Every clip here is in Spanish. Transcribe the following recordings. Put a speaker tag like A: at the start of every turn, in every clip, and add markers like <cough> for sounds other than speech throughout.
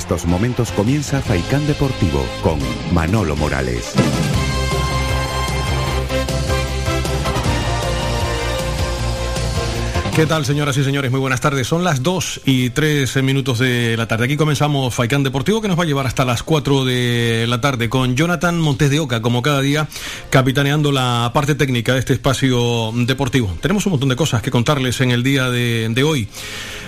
A: estos momentos comienza Faicán Deportivo con Manolo Morales.
B: ¿Qué tal, señoras y señores? Muy buenas tardes. Son las 2 y 3 minutos de la tarde. Aquí comenzamos Faicán Deportivo, que nos va a llevar hasta las 4 de la tarde con Jonathan Montes de Oca, como cada día, capitaneando la parte técnica de este espacio deportivo. Tenemos un montón de cosas que contarles en el día de, de hoy.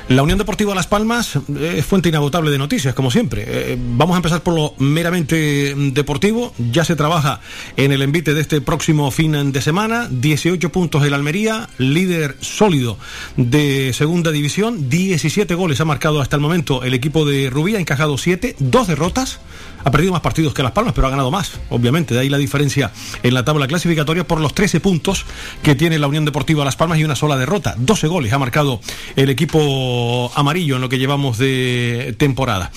B: La Unión Deportiva Las Palmas eh, es fuente inagotable de noticias, como siempre. Eh, vamos a empezar por lo meramente deportivo. Ya se trabaja en el envite de este próximo fin de semana. 18 puntos el Almería, líder sólido de segunda división. 17 goles ha marcado hasta el momento el equipo de Rubí, ha encajado 7, dos derrotas. Ha perdido más partidos que Las Palmas, pero ha ganado más, obviamente. De ahí la diferencia en la tabla clasificatoria por los 13 puntos que tiene la Unión Deportiva Las Palmas y una sola derrota. 12 goles ha marcado el equipo amarillo en lo que llevamos de temporada.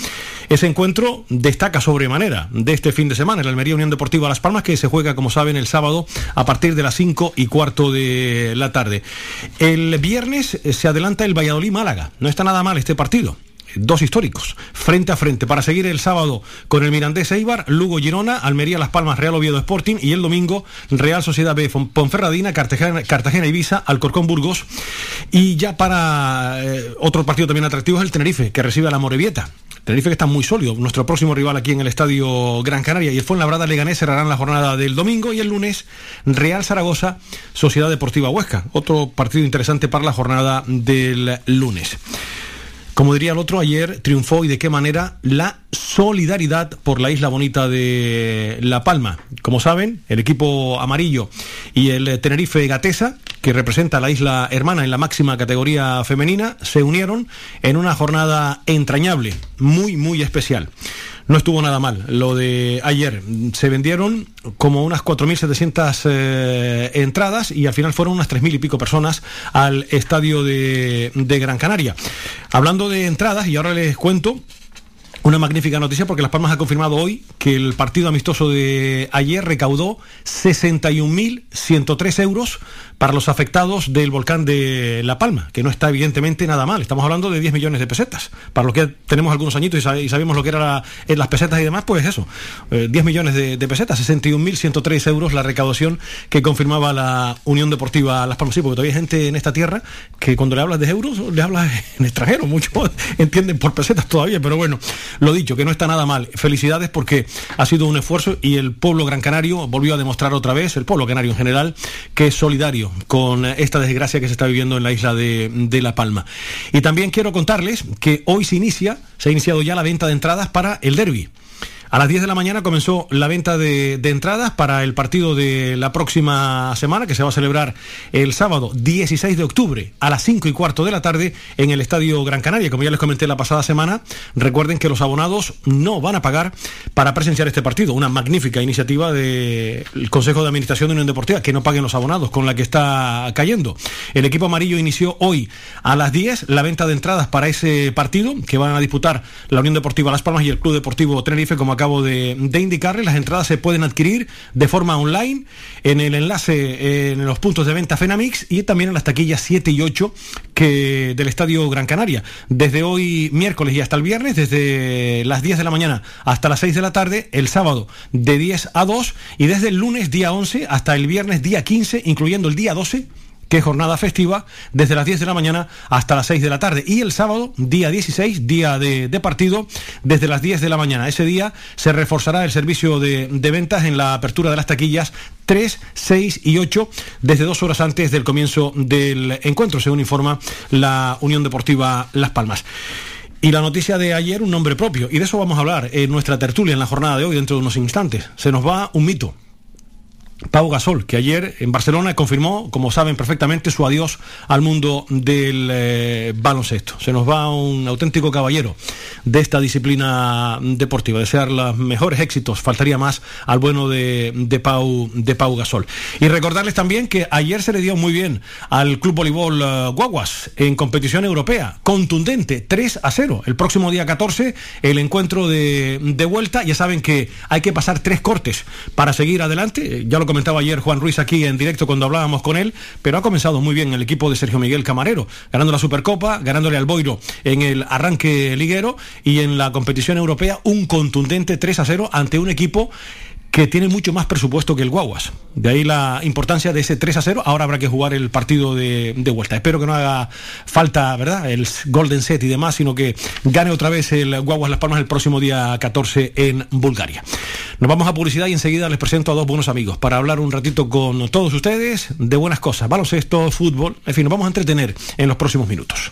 B: Ese encuentro destaca sobremanera de este fin de semana, el Almería Unión Deportiva Las Palmas, que se juega, como saben, el sábado a partir de las 5 y cuarto de la tarde. El viernes se adelanta el Valladolid Málaga. No está nada mal este partido dos históricos, frente a frente, para seguir el sábado con el Mirandés Eibar, Lugo Girona, Almería Las Palmas, Real Oviedo Sporting y el domingo Real Sociedad B, Ponferradina, Cartagena, Cartagena Ibiza, Alcorcón Burgos. Y ya para eh, otro partido también atractivo es el Tenerife, que recibe a la Morevieta. Tenerife que está muy sólido, nuestro próximo rival aquí en el Estadio Gran Canaria y el Fuenlabrada Leganés cerrarán la jornada del domingo y el lunes Real Zaragoza, Sociedad Deportiva Huesca, otro partido interesante para la jornada del lunes. Como diría el otro, ayer triunfó y de qué manera la solidaridad por la isla bonita de La Palma. Como saben, el equipo amarillo y el Tenerife Gatesa, que representa la isla hermana en la máxima categoría femenina, se unieron en una jornada entrañable, muy, muy especial no estuvo nada mal. Lo de ayer se vendieron como unas 4.700 eh, entradas y al final fueron unas 3.000 y pico personas al estadio de, de Gran Canaria. Hablando de entradas, y ahora les cuento una magnífica noticia porque Las Palmas ha confirmado hoy que el partido amistoso de ayer recaudó 61.103 euros para los afectados del volcán de La Palma, que no está evidentemente nada mal. Estamos hablando de 10 millones de pesetas. Para lo que tenemos algunos añitos y, sabemos lo que eran las pesetas y demás, pues eso, 10 eh, millones de, pesetas, 61.103 euros la recaudación que confirmaba la Unión Deportiva Las Palmas. Sí, porque todavía hay gente en esta tierra que cuando le hablas de euros, le hablas <laughs> en extranjero. Muchos <laughs> entienden por pesetas todavía, pero bueno, lo dicho, que no está nada mal. Felicidades porque ha sido un esfuerzo y el pueblo gran canario volvió a demostrar otra vez, el pueblo canario en general, que es solidario con esta desgracia que se está viviendo en la isla de, de La Palma. Y también quiero contarles que hoy se inicia, se ha iniciado ya la venta de entradas para el derby. A las 10 de la mañana comenzó la venta de, entradas para el partido de la próxima semana, que se va a celebrar el sábado 16 de octubre a las 5 y cuarto de la tarde en el Estadio Gran Canaria. Como ya les comenté la pasada semana, recuerden que los abonados no van a pagar para presenciar este partido. Una magnífica iniciativa del Consejo de Administración de Unión Deportiva, que no paguen los abonados, con la que está cayendo. El equipo amarillo inició hoy a las 10 la venta de entradas para ese partido que van a disputar la Unión Deportiva Las Palmas y el Club Deportivo Tenerife, como acabo de, de indicarles. Las entradas se pueden adquirir de forma online en el enlace en los puntos de venta Fenamix y también en las taquillas 7 y 8 que, del Estadio Gran Canaria. Desde hoy miércoles y hasta el viernes, desde las 10 de la mañana hasta las 6 de la tarde, el sábado de 10 a 2 y desde el lunes día 11 hasta el viernes día 15, incluyendo el día 12 que jornada festiva, desde las 10 de la mañana hasta las 6 de la tarde. Y el sábado, día 16, día de, partido, desde las 10 de la mañana. Ese día se reforzará el servicio de, de, ventas en la apertura de las taquillas 3, 6 y 8, desde dos horas antes del comienzo del encuentro, según informa la Unión Deportiva Las Palmas. Y la noticia de ayer, un nombre propio. Y de eso vamos a hablar en nuestra tertulia en la jornada de hoy, dentro de unos instantes. Se nos va un mito Pau Gasol, que ayer en Barcelona confirmó, como saben perfectamente, su adiós al mundo del eh, baloncesto. Se nos va un auténtico caballero de esta disciplina deportiva. Desear los mejores éxitos, faltaría más al bueno de, Pau, de Pau Gasol. Y recordarles también que ayer se le dio muy bien al Club Voleibol eh, Guaguas en competición europea, contundente, 3 a 0. El próximo día 14, el encuentro de, de vuelta. Ya saben que hay que pasar tres cortes para seguir adelante. Ya lo comentaba ayer Juan Ruiz aquí en directo cuando hablábamos con él, pero ha comenzado muy bien el equipo de Sergio Miguel Camarero, ganando la Supercopa, ganándole al Boiro en el arranque liguero y en la competición europea un contundente 3 a 0 ante un equipo que tiene mucho más presupuesto que el Guaguas. De ahí la importancia de ese 3 a 0. Ahora habrá que jugar el partido de, vuelta. Espero que no haga falta, ¿verdad? El Golden Set y demás, sino que gane otra vez el Guaguas Las Palmas el próximo día 14 en Bulgaria. Nos vamos a publicidad y enseguida les presento a dos buenos amigos para hablar un ratito con todos ustedes de buenas cosas, baloncesto, fútbol, en fin, nos vamos a entretener en los próximos minutos.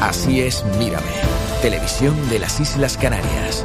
C: Así es, mírame. Televisión de las Islas Canarias.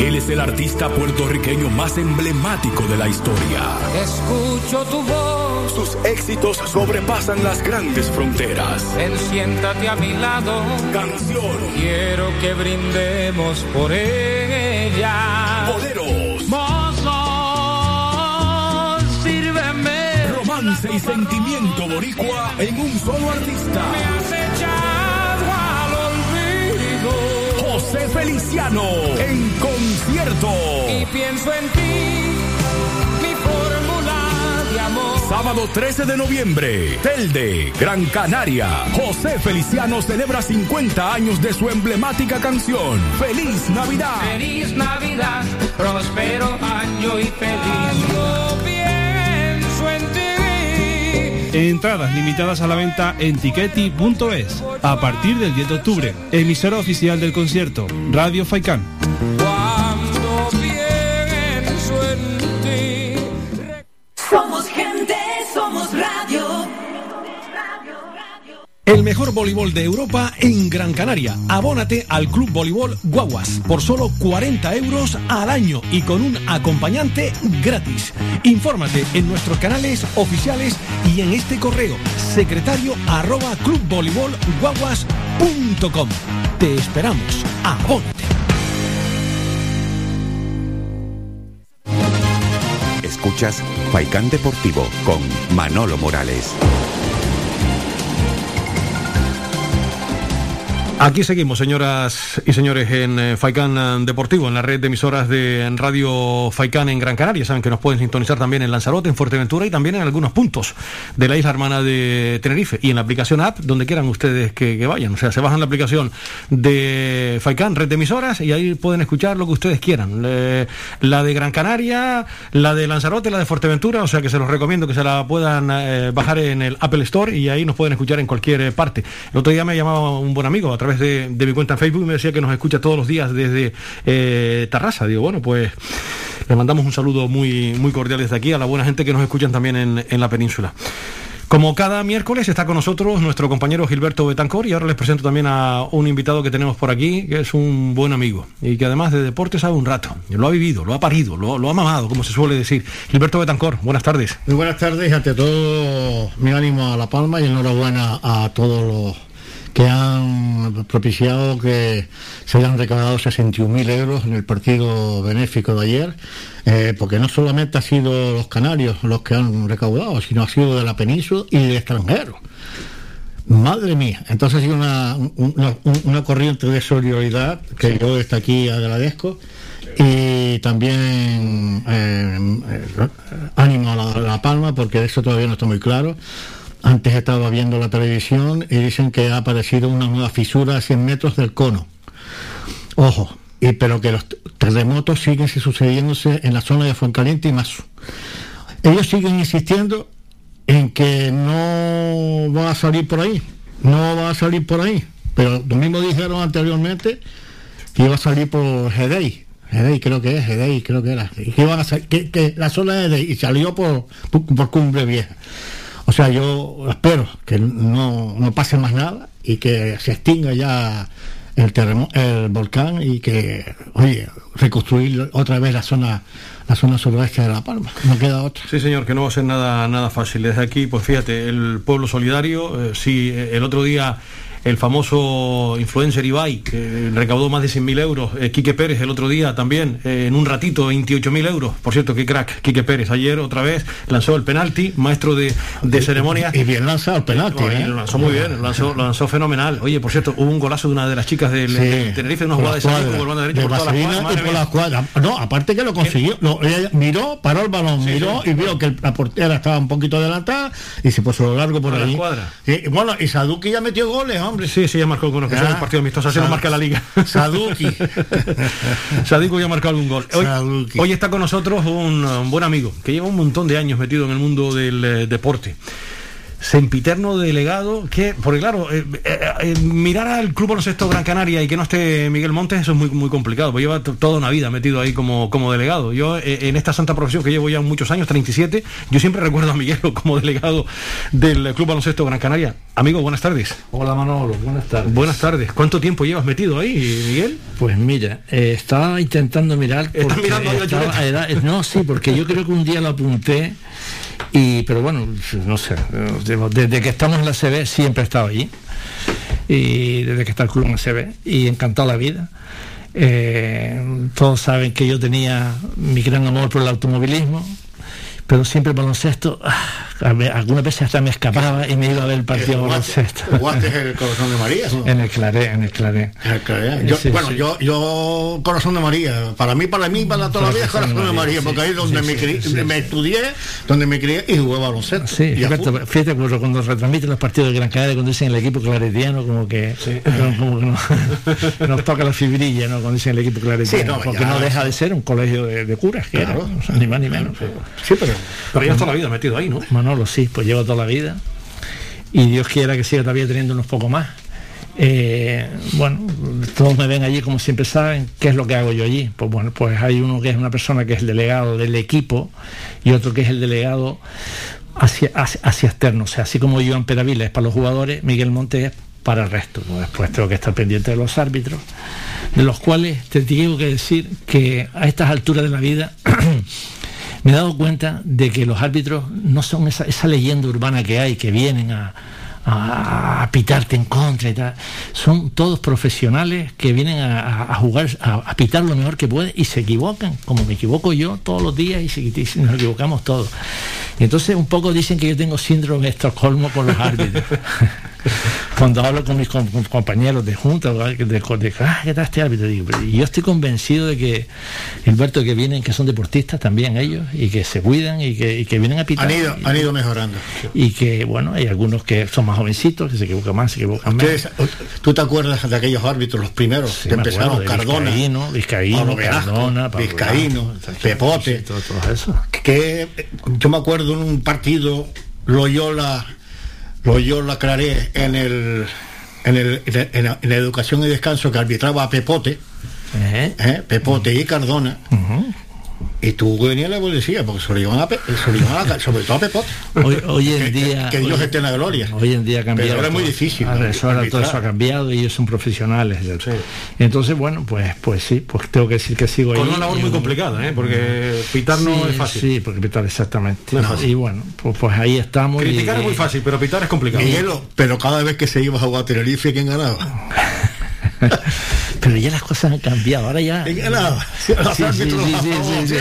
D: Él es el artista puertorriqueño más emblemático de la historia.
E: Escucho tu voz.
D: Sus éxitos sobrepasan las grandes fronteras.
E: Ven, siéntate a mi lado.
D: Canción.
E: Quiero que brindemos por ella.
D: Boleros.
E: Mozo, sírveme.
D: Romance y sentimiento boricua en un solo artista.
E: Me has
D: Feliciano en concierto.
E: Y pienso en ti, mi fórmula de amor.
D: Sábado 13 de noviembre, Telde, Gran Canaria. José Feliciano celebra 50 años de su emblemática canción. ¡Feliz Navidad!
E: Feliz Navidad, próspero año y feliz.
F: Entradas limitadas a la venta en tiqueti.es a partir del 10 de octubre. Emisora oficial del concierto, Radio Faikán.
G: Somos
B: El mejor voleibol de Europa en Gran Canaria. Abónate al Club Voleibol Guaguas por solo 40 euros al año y con un acompañante gratis. Infórmate en nuestros canales oficiales y en este correo secretario arroba clubvoleibolguaguas.com. Te esperamos. Abónate.
A: Escuchas Faikán Deportivo con Manolo Morales.
B: Aquí seguimos, señoras y señores, en eh, Faicán eh, Deportivo, en la red de emisoras de Radio Faicán en Gran Canaria. Saben que nos pueden sintonizar también en Lanzarote, en Fuerteventura y también en algunos puntos de la isla hermana de Tenerife. Y en la aplicación app, donde quieran ustedes que, vayan. O sea, se bajan la aplicación de Faicán, red de emisoras, y ahí pueden escuchar lo que ustedes quieran. la de Gran Canaria, la de Lanzarote, la de Fuerteventura. O sea, que se los recomiendo que se la puedan eh, bajar en el Apple Store y ahí nos pueden escuchar en cualquier parte. El otro día me llamaba un buen amigo a través de, mi cuenta en Facebook me decía que nos escucha todos los días desde eh, Tarrasa. Digo, bueno, pues le mandamos un saludo muy, muy cordial desde aquí a la buena gente que nos escuchan también en, la península. Como cada miércoles está con nosotros nuestro compañero Gilberto Betancor y ahora les presento también a un invitado que tenemos por aquí, que es un buen amigo y que además de deporte sabe un rato. Lo ha vivido, lo ha parido, lo, lo ha mamado, como se suele decir. Gilberto Betancor, buenas tardes.
G: Muy buenas tardes, ante todo mi ánimo a La Palma y enhorabuena a todos los que han propiciado que se hayan recaudado 61.000 euros en el partido benéfico de ayer, eh, porque no solamente ha sido los canarios los que han recaudado, sino ha sido de la península y de extranjeros. Madre mía, entonces ha sido una, una, corriente de solidaridad que yo desde aquí agradezco y también eh, eh, ánimo a la, a la, Palma porque eso todavía no está muy claro antes estaba viendo la televisión y dicen que ha aparecido una nueva fisura a 100 metros del cono. Ojo, y, pero que los terremotos siguen sucediéndose en la zona de Fuencaliente y Mazo. Ellos siguen insistiendo en que no va a salir por ahí, no va a salir por ahí. Pero lo mismo dijeron anteriormente que iba a salir por Gedei. Gedei creo que es, Gedei creo que era. Que, iban a que, la zona de Gedei y salió por, por Cumbre Vieja. O sea, yo espero que no, pase más nada y que se extinga ya el, el volcán y que, oye, reconstruir otra vez la zona la zona suroeste de La Palma. No queda otra.
B: Sí, señor, que no va a ser nada, nada fácil. Desde aquí, pues fíjate, el pueblo solidario, si sí, el otro día el famoso influencer Ibai, que recaudó más de 100.000 euros, eh, Quique Pérez el otro día también, eh, en un ratito 28.000 euros, por cierto, qué crack, Quique Pérez, ayer otra vez lanzó el penalti, maestro de, de ceremonia.
G: Y bien lanzado el penalti,
B: ¿eh? Lo lanzó muy bien, lo lanzó, lo lanzó fenomenal. Oye, por cierto, hubo un golazo de una de las chicas del Tenerife, una jugada de salida por
G: por toda la por la cuadra. No, aparte que lo consiguió, ella miró, paró el balón, miró y vio que la portera estaba un poquito adelantada y se puso lo largo por, ahí. Y, bueno, y Saduki ya metió goles, hombre.
B: Sí, sí, ya marcó con que son un partido amistoso, así no marca la liga.
G: Saduki. <laughs>
B: Saduki ya ha marcado algún gol. Hoy, está con nosotros un, buen amigo que lleva un montón de años metido en el mundo del eh, deporte sempiterno delegado, que, porque claro, eh, eh, eh, mirar al Club Baloncesto Gran Canaria y que no esté Miguel Montes, eso es muy, muy complicado, porque lleva toda una vida metido ahí como, como delegado. Yo, en esta santa profesión que llevo ya muchos años, 37, yo siempre recuerdo a Miguel <laughs> como delegado del Club Baloncesto Gran Canaria. Amigo, buenas tardes.
H: Hola Manolo, buenas tardes.
B: Buenas tardes. ¿Cuánto tiempo llevas metido ahí, Miguel?
H: Pues mira, estaba intentando mirar.
B: ¿Estás mirando
H: No, sí, porque yo creo que un día lo apunté y, pero bueno, no sé, desde que estamos en la CB siempre he estado allí. Y desde que está el club en la CB. Y encantado la vida. Eh, todos saben que yo tenía mi gran amor por el automovilismo, pero siempre el baloncesto, ah, algunas veces hasta me escapaba y me iba a ver el partido de baloncesto.
G: ¿Jugaste el <laughs> Corazón de María?
H: En el Claré, en el Claré.
G: bueno, yo, yo Corazón de María, para mí, para mí, para toda la vida Corazón de María, porque ahí es donde me, me estudié, donde me crié y jugué baloncesto.
H: Sí, fíjate, fíjate cuando retransmiten los partidos de Gran Canaria, cuando dicen el equipo claretiano, como que, <laughs> como que <laughs> nos toca la fibrilla, ¿no? Cuando dicen el equipo claretiano, porque no deja de ser un colegio de, curas, que ni más ni menos.
B: Sí, pero, pero ya toda la vida metido ahí, ¿no?
H: Manolo, sí, pues llevo toda la vida y Dios quiera que siga todavía teniendo unos poco más. Eh, bueno, todos me ven allí como siempre saben, ¿qué es lo que hago yo allí? Pues bueno, pues hay uno que es una persona que es el delegado del equipo y otro que es el delegado hacia, hacia, hacia externo. O sea, así como Joan Peravila es para los jugadores, Miguel Montes es para el resto. ¿no? Después tengo que estar pendiente de los árbitros, de los cuales te tengo que decir que a estas alturas de la vida <clears throat> me he dado cuenta de que los árbitros no son esa, esa leyenda urbana que hay, que vienen a, a, pitarte en contra y tal. Son todos profesionales que vienen a, jugar, a, pitar lo mejor que pueden y se equivocan, como me equivoco yo todos los días y nos equivocamos todos. Y entonces un poco dicen que yo tengo síndrome de Estocolmo por los árbitros. <laughs> Cuando hablo con mis com- com- compañeros de junta, de, de- de- ah, ¿qué tal este árbitro? Digo, y yo estoy convencido de que, Gilberto, que vienen, que son deportistas también ellos, y que se cuidan y que, y que vienen a pitar.
G: Han ido, han ido mejorando.
H: Y que, bueno, hay algunos que son más jovencitos, que se equivocan más, se equivocan menos.
G: ¿Tú te acuerdas de aquellos árbitros, los primeros
H: Sí,
G: que empezaron?
H: acuerdo,
G: Cardona,
H: Vizcaíno, Vizcaíno,
G: Pablo
H: Cardona, Pablo
G: Vizcaíno,
H: Velasco,
G: Pepote.
H: sí, todo- todo eso.
G: Que yo me acuerdo en un partido, Loyola, Loyola Claré en el en, el, en, la, en la educación y descanso que arbitraba a Pepote, ¿eh? Pepote y Cardona. Y tú venías a la policía porque se lo llevan a, se lo llevan a la- sobre todo a Pepote.
H: Hoy, hoy en
G: Que-
H: día.
G: que Dios
H: hoy-
G: esté en la gloria.
H: Hoy en día ha cambiado.
G: Pero era muy
H: todo.
G: difícil,
H: Ahora,
G: ¿no?
H: eso, ahora todo eso ha cambiado y ellos son profesionales. Entonces, bueno, pues pues sí, pues tengo que decir que sigo
B: Con
H: ahí.
B: una labor muy complicada, ¿eh? porque pitar no es fácil.
H: Sí, porque pitar exactamente.
B: No es fácil.
H: Y bueno, pues, pues ahí estamos. y-
B: Criticar es muy fácil, pero pitar es complicado.
G: Miguelo, pero cada vez que se iba a jugar a Tenerife, ¿quién ganaba? <laughs> <laughs>
H: Pero ya las cosas han cambiado, ahora ya.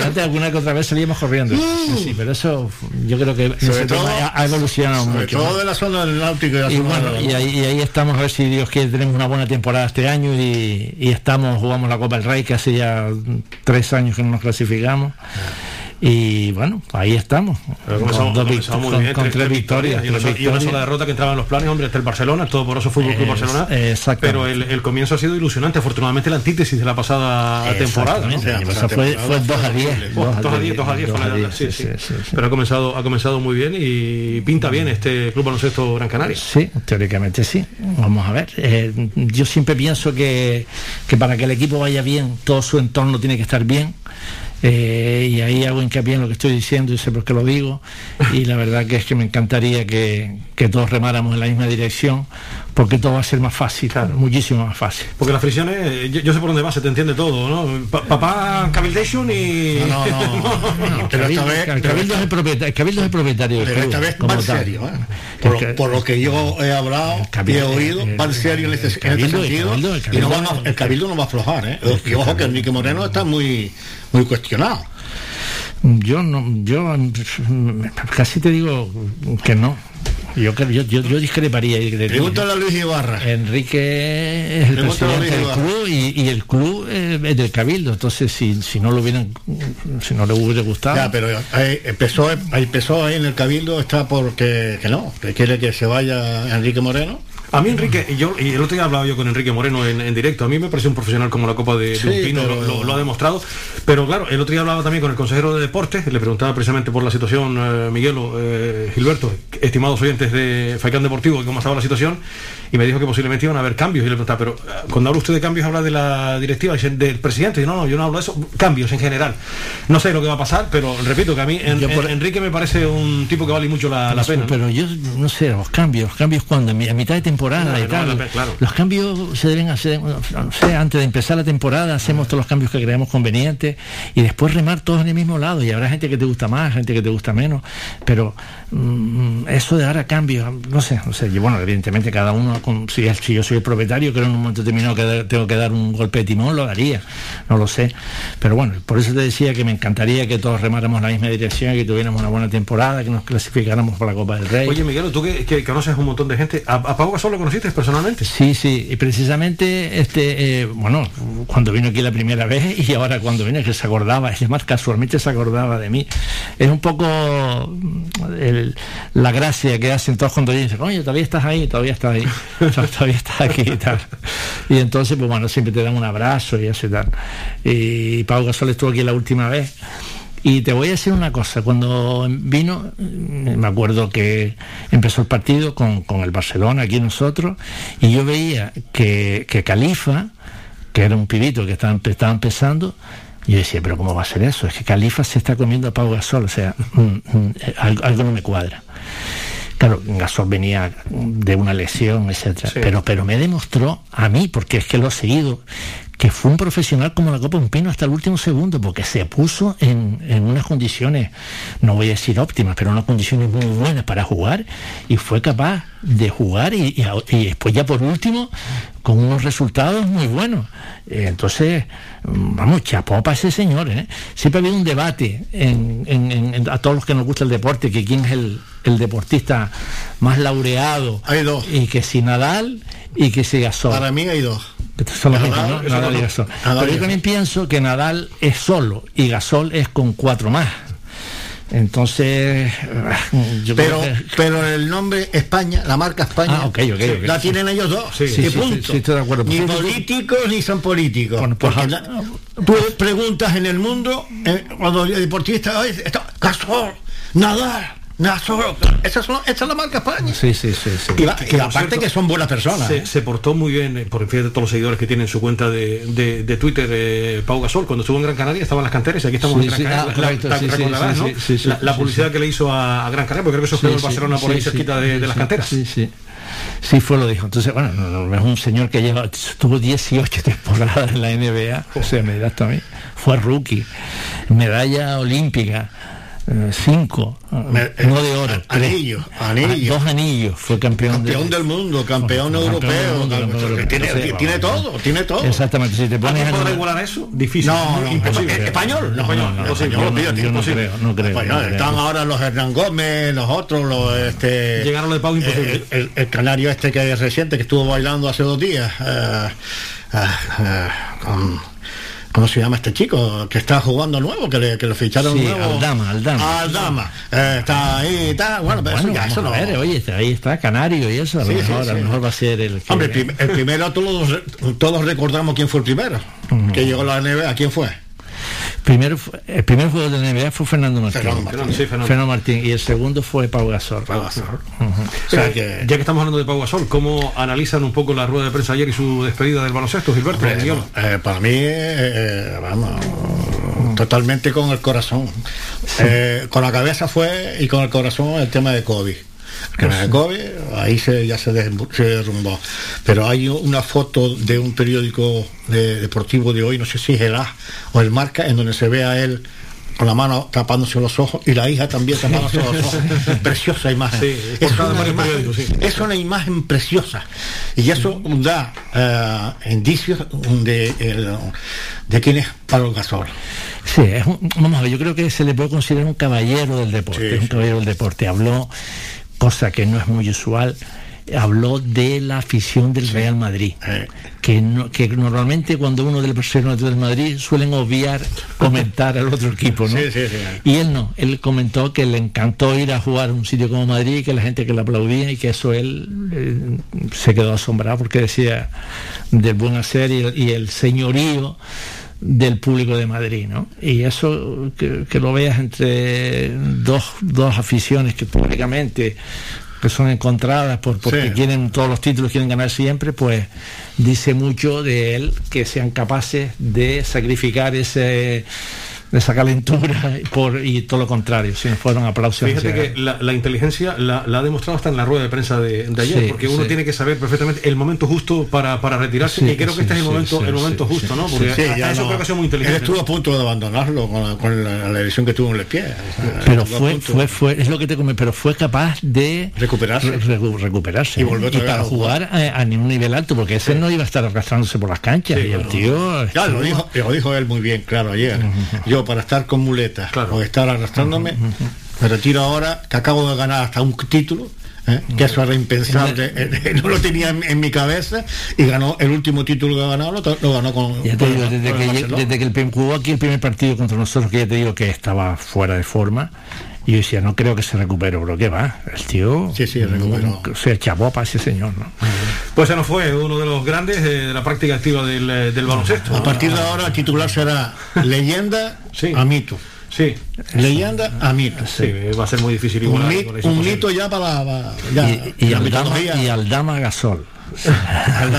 H: Antes alguna que otra vez salíamos corriendo. Sí, sí, pero eso yo creo que
G: Sobre
H: nosotros
G: todo-
H: ha, evolucionado
G: Sobre
H: mucho.
G: todo de la zona del náutico y la
H: Y
G: zona
H: bueno,
G: de la-
H: y ahí, y ahí estamos a ver si Dios quiere tenemos una buena temporada este año y, y estamos, jugamos la Copa del Rey que hace ya tres años que no nos clasificamos. Y bueno, ahí estamos.
B: Pero
H: Con,
B: comenzamos-
H: dos
B: comenzamos
H: vict-
B: muy
H: con-
B: bien,
H: con
B: tres-
H: tres
B: tres
H: victorias.
B: Y una,
H: tres
B: sola- y una
H: victorias.
B: sola derrota que entraba en los planes, hombre, hasta el Barcelona, todo por eso Fútbol Club Barcelona. Pero el, el comienzo ha sido ilusionante, afortunadamente la antítesis de la pasada temporada.
H: o sea, fue, fue 2 a 10.
B: Oh, dos a diez, dos a diez fue la- sí, sí. Pero ha comenzado, ha comenzado muy bien y pinta bien este Club Baloncesto Gran Canaria.
H: Sí, teóricamente sí. Vamos a ver. Eh, yo siempre pienso que, que para que el equipo vaya bien, todo su entorno tiene que estar bien. Eh, y ahí hago hincapié en lo que estoy diciendo y sé por qué lo digo. Y la verdad que es que me encantaría que, que todos remáramos en la misma dirección, porque todo va a ser más fácil, muchísimo más fácil.
B: Porque las fricciones, eh, yo, yo sé por dónde va, se te entiende todo, ¿no? Pa- papá Cabildation y.
G: No, no, no. Pero esta vez-
H: el Cabildo es el propietario, Cabildo es el propietario
G: Pero esta vez serio, ¿eh? Por, lo, por lo que yo he hablado y he oído, van serio en este, en este
H: Cabildo, el
G: sentido.
H: Cabildo, el
G: y no
H: Cabildo-
G: van a- el Cabildo no va a aflojar, ¿eh? Y ojo que Enrique Moreno está muy, muy cuestionado.
H: Yo no, yo mm, casi te digo que no. Yo, yo, yo, yo discreparía. de- de-
G: Pregúntale a Luis Ibarra.
H: Enrique es el presidente del club y, y el club eh, es del cabildo. Entonces, si, si no lo hubieran, si no le hubiera gustado,
G: Ya, pero ahí empezó, empezó ahí en el Cabildo, está porque que no, que quiere que se vaya Enrique Moreno.
B: A mí Enrique, y yo, y el otro día hablaba yo con Enrique Moreno en, en directo, a mí me parece un profesional como la Copa de,
G: Sí,
B: un Pino,
G: pero-
B: lo, ha demostrado, pero claro, el otro día hablaba también con el consejero de deportes, le preguntaba precisamente por la situación, eh, Miguelo, eh, Gilberto, estimados oyentes de Faicán Deportivo, cómo estaba la situación, y me dijo que posiblemente iban a haber cambios, y le preguntaba, pero eh, cuando habla usted de cambios, habla de la directiva, del presidente, y no, no, yo no hablo de eso, cambios en general. No sé lo que va a pasar, pero repito que a mí en-
H: Yo por-
B: en- Enrique me parece un tipo que vale mucho la, la pena. ¿no?
H: Pero yo no sé, los cambios, los cambios cuando, a mitad de temporada
B: No,
H: y tal.
B: claro.
H: Los cambios se deben hacer, no sé, antes de empezar la temporada hacemos todos los cambios que creamos convenientes y después remar todos en el mismo lado. Y habrá gente que te gusta más, gente que te gusta menos. Pero mm, eso de dar a cambios, no sé, no sé. Bueno, evidentemente cada uno, con- si, si yo soy el propietario, creo en un momento determinado que tengo que dar un golpe de timón, lo daría. No lo sé. Pero bueno, por eso te decía que me encantaría que todos remáramos la misma dirección y que tuviéramos una buena temporada, que nos clasificáramos por la Copa del Rey.
B: Oye, Miguel, tú que, que conoces un montón de gente, ¿a, a Pau Gasol lo conociste personalmente?
H: Sí, sí, y precisamente, este, eh, bueno, cuando vino aquí la primera vez y ahora cuando vino que se acordaba, es más, casualmente se acordaba de mí. Es un poco mm, la gracia que hacen todos cuando dicen, oye, todavía estás ahí, todavía estás ahí, <laughs> todavía estás aquí y tal. Y entonces, pues bueno, siempre te dan un abrazo y así tal. Y Pau Gasol estuvo aquí la última vez. Y te voy a decir una cosa, cuando vino, mm, me acuerdo que empezó el partido con, con el Barcelona, aquí nosotros, y yo veía que, que Califa, que era un pibito que estaba, estaba empezando, yo decía, pero ¿cómo va a ser eso? Es que Califa se está comiendo a Pau Gasol, o sea, mm, mm, eh, algo, algo no me cuadra. Claro, Gasol venía de una lesión, etcétera. Pero, pero me demostró a mí, porque es que lo he seguido, que fue un profesional como la Copa Un Pino hasta el último segundo, porque se puso en, en, unas condiciones, no voy a decir óptimas, pero unas condiciones muy buenas para jugar y fue capaz de jugar y, y, y después ya por último con unos resultados muy buenos. Eh, entonces, vamos, chapó para ese señor. ¿eh? Siempre ha habido un debate en, en, en, a todos los que nos gusta el deporte, que quién es el, el deportista más laureado.
G: Hay dos.
H: Y que si Nadal y que si Gasol.
G: Para mí hay dos.
H: Son los mismos, ¿no? Nadal y Gasol. Pero yo también pienso que Nadal es solo y Gasol es con cuatro más. Entonces,
G: yo pero, que... pero el nombre España, la marca España,
H: ah, okay, okay, okay.
G: la tienen ellos dos.
H: Sí, sí,
G: y
H: sí,
G: punto.
H: sí, estoy de acuerdo.
G: Ni políticos ni son políticos.
H: Bueno, pues,
G: la, tú preguntas en el mundo, eh, cuando el deportista, Gasol, nadar. Esa, son, esa es la marca España.
H: Sí, sí, sí. sí.
G: Y, la, y aparte cierto, que son buenas personas.
B: Se,
G: ¿eh?
B: se, portó muy bien, eh, por fíjate todos los seguidores que tienen su cuenta de, de, de Twitter, eh, Pau Gasol, cuando estuvo en Gran Canaria, estaban las canteras y aquí estamos
H: sí,
B: en Gran Canaria. La, publicidad que le hizo a, a, Gran Canaria, porque creo que eso fue en Barcelona por ahí cerquita de, de, las canteras.
H: Sí, sí. Sí, fue lo dijo. Entonces, bueno, no, no, es un señor que lleva, tuvo 18 <laughs> temporadas en la NBA, o sea, me dirás también. Fue rookie, medalla olímpica cinco,
G: Me,
H: uno de oro,
G: anillo, anillo.
H: dos anillos, fue campeón,
G: campeón
H: de,
G: del mundo, campeón, campeón europeo, mundo, campeón europeo. Tiene, Entonces, tiene todo, tiene todo.
H: Exactamente, si te pones
B: a poder igualar eso, difícil.
G: No, no,
B: imposible.
G: español,
B: no, español,
G: no, no, español,
H: yo no creo, no creo, no
G: Están ahora los Hernán Gómez, los otros, los este
B: llegaron de Pau imposible.
G: El, el, el, canario este que es reciente que estuvo bailando hace dos días uh, uh, uh, con ¿Cómo se llama este chico? Que está jugando nuevo, que, le, que lo ficharon
H: sí,
G: nuevo.
H: Aldama, Aldama.
G: Aldama. Eh, está ahí, está. Bueno, pero
H: bueno,
G: eso ya, eso no.
H: Ver, oye, ahí está Canario y eso. A lo, sí, mejor, sí, a lo mejor va a ser el. Que...
G: Hombre, el, prim el primero todos, todos recordamos quién fue el primero. Uh -huh. Que llegó a la NBA. ¿Quién fue?
H: Primero, el primer juego de la NBA fue Fernando Martín.
G: Fernando Martín.
H: Sí, Fernando. Fernando. Martín. Y el segundo fue Pau Gasol.
G: Pau Gasol.
H: Uh -huh.
B: o sea, que... Ya que estamos hablando de Pau Gasol, ¿cómo analizan un poco la rueda de prensa ayer y su despedida del baloncesto, Gilberto?
G: Hombre, no, eh, para mí, eh, vamos, totalmente con el corazón. Eh, con la cabeza fue y con el corazón el tema de Kobe que me ahí se, ya se, derrumbó. Pero hay una foto de un periódico de, deportivo de hoy, no sé si es el A o el Marca, en donde se ve a él con la mano tapándose los ojos y la hija también tapándose los ojos. <laughs> preciosa imagen.
B: Sí,
G: es, una imagen, sí. es, una imagen, preciosa. Y eso da uh, indicios de, de, de quién es Pablo Gasol.
H: Sí, es un, vamos a ver, yo creo que se le puede considerar un caballero del deporte. Sí, un caballero del deporte. Habló cosa que no es muy usual, habló de la afición del Real Madrid, que, no, que normalmente cuando uno del profesional del Madrid suelen obviar comentar al otro equipo, ¿no?
G: Sí, sí, sí.
H: Y él no, él comentó que le encantó ir a jugar a un sitio como Madrid, que la gente que le aplaudía y que eso él eh, se quedó asombrado porque decía del buen hacer y, y el señorío del público de Madrid, ¿no? Y eso que, que lo veas entre dos, dos aficiones que públicamente que son encontradas por, porque sí. quieren todos los títulos, quieren ganar siempre, pues dice mucho de él que sean capaces de sacrificar ese esa calentura por, y todo lo contrario, si no fueron aplausos.
B: Fíjate que la, la inteligencia la, la, ha demostrado hasta en la rueda de prensa de, de ayer, sí, porque uno sí. tiene que saber perfectamente el momento justo para, para retirarse sí, y creo que este es el momento, el momento justo, ¿no? Porque a, eso
G: no,
B: creo que ha sido muy inteligente.
G: Él estuvo a punto de abandonarlo con la, con la, la lesión que tuvo en el pie.
H: Pero fue, fue, fue, es lo que te come, pero fue capaz de
G: recuperarse,
H: re, recuperarse
G: y, volver
H: y para jugar a, a, ningún nivel alto, porque ese no iba a estar arrastrándose por las canchas y el tío.
G: Claro, lo dijo, lo dijo él muy bien, claro, ayer. -huh. Yo para estar con muletas claro. o estar arrastrándome, uh -huh. me retiro ahora, que acabo de ganar hasta un título. ¿Eh? que eso era impensable, <laughs> no lo tenía en, en, mi cabeza y ganó el último título que ha ganado, lo, lo ganó con.
H: Ya te digo, desde, con que, desde que el, jugó aquí el primer partido contra nosotros, que ya te digo que estaba fuera de forma, y yo decía, no creo que se recupere, pero ¿qué va? El tío
G: sí, sí, recuperó.
H: se echó para ese señor, ¿no?
B: Pues se nos fue uno de los grandes de la práctica activa del, eh, del baloncesto.
G: A partir de ahora el titular será leyenda <laughs>
B: sí.
G: a mito.
B: Sí.
G: Leyenda a mito.
B: Sí, va a ser muy difícil igual.
G: Un, mit, un mito ya para. para ya,
H: y, y, Aldama, y, Aldama, Gasol.
G: Al.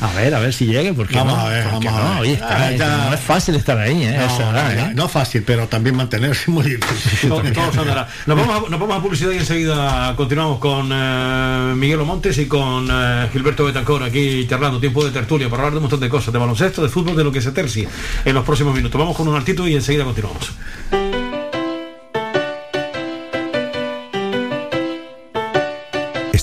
H: A ver, a ver si llegue, porque
G: Vamos
H: no,
G: a ver,
H: porque
G: vamos a
H: no,
G: ver.
H: oye, está-
G: Ah, ya.
H: no es fácil estar ahí, ¿eh?
G: No,
H: Eso, ¿verdad,
G: no,
H: eh?
G: no fácil, pero también mantenerse muy difícil.
B: Nos vamos, a, nos vamos a publicidad y enseguida continuamos con eh, Miguel Montes y con eh, Gilberto Betancor aquí charlando, tiempo de tertulia, para hablar de un montón de cosas, de baloncesto, de fútbol, de lo que se tercie en los próximos minutos. Vamos con un altito y enseguida continuamos.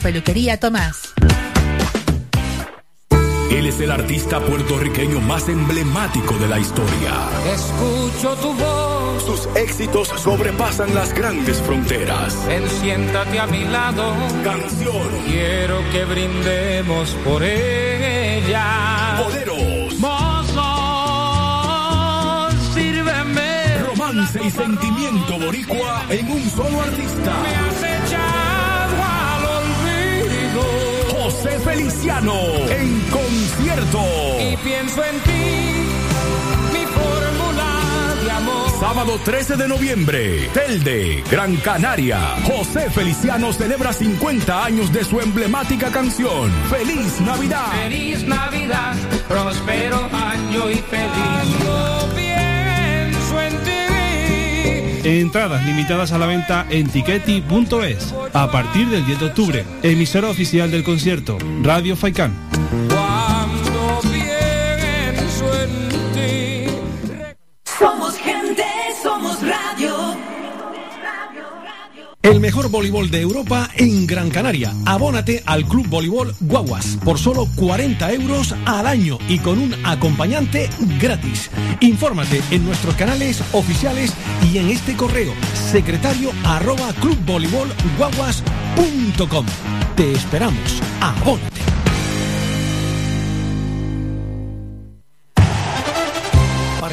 I: peluquería Tomás.
D: Él es el artista puertorriqueño más emblemático de la historia.
E: Escucho tu voz,
D: Sus éxitos sobrepasan las grandes fronteras.
E: ven, siéntate a mi lado.
D: Canción,
E: Quiero que brindemos por ella.
D: boleros,
E: Mozo, sírveme.
D: romance y sentimiento boricua en un solo artista.
E: Me has
D: José Feliciano en concierto.
E: Y pienso en ti, mi fórmula de amor.
D: Sábado 13 de noviembre, Telde, Gran Canaria. José Feliciano celebra 50 años de su emblemática canción. ¡Feliz Navidad!
E: Feliz Navidad, próspero año y feliz. Ti.
F: Entradas limitadas a la venta en tiqueti.es a partir del 10 de octubre. Emisora oficial del concierto, Radio Faikán.
B: El mejor voleibol de Europa en Gran Canaria. Abónate al Club Voleibol Guaguas por solo 40 euros al año y con un acompañante gratis. Infórmate en nuestros canales oficiales y en este correo secretario arroba clubvoleibolguaguas.com. Te esperamos. Abónate.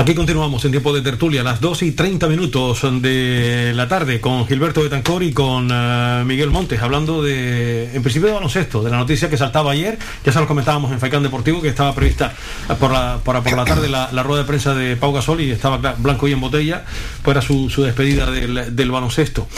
B: Aquí continuamos en tiempo de tertulia, las 2 y 30 minutos de la tarde, con Gilberto Betancor y con eh, Miguel Montes, hablando de, en principio de baloncesto, de la noticia que saltaba ayer, ya se lo comentábamos en Faicán Deportivo, que estaba prevista por la, por, la tarde la, rueda de prensa de Pau Gasol y estaba blanco y en botella, era su, su despedida del, del baloncesto.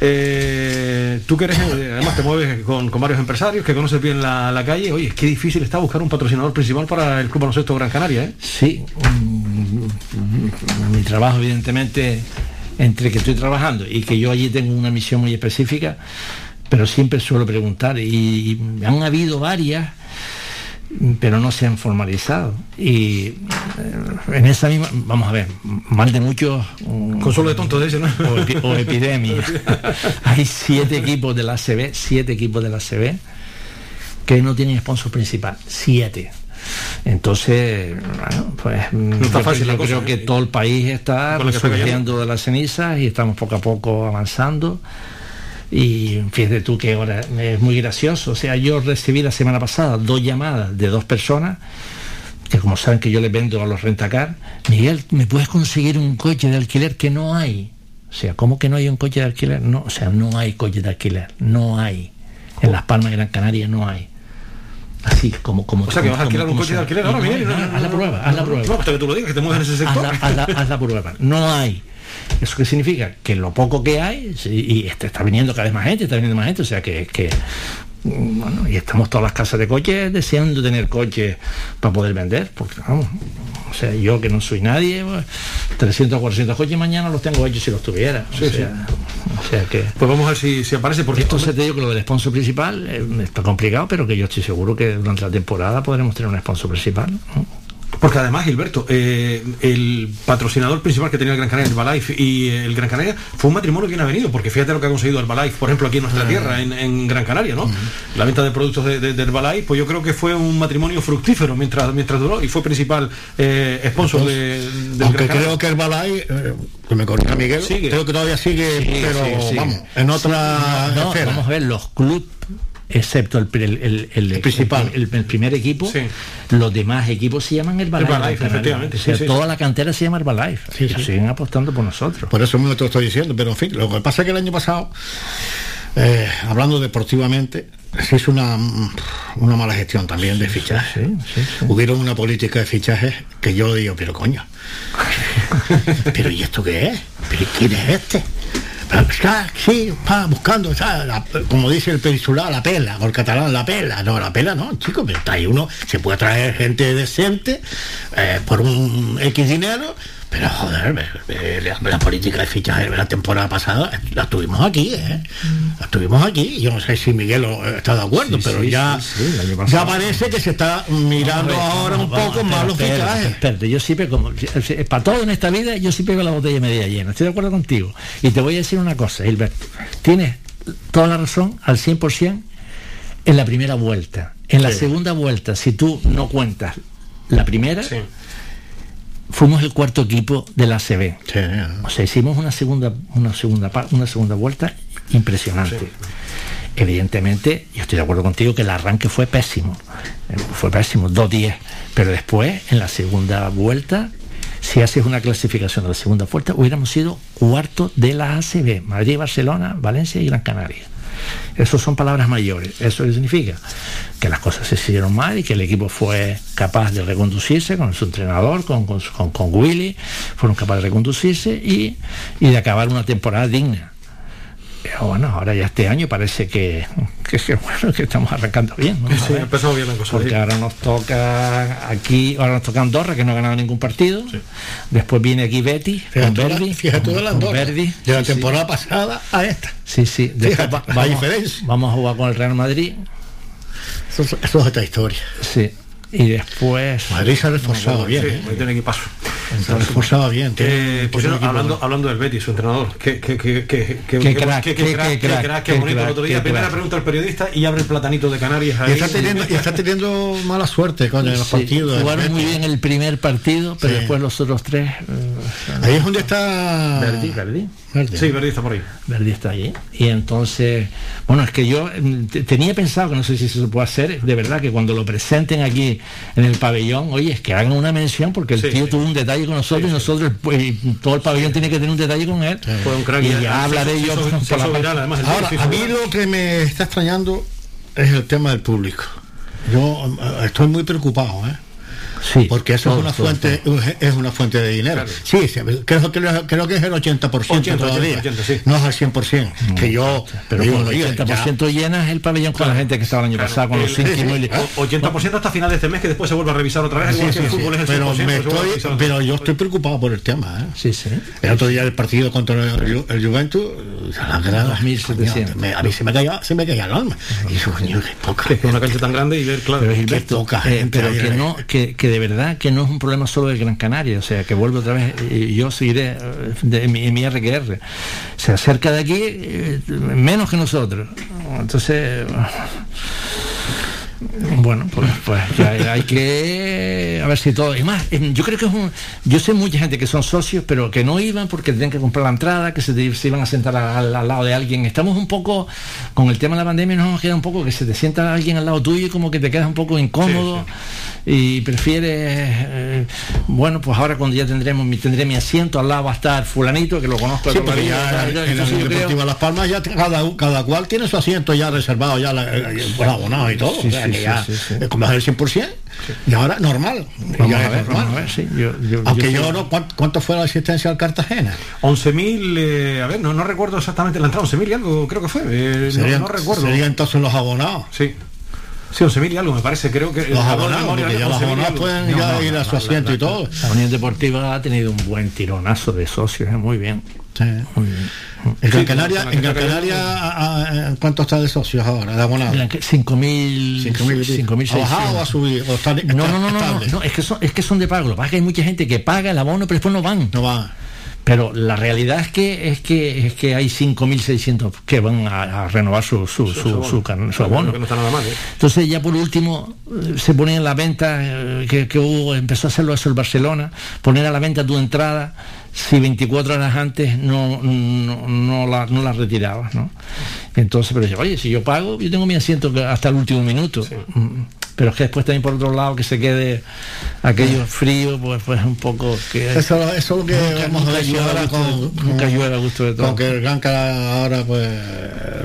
B: Eh, tú que eres, eh, además te mueves con, varios empresarios que conoces bien la, calle, oye, qué difícil está buscar un patrocinador principal para el Club Baloncesto Gran Canaria, ¿eh?
H: Sí, mm, mi trabajo evidentemente, entre que estoy trabajando y que yo allí tengo una misión muy específica, pero siempre suelo preguntar y han habido varias, pero no se han formalizado. Y eh, en esa misma, vamos a ver, mal de muchos... mm,
B: Consuelo de tonto de ese, ¿no?
H: O, epi- o epidemia. <laughs> Hay siete equipos de la ACB, siete equipos de la ACB que no tienen sponsor principal. Siete. Entonces, bueno, pues no
B: está
H: yo,
B: fácil la
H: yo
B: cosa,
H: creo que
B: ¿eh?
H: todo el país está surgiendo de las cenizas y estamos poco a poco avanzando. Y fíjate tú que ahora es muy gracioso. O sea, yo recibí la semana pasada dos llamadas de dos personas que como saben que yo les vendo a los rentacar, Miguel, ¿me puedes conseguir un coche de alquiler que no hay? O sea, ¿cómo que no hay un coche de alquiler? No, o sea, no hay coche de alquiler, no hay. En Las Palmas de Gran Canaria no hay. Así como como
B: O sea, que vas a alquilar un coche de alquiler ahora, Miguel.
H: haz la prueba, haz la prueba.
B: No, hasta que tú lo digas, que te mueves en ese sector.
H: haz la prueba. No hay. ¿Eso qué significa? Que lo poco que hay, y este, está viniendo cada vez más gente, está viniendo más gente, o sea que, que Bueno, y estamos todas las casas de coches deseando tener coches para poder vender, porque vamos, o sea, yo que no soy nadie, pues, 300 o 400 coches mañana los tengo hechos si los tuviera. O,
B: Sí,
H: sea, o sea que...
B: Pues vamos a ver si, si aparece, porque
H: Esto se te digo que lo del sponsor principal eh, está complicado, pero que yo estoy seguro que durante la temporada podremos tener un sponsor principal. ¿no?
B: Porque además, Gilberto, eh, el patrocinador principal que tenía el Gran Canaria, Herbalife, y el Gran Canaria, fue un matrimonio bien avenido, porque fíjate lo que ha conseguido Herbalife, por ejemplo, aquí en nuestra tierra, en, en Gran Canaria, ¿no? La venta de productos de, de- de Herbalife, pues yo creo que fue un matrimonio fructífero mientras, mientras duró, y fue principal eh, sponsor de, del
G: Aunque
B: Gran Canaria.
G: creo que el Balay, eh, que me corrija Miguel,
B: Sigue.
G: creo que todavía sigue,
H: Sí,
G: pero
H: sí, sí.
G: vamos, en otra
H: No, vamos a ver, los clubes, excepto el, el- el- el-
G: principal.
H: el, primer equipo, los demás equipos se llaman Herbalife.
B: Herbalife, efectivamente,
H: O sea,
B: sí, sí.
H: toda la cantera se llama Herbalife. y siguen apostando por nosotros.
G: Por eso mismo te lo estoy diciendo, pero en fin, lo que pasa es que el año pasado, eh, hablando deportivamente, se hizo una, una mala gestión también de fichaje. Hubieron una política de fichajes que yo digo, pero coño, <laughs> <laughs> pero ¿y esto qué es? ¿Pero quién es este? Está, sí, va buscando, está, la- como dice el peninsular, la pela, por catalán, la pela. No, la pela no, chicos, pero ahí uno, se puede traer gente decente eh, por un X dinero, pero joder, la, política de fichaje de la temporada pasada eh, la tuvimos aquí, ¿eh? La tuvimos aquí. Yo no sé si Miguel eh, está de acuerdo,
H: Sí,
G: pero
H: sí,
G: ya,
H: sí,
G: ya parece que se está mirando
H: ver,
G: ahora un
H: vamos,
G: poco más los fichajes.
H: espérate, yo siempre como para todo en esta vida yo siempre veo la botella media llena estoy de acuerdo contigo y te voy a decir una cosa Gilberto tienes toda la razón al 100% en la primera vuelta en la segunda vuelta si tú no cuentas la primera fuimos el cuarto equipo de la ACB o sea hicimos una segunda una segunda una segunda vuelta impresionante. Evidentemente, yo estoy de acuerdo contigo que el arranque fue pésimo, eh, fue pésimo, 2-10, pero después, en la segunda vuelta, si haces una clasificación de la segunda vuelta, hubiéramos sido cuarto de la ACB, Madrid, Barcelona, Valencia y Gran Canaria. Eso son palabras mayores. ¿Eso significa? Que las cosas se hicieron mal y que el equipo fue capaz de reconducirse con su entrenador, con, con, con- con Willy, fueron capaces de reconducirse y, y de acabar una temporada digna. Pero bueno, ahora ya este año parece que, que, que, bueno, que estamos arrancando bien. ¿no?
B: Sí, empezamos bien la cosa.
H: Porque
B: sí.
H: ahora nos toca aquí, ahora nos toca Andorra, que no ha ganado ningún partido. Después viene aquí Betty, con
G: Fíjate,
H: Verdi.
G: fíjate de la
H: con
G: Andorra,
H: Verdi.
G: de la
H: Sí, sí.
G: temporada pasada a esta.
H: Sí, sí. Después
G: Fíjate,
H: vamos, vamos a jugar con el Real Madrid.
G: Eso, es- eso es otra historia.
H: Sí. Y después.
G: Madrid se ha reforzado bien.
B: Sí,
G: ¿eh?
B: ahí tiene equipazo.
G: Se ha reforzado bien. tiene-
B: Eh, pues hablando, hablando del Betis, su entrenador, que, que, que, que, que,
H: Qué crack,
B: que-
H: qué-
B: que crack,
H: qué
B: qué
H: crack,
B: crack, qué
H: qué
B: bonito el otro día.
H: qué
B: Primera
H: crack.
B: pregunta al periodista y abre el platanito de Canarias
G: Y
B: ahí.
G: está, teniendo, y está teniendo mala suerte con los
H: Sí,
G: partidos.
H: jugaron muy bien el primer partido, pero
G: Sí.
H: después los otros tres. eh,
G: Ahí es donde está.
H: Verdi, Verdi.
G: Verdi.
B: Sí, Verdi está por ahí.
H: Verdi está allí. Y entonces, bueno, es que yo mm, te- tenía pensado que no sé si eso se puede hacer, de verdad, que cuando lo presenten aquí en el pabellón, oye, es que hagan una mención, porque el
B: Sí,
H: tío
B: sí.
H: tuvo un detalle con nosotros y nosotros, pues, y todo el pabellón tiene que tener un detalle con él.
B: Fue un crack
H: y
B: y-
H: ya hablaré yo
G: Ahora, a mí lo que me está extrañando es el tema del público. Yo eh, estoy muy preocupado, ¿eh?
H: Sí,
G: Porque eso
H: todo,
G: es una
H: todo,
G: fuente es una fuente de dinero. Sí, sí, creo, que, creo que es el 80%,
B: 80,
G: todavía.
B: 80, sí.
G: No es al 100%. que yo
H: Pero
G: digo,
H: con el
G: oye,
H: 80% llenas el pabellón con la gente que estaba el año pasado, con los
B: El-
H: y-
B: o- 80% hasta final de este mes, que después se vuelve a revisar otra vez.
G: ya-
B: igual
G: sí,
B: que el
G: sí,
B: fútbol
G: sí.
B: es el
G: pero,
B: 100%,
G: me
B: se vuelve a
G: estoy, pero yo estoy preocupado por el tema. ¿eh?
H: Sí, sí.
G: El otro día el partido contra el, el Juventus, la grada,
H: 2700.
G: coño, me- a mí se me caía, se me caía el alma. Y yo, coño, qué poca.
B: Es una cancha tan grande y ver, claro.
H: Pero Gilberto,
G: poca
H: eh, pero que no, que, que de verdad que no es un problema solo de Gran Canaria, o sea, que vuelve otra vez, y yo seguiré eh, de, mi, mi RQR. Se acerca de aquí eh, menos que nosotros. Entonces, bueno, pues, pues ya hay que a ver si todo. Y más, eh, yo creo que es un. Yo sé mucha gente que son socios, pero que no iban porque tenían que comprar la entrada, que se, se iban a sentar al, al lado de alguien. Estamos un poco, con el tema de la pandemia, nos queda un poco que se te sienta alguien al lado tuyo y como que te quedas un poco incómodo y prefieres. eh, bueno, pues ahora cuando ya tendremos mi, tendré mi asiento, al lado va a estar Fulanito, que lo conozco
G: Sí,
H: vida,
G: ya en Las Palmas ya cada, cada cual tiene su asiento ya reservado, ya la- eh, por abonado y todo.
H: Sí,
G: o sea, que
H: sí,
G: ya el 100%, y ahora normal.
H: Vamos
G: ya
H: a
G: es
H: ver,
G: normal.
H: vamos a ver, sí, yo- yo-
G: Aunque
H: yo
G: yo, no, ¿cuánto, cuánto fue la asistencia al Cartagena?
B: 11.000, eh, a ver, no, no recuerdo exactamente la entrada, 11.000 y algo creo que fue, eh, no-
G: Serían,
B: no, recuerdo.
G: serían entonces los abonados.
B: Sí. Sí, 11.000 y algo, me parece, creo que...
G: Los abonados,
B: memoria,
G: porque ya los
B: 11.000 y
G: abonados
B: algo.
G: pueden
H: No,
G: ya
H: no,
G: ir a su
H: no,
G: asiento
H: la-
G: y todo.
H: La Unión Deportiva ha tenido un buen tironazo de socios, ¿eh? muy bien.
G: Sí.
H: Muy bien.
G: En Gran
B: Sí,
G: Canaria, en
B: que
G: Gran
B: está
G: Canaria ¿a- a- ¿cuánto está de socios ahora, de abonados?
H: Mira, que 5.000
G: 5.000 ¿Ha bajado o ha
H: 5.600.
G: subido? ¿O está-
H: No,
G: está
H: no, no, no, no, es que son, es que son de pago. Lo que pasa es que hay mucha gente que paga el abono, pero después no van.
G: No va.
H: Pero la realidad es que es que es que hay 5.600 que van a, a renovar su su, su, su abono.
B: Que no está nada mal, ¿eh?
H: Entonces ya por último eh, se pone en la venta, eh, que, que hubo, empezó a hacerlo eso el Barcelona, poner a la venta tu entrada si 24 horas antes no, no, no la, no la retirabas, ¿no? Entonces, pero yo, oye, si yo pago, yo tengo mi asiento hasta el último minuto. Mm, Pero es que después también por otro lado que se quede aquello frío, pues pues un poco que
G: Eso, eso es lo que
H: Nunca-
G: hemos
H: nunca
G: ahora con,
H: de- nunca
G: con-
H: llueve a gusto de todo.
G: con que el Gran Canaria ahora pues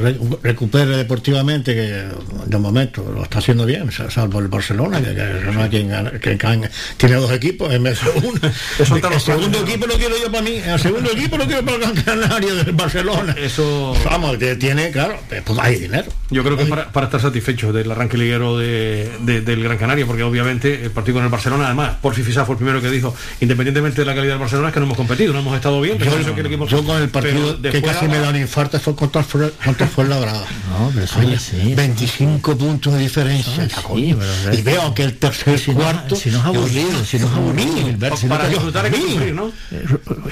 G: re- recupere deportivamente que de momento lo está haciendo bien sal- salvo el Barcelona que, que no hay quien, que can- tiene dos equipos en vez de uno. <laughs>
B: Eso
G: el segundo equipo lo quiero yo para mí el segundo equipo lo quiero para el Gran Canaria del Barcelona.
B: Eso...
G: vamos que tiene claro pues hay dinero.
B: Yo creo que para, para estar satisfechos del arranque liguero de, de- del Gran Canaria, porque obviamente el partido con el Barcelona, además, por Fifisa fue el primero que dijo, independientemente de la calidad del Barcelona, es que no hemos competido, no hemos estado bien.
G: yo,
B: reconoce que el equipo-
G: yo con el partido que casi me da un infarto fue contra contra el Fuenlabrada <laughs>
H: No, pero eso
G: Oye,
H: así.
G: 25 puntos de diferencia.
H: Sí,
G: y veo que el tercer
H: Si no,
G: cuarto.
H: si no es aburrido, si no es aburrido, Gilberto, si no
B: para
H: te-
B: disfrutar hay que sufrir, ¿no?
H: Eh,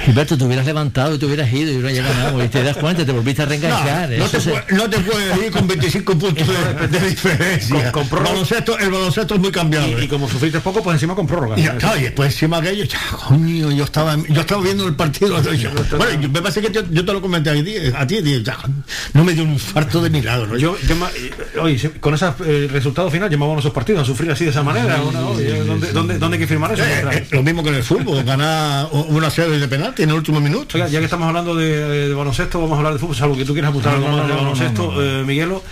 H: Gilberto, te hubieras levantado y te hubieras ido y hubieras ya ganado. Y te das cuenta, te volviste a
G: No,
H: reenganchar.
G: no,
H: Eso
G: te
H: se-
G: puede- no te puedes ir con 25 puntos de, de <laughs> diferencia.
B: Con- con
G: baloncesto, el baloncesto es muy cambiable.
B: Y, y como sufriste poco, pues encima con prórroga.
G: Y, claro, y después encima aquello, ya, coño, yo estaba, yo estaba viendo el partido. yo- bueno, yo- me parece que yo, yo te lo comenté a ti, a ti, ya, no me dio un infarto de milagro.
B: Yo, eh, oye, con ese eh, resultado final llamábamos esos partidos a sufrir así de esa manera. ¿o no? ¿dónde, dónde, dónde hay que firmar eso?
G: Eh, eh, lo mismo que en el fútbol, ganar una serie de penalti en el último minuto.
B: Oiga, ya que estamos hablando de, de baloncesto, vamos a hablar de fútbol, salvo que tú quieras apuntar algo más de baloncesto, Miguelo.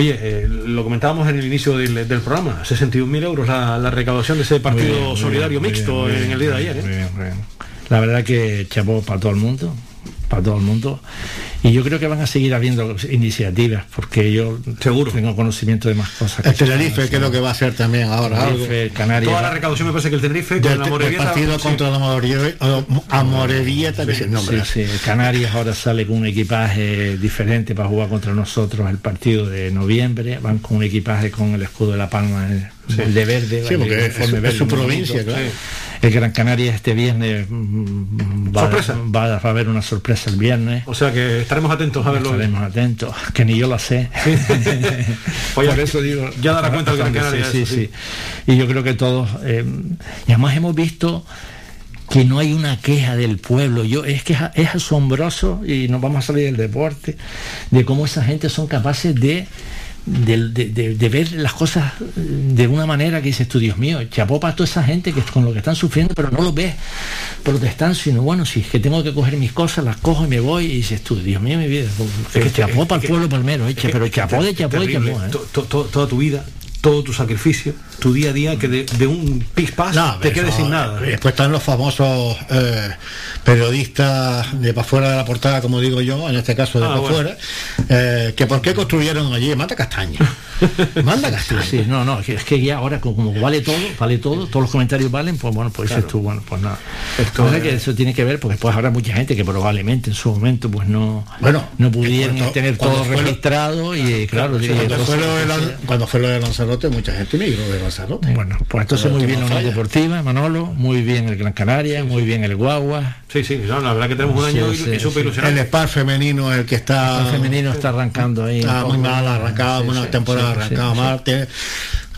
B: Oye, eh, lo comentábamos en el inicio del, del programa, 61.000 euros la, la recaudación de ese partido
H: bien,
B: solidario
H: bien,
B: mixto
H: bien,
B: en el día de ayer. ¿eh?
H: La verdad que chapó para todo el mundo, para todo el mundo. Y yo creo que van a seguir habiendo iniciativas, porque yo
B: Seguro.
H: tengo conocimiento de más cosas.
G: El Tenerife, que es lo que va a hacer también ahora. algo.
H: Tenerife, Canarias.
B: Toda la recaudación me parece que el Tenerife con la Morevieta,
G: partido
B: sí.
G: contra la Morevieta, Amorevieta, el.
H: Sí, sí, Canarias ahora sale con un equipaje diferente para jugar contra nosotros el partido de noviembre. Van con un equipaje con el escudo de la palma, el, el de verde.
G: Sí,
H: el
G: porque es-
H: uniforme
G: es
H: verde
G: su provincia, claro.
H: El Gran Canaria este viernes mm, va,
B: Sorpresa.
H: va a haber una sorpresa el viernes.
B: O sea que estaremos atentos a verlo.
H: Estaremos atentos, que ni yo lo sé. <laughs>
B: Oye,
H: Por eso digo.
B: ya dará cuenta el Gran <laughs> Canaria
H: Sí, sí, sí. Y yo creo que todos. eh, y además hemos visto que no hay una queja del pueblo. Yo es que es, es asombroso y nos vamos a salir del deporte de cómo esa gente son capaces de de, de- de- ver las cosas de una manera que dices tú, Dios mío, chapó para toda esa gente que con lo que están sufriendo, pero no lo ves protestando, sino bueno, si es que tengo que coger mis cosas, las cojo y me voy, y dices tú, Dios mío, mi vida, es que chapó para el pueblo primero, eh, pero chapó de chapó de chapó, eh.
B: To- to- to- toda tu vida, todo tu sacrificio, tu día a día, que de, de un pispás
G: No,
B: te quedes
G: eso-
B: sin nada.
G: Después están los famosos eh, periodistas de para fuera de la portada, como digo yo, en este caso de
B: Ah,
G: para
B: bueno.
G: fuera, eh, que por qué construyeron allí, manda castaña. <laughs> manda castaña.
H: sí, no, no, es que, ya ahora como, vale todo, vale todo, todos los comentarios valen, pues bueno, pues dices tú, bueno, pues nada.
B: Esto es-
H: que eso tiene que ver, porque después habrá mucha gente que probablemente en su momento pues no,
G: Bueno,
H: no pudieron
G: cuando-
H: tener
G: cuando
H: todo
G: lo-
H: registrado y claro,
G: Cuando fue, lo de cuando fue lo de Lanzarote, mucha gente migró de Lanzarote.
H: bueno, pues entonces muy bien la Unión Deportiva, Manolo, muy bien el Gran Canaria, muy bien el Guagua,
B: Sí, sí, no, la verdad que tenemos un año
H: sí,
B: y súper
H: sí.
G: El. Spar femenino es el que está.
H: el femenino está arrancando ahí.
G: Está muy mal arrancado,
H: Sí,
G: una
H: sí,
G: temporada arrancada
H: sí.
G: mal. tiene-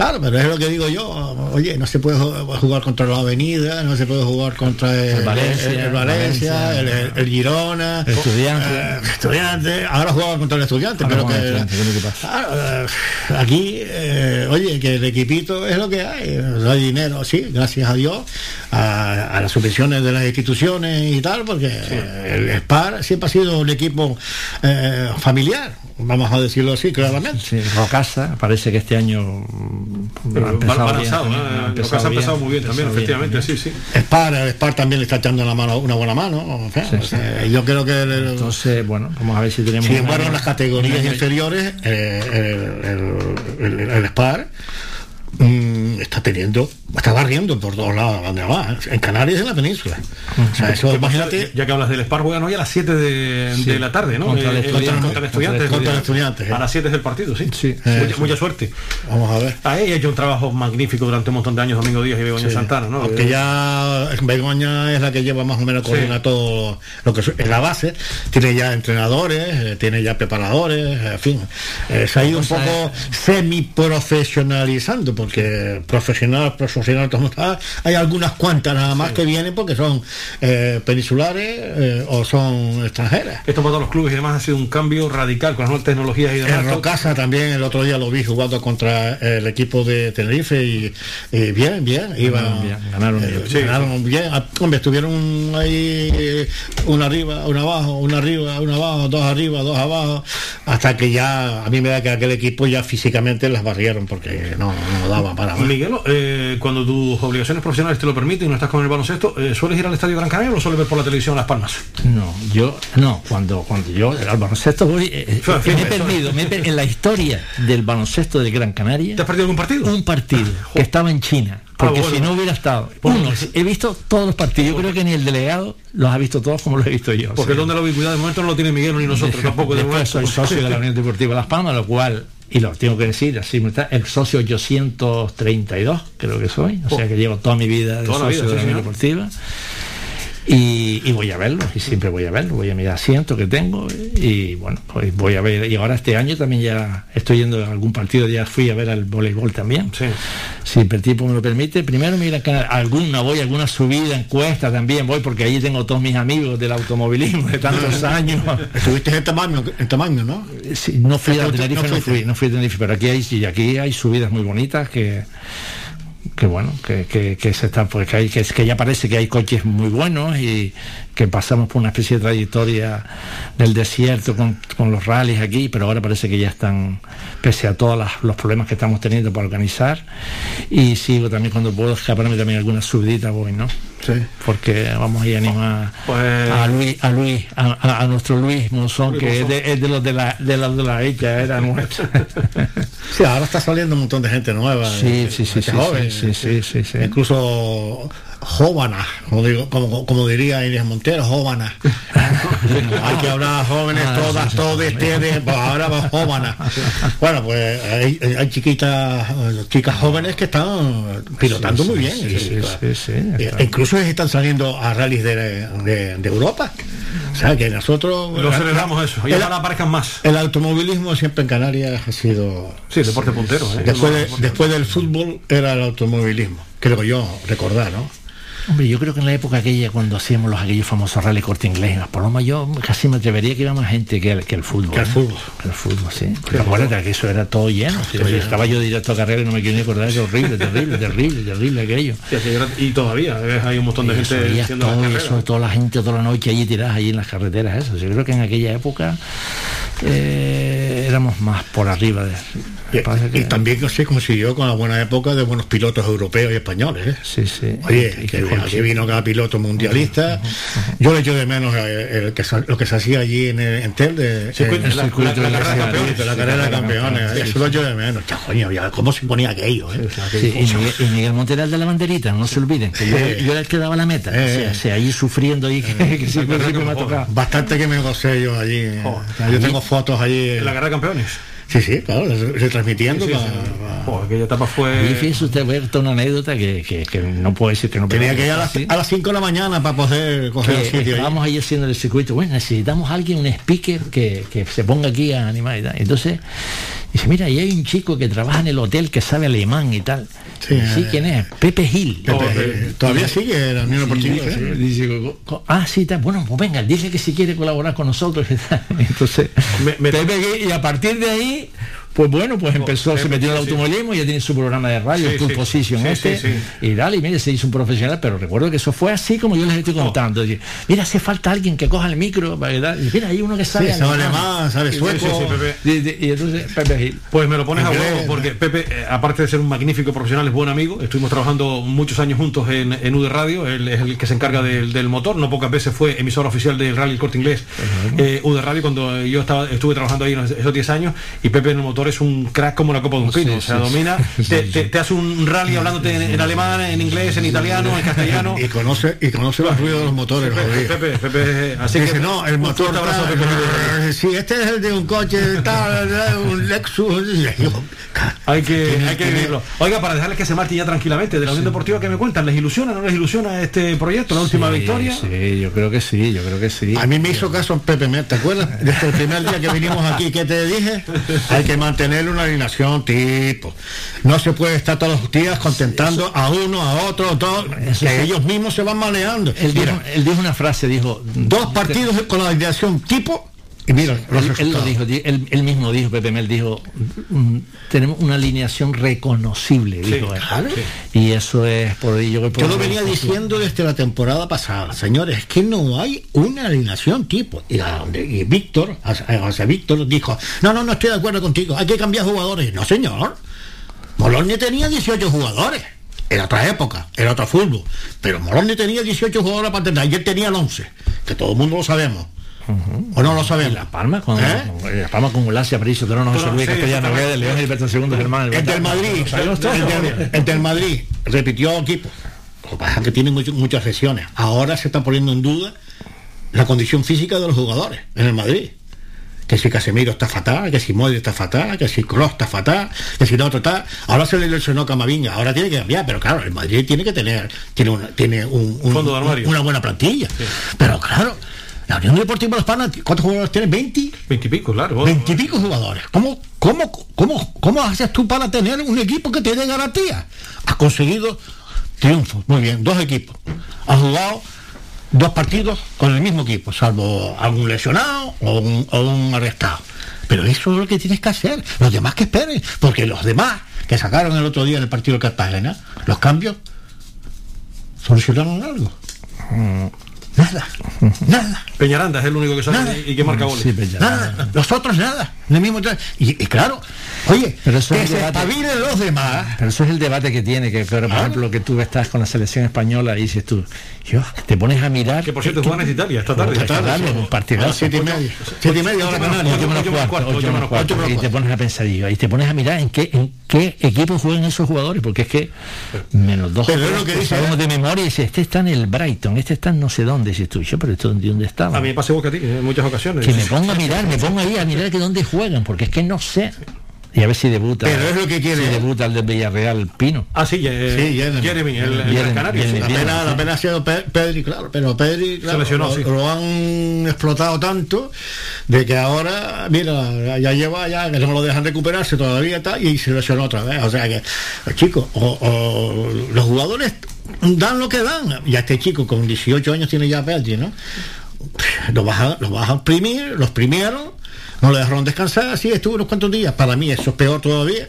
G: Claro, pero es lo que digo yo. Oye, no se puede ju- jugar contra la Avenida, no se puede jugar contra el,
H: El Valencia,
G: el- el Valencia,
H: Valencia,
G: el, Girona,
H: El Estudiante.
G: eh, Estudiante. Ahora jugaba contra el Estudiante,
H: Ahora
G: pero que,
H: Estudiante.
G: Ah, eh, aquí, eh, oye, que el equipito es lo que hay. No hay dinero, sí, gracias a Dios, a, a las subvenciones de las instituciones y tal, porque el SPAR siempre ha sido un equipo eh, familiar. Vamos a decirlo así claramente.
H: Sí, Rocasa, parece que este año mm, ha empezado bien,
B: ¿eh?
H: ha
B: que has empezado muy bien también,
H: empezado
B: efectivamente, sí, sí.
G: Spar, el Spar también le está echando una, mano, una buena mano. o sea,
H: Sí,
G: o sea, Yo creo que el- el-
H: Entonces, bueno, vamos a ver si tenemos.
G: sin embargo en las categorías inferiores eh, el, el- el- el Spar mm, está teniendo, está barriendo por todos lados donde va, en Canarias y en la península. O sea, eso
B: ¿Qué pasa?
G: imagínate
B: Ya que hablas del Spar, juegan hoy a las 7 de,
G: Sí.
B: de la tarde, ¿no?
G: Contra el
B: Eh, eh,
G: Estudiantes.
B: contra el estudiante.
G: Contra el Estudiantes, eh.
B: A las 7 es el partido, sí.
G: Eh,
B: mucha,
G: sí.
B: mucha suerte.
G: Vamos a ver.
B: Ahí ha hecho un trabajo magnífico durante un montón de años Domingo Díaz y Begoña
G: Sí.
B: Santana, ¿no? Eh,
G: ya Begoña es la que lleva más o menos coordina todo lo que es la base, tiene ya entrenadores, tiene ya preparadores, en fin, eh, se ha ido un poco semi profesionalizando, porque profesional, profesional, como está, hay algunas cuantas nada más que vienen porque son eh, peninsulares eh, o son extranjeras.
B: Esto para todos los clubes y demás ha sido un cambio radical con las nuevas tecnologías y demás.
G: En Rocasa también el otro día lo vi jugando contra el equipo de Tenerife y, y bien, bien, iba,
H: Ganaron bien, ganaron
G: eh,
H: bien.
G: sí, ganaron bien. Ah, Hombre, estuvieron ahí eh, una arriba, una abajo, una arriba, una abajo, dos arriba, dos abajo, hasta que ya a mí me da que aquel equipo ya físicamente las barrieron porque no, no daba para más.
B: Miguelo, eh, cuando tus obligaciones profesionales te lo permiten y no estás con el baloncesto, eh, ¿sueles ir al Estadio Gran Canaria o lo sueles ver por la televisión Las Palmas?
H: No, yo no, cuando cuando yo al baloncesto voy eh, eh, me he perdido, me he per- en la historia del baloncesto de Gran Canaria.
B: ¿Te has perdido algún partido?
H: Un partido que estaba en China, porque
B: Ah, bueno.
H: si no hubiera estado. Uno, he visto todos los partidos, yo creo que ni el delegado los ha visto todos como los he visto yo.
B: Porque
H: sí.
B: donde la ubicuidad de momento no lo tiene Miguel ni nosotros tampoco de <laughs>
H: Después
B: momento.
H: soy socio de la Unión Deportiva Las Palmas, lo cual, y lo tengo que decir, así me está, el socio 832, creo que soy, o sea que llevo toda mi vida de
B: Toda
H: socio
B: vida,
H: de la
B: sí,
H: Unión
B: señor.
H: Deportiva. Y, y voy a verlo, y siempre voy a verlo, voy a mi asiento que tengo, y bueno, pues voy a ver, y ahora este año también ya estoy yendo a algún partido, ya fui a ver al voleibol también.
B: Sí.
H: Si el tiempo me lo permite, primero me iré a Canal- alguna voy, alguna subida, encuesta también voy, porque ahí tengo todos mis amigos del automovilismo de tantos años.
G: Estuviste en tamaño, en tamaño, ¿no?
H: Sí, no fui a Tenerife, no fui, no fui a Tenerife, pero aquí hay, aquí hay subidas muy bonitas que que bueno, que, que, que se está, pues que hay, que, que ya parece que hay coches muy buenos y que pasamos por una especie de trayectoria del desierto con, con los rallies aquí, pero ahora parece que ya están, pese a todos los problemas que estamos teniendo para organizar, y sigo también cuando puedo escaparme también alguna subidita voy, ¿no?
G: Sí.
H: Porque vamos a ir a animar
B: Pues-
H: a Luis, a Luis, a, a- a nuestro Luis Monzón, que es
B: Monzón.
H: de, es de los de la, de los de la hecha, era nuestra. <laughs>
G: Sí, ahora está saliendo un montón de gente nueva.
H: Sí,
G: eh,
H: sí, sí, sí,
G: joven,
H: sí, sí, sí, sí.
G: Incluso jóvenes, como, digo, como, como diría Inés Jóvenes. <laughs> Hay que hablar jóvenes,
H: Ah,
G: todas,
H: sí, sí,
G: todos,
H: sí.
G: ustedes, pues ahora va jóvenes. Bueno, pues hay, hay chiquitas, eh, chicas jóvenes que están pilotando
H: Sí,
G: muy
H: sí,
G: bien.
H: sí,
G: y-
H: sí, sí, sí,
G: e-
H: está.
G: incluso están saliendo a rallies de, de- de Europa. O sea que nosotros
B: Lo celebramos eso. Y ojalá aparezcan más.
G: el automovilismo siempre en Canarias ha sido
B: Sí, deporte puntero. ¿eh?
G: Después, de- después del fútbol era el automovilismo, creo yo, recordar, ¿no?
H: Hombre, yo creo que en la época aquella, cuando hacíamos los aquellos famosos rally corte inglés, en las palomas, yo casi me atrevería que iba más gente que el, que el fútbol.
G: Que el
H: ¿eh?
G: fútbol.
H: Que el fútbol, sí. Pero acuérdate que eso era todo lleno. sí, sí, estaba yo directo a carrera y no me quiero ni acordar, era horrible, terrible, terrible, terrible aquello.
B: Y todavía ves, hay un montón de
H: Eso,
B: gente haciendo
H: todo eso, toda la gente toda la noche allí tirada allí en las carreteras, eso. Yo creo que en aquella época eh, éramos más por arriba de.
G: Y,
H: Lo que pasa es que-
G: y también que se consiguió con la buena época de buenos pilotos europeos y españoles. ¿eh?
H: Sí, sí.
G: Oye,
H: Y- y
G: que
H: que-
G: aquí vino cada piloto mundialista. Yo le echo de menos eh, el que sa- lo que se hacía allí en, el- en Tel de
B: Sí,
G: en-
B: el circuito
G: la-
B: de la
G: la-
B: carrera de
G: la- carrera de campeones.
H: Sí,
G: Eso
H: sí.
G: lo echo de menos. Ya, coño, ya, ¿cómo se ponía aquello? eh?
H: Sí, y, Miguel, y Miguel de la banderita, no se olviden, que yo,
G: Eh.
H: yo era el que daba la meta,
G: Eh.
H: o sea, o sea, allí sufriendo ahí, que, siempre, me ha tocado.
G: Bastante que me gocé yo allí. eh. yo tengo fotos allí.
B: En la carrera de campeones.
G: Sí, sí, claro, retransmitiendo.
B: Sí, sí, sí. aquella etapa
H: Y
B: fue.
H: fíjese usted, ver toda una anécdota que, que, que no puedo decir que no
G: Tenía que ir a a las 5 de la mañana para poder coger el sitio. ahí.
H: estábamos ahí haciendo el circuito, bueno, necesitamos a alguien, un speaker que, que se ponga aquí a animar y tal. Entonces, dice, mira, y hay un chico que trabaja en el hotel que sabe alemán y tal.
G: Sí,
H: Sí, ¿quién es? Pepe Gil.
G: Pepe, eh, Todavía sigue la Unión Deportiva. ¿eh?
H: ah, sí, tal. bueno, pues venga, dice que si quiere colaborar con nosotros. <laughs> y tal. Entonces,
B: Me- me-
H: Pepe Gil, y a partir de ahí Pues bueno, pues empezó, se metió en el automovilismo, ya tiene su programa de radio,
B: Sí, sí.
H: Position
B: Sí,
H: este,
B: sí, sí.
H: y dale, y mire, se hizo un profesional, pero recuerdo que eso fue así como yo les estoy contando. Decir, mira, hace falta alguien que coja el micro, ¿verdad? Y mira, hay uno que sabe
G: Sí, sabe alemán, sabe sueco.
H: sí, sí, Pepe. Y, y- y entonces Pepe Gil.
B: Pues me lo pones a huevo, porque Pepe, eh, aparte de ser un magnífico profesional, es buen amigo. Estuvimos trabajando muchos años juntos en, en UD Radio, él es el que se encarga del, del motor, no pocas veces fue emisor oficial del Rally Corte Inglés, eh, UD Radio, cuando yo estaba estuve trabajando ahí en esos 10 años, y Pepe en el motor es un crack como la copa de un pino,
H: Sí,
B: o sea,
H: sí,
B: domina, <laughs>
H: sí.
B: te, te- te hace un rally hablándote en, en alemán, en inglés, en italiano, en castellano.
G: Y conoce, y conoce los ruidos de los motores.
B: Pepe. Pepe, Pepe, así
G: Dice,
B: que
G: no, el
B: un
G: motor
B: abrazo a
G: tal,
B: Pepe <laughs>
G: eh, si este es el de un coche tal, <laughs> un Lexus.
B: Hay que, hay que vivirlo. Oiga, para dejarles que se marchen ya tranquilamente, de la Unión Deportiva que me cuentan, ¿les ilusiona o no les ilusiona este proyecto, la última victoria?
H: Sí, yo creo que sí, yo creo que sí.
G: A mí me hizo caso Pepe Mer, ¿te acuerdas? Desde el primer día que vinimos aquí, que te dije? Hay que mantener una alineación tipo. No se puede estar todos los días contentando a uno, a otro,
H: Eso
G: que ellos mismos se van maneando.
H: Él dijo,
G: Mira,
H: él dijo una frase, dijo...
G: dos partidos con la alineación tipo y mira los
H: Él, él lo dijo, di- él, él mismo dijo, Pepe Mel dijo, mm, tenemos una alineación reconocible,
B: Sí,
H: dijo él.
G: claro.
H: Y eso es por ello
G: Yo lo venía diciendo desde la temporada pasada, señores, es que no hay una alineación tipo. Y, a donde- y Víctor, hacia, hacia Víctor dijo, no, no, no estoy de acuerdo contigo, hay que cambiar jugadores. No, señor. Moloney tenía 18 jugadores. Era otra época, era otro fútbol. Pero Moloney tenía 18 jugadores para tener. Ayer tenían 11, que todo el mundo lo sabemos. ¿O no lo sabemos?
H: La Palma con,
G: ¿Eh?
H: con- La Palma con Gulacia, Aparicio, Toro, no, Luis
B: sí,
H: Castellano. Guedes, León, Gilberto II, Germán.
G: El del Madrid, el del, el del Madrid repitió equipo. Lo que pasa es que tiene mucho- muchas lesiones. Ahora se está poniendo en duda la condición física de los jugadores en el Madrid. Que si Casemiro está fatal, que si Modri está fatal, que si Kroos está fatal, que si no otro está. Ahora se le lesionó Camavinga, ahora tiene que cambiar, pero claro, el Madrid tiene que tener, tiene una, tiene un, un-
B: Fondo de armario.
G: una buena plantilla. Pero claro, la Unión Deportiva Las Palmas, ¿cuántos jugadores tiene? ¿20?
B: Veintipico, claro. vos-
G: Veintipico jugadores. ¿Cómo, cómo, cómo, ¿Cómo haces tú para tener un equipo que te dé garantía? Has conseguido triunfos, muy bien, dos equipos. Has jugado dos partidos con el mismo equipo, salvo algún lesionado o un, o un arrestado. Pero eso es lo que tienes que hacer. Los demás que esperen, porque los demás que sacaron el otro día en el partido de Cartagena, los cambios, solucionaron algo. Nada, nada.
B: Peñaranda es el único que
G: Nada.
B: sale y que marca goles.
H: Sí.
G: Nada, los otros nada. Mismo y, y claro, oye,
H: Pero eso
G: que
H: es
G: se espabilen los demás.
H: Pero eso es el debate que tiene, que pero, por ejemplo que tú estás con la selección española y dices tú, yo, te pones a mirar.
B: Que por cierto juegan en Italia esta tarde.
H: Esta tarde, un partidazo.
G: Siete y media. Siete y media,
H: cuarto. y te pones a pensar y, y te pones a mirar en qué en qué equipo juegan esos jugadores porque es que menos dos
G: Pero es lo que dice,
H: sabemos
G: ¿eh?
H: de memoria y dice este está en el Brighton este está en no sé dónde dices tú yo pero esto de dónde estaba
B: A mí me pasa igual que a ti en muchas ocasiones.
H: que me ponga a mirar me ponga ahí a mirar que dónde juegan porque es que no sé y a ver si debuta
G: Pero es lo que quiere,
H: si debuta el de Villarreal Pino
B: Ah, sí, eh,
G: Sí, Jeremy.
B: Jeremy, el, el
H: Jeremy,
B: canario.
H: Jeremy.
B: sí.
G: La
H: Bien,
G: pena,
H: sí.
G: la pena ha sido Pe- Pedri, claro, pero Pedri claro,
B: lesionó,
G: lo,
B: sí.
G: lo han explotado tanto de que ahora, mira, ya lleva ya, que no lo dejan recuperarse todavía está, y se lesionó otra vez. O sea que, pues, chicos, o- o los jugadores dan lo que dan. Y a este chico con 18 años tiene ya Pedri, ¿no? Los vas a, los vas a exprimir, los primieron, no le dejaron descansar, así estuvo unos cuantos días. Para mí eso es peor todavía,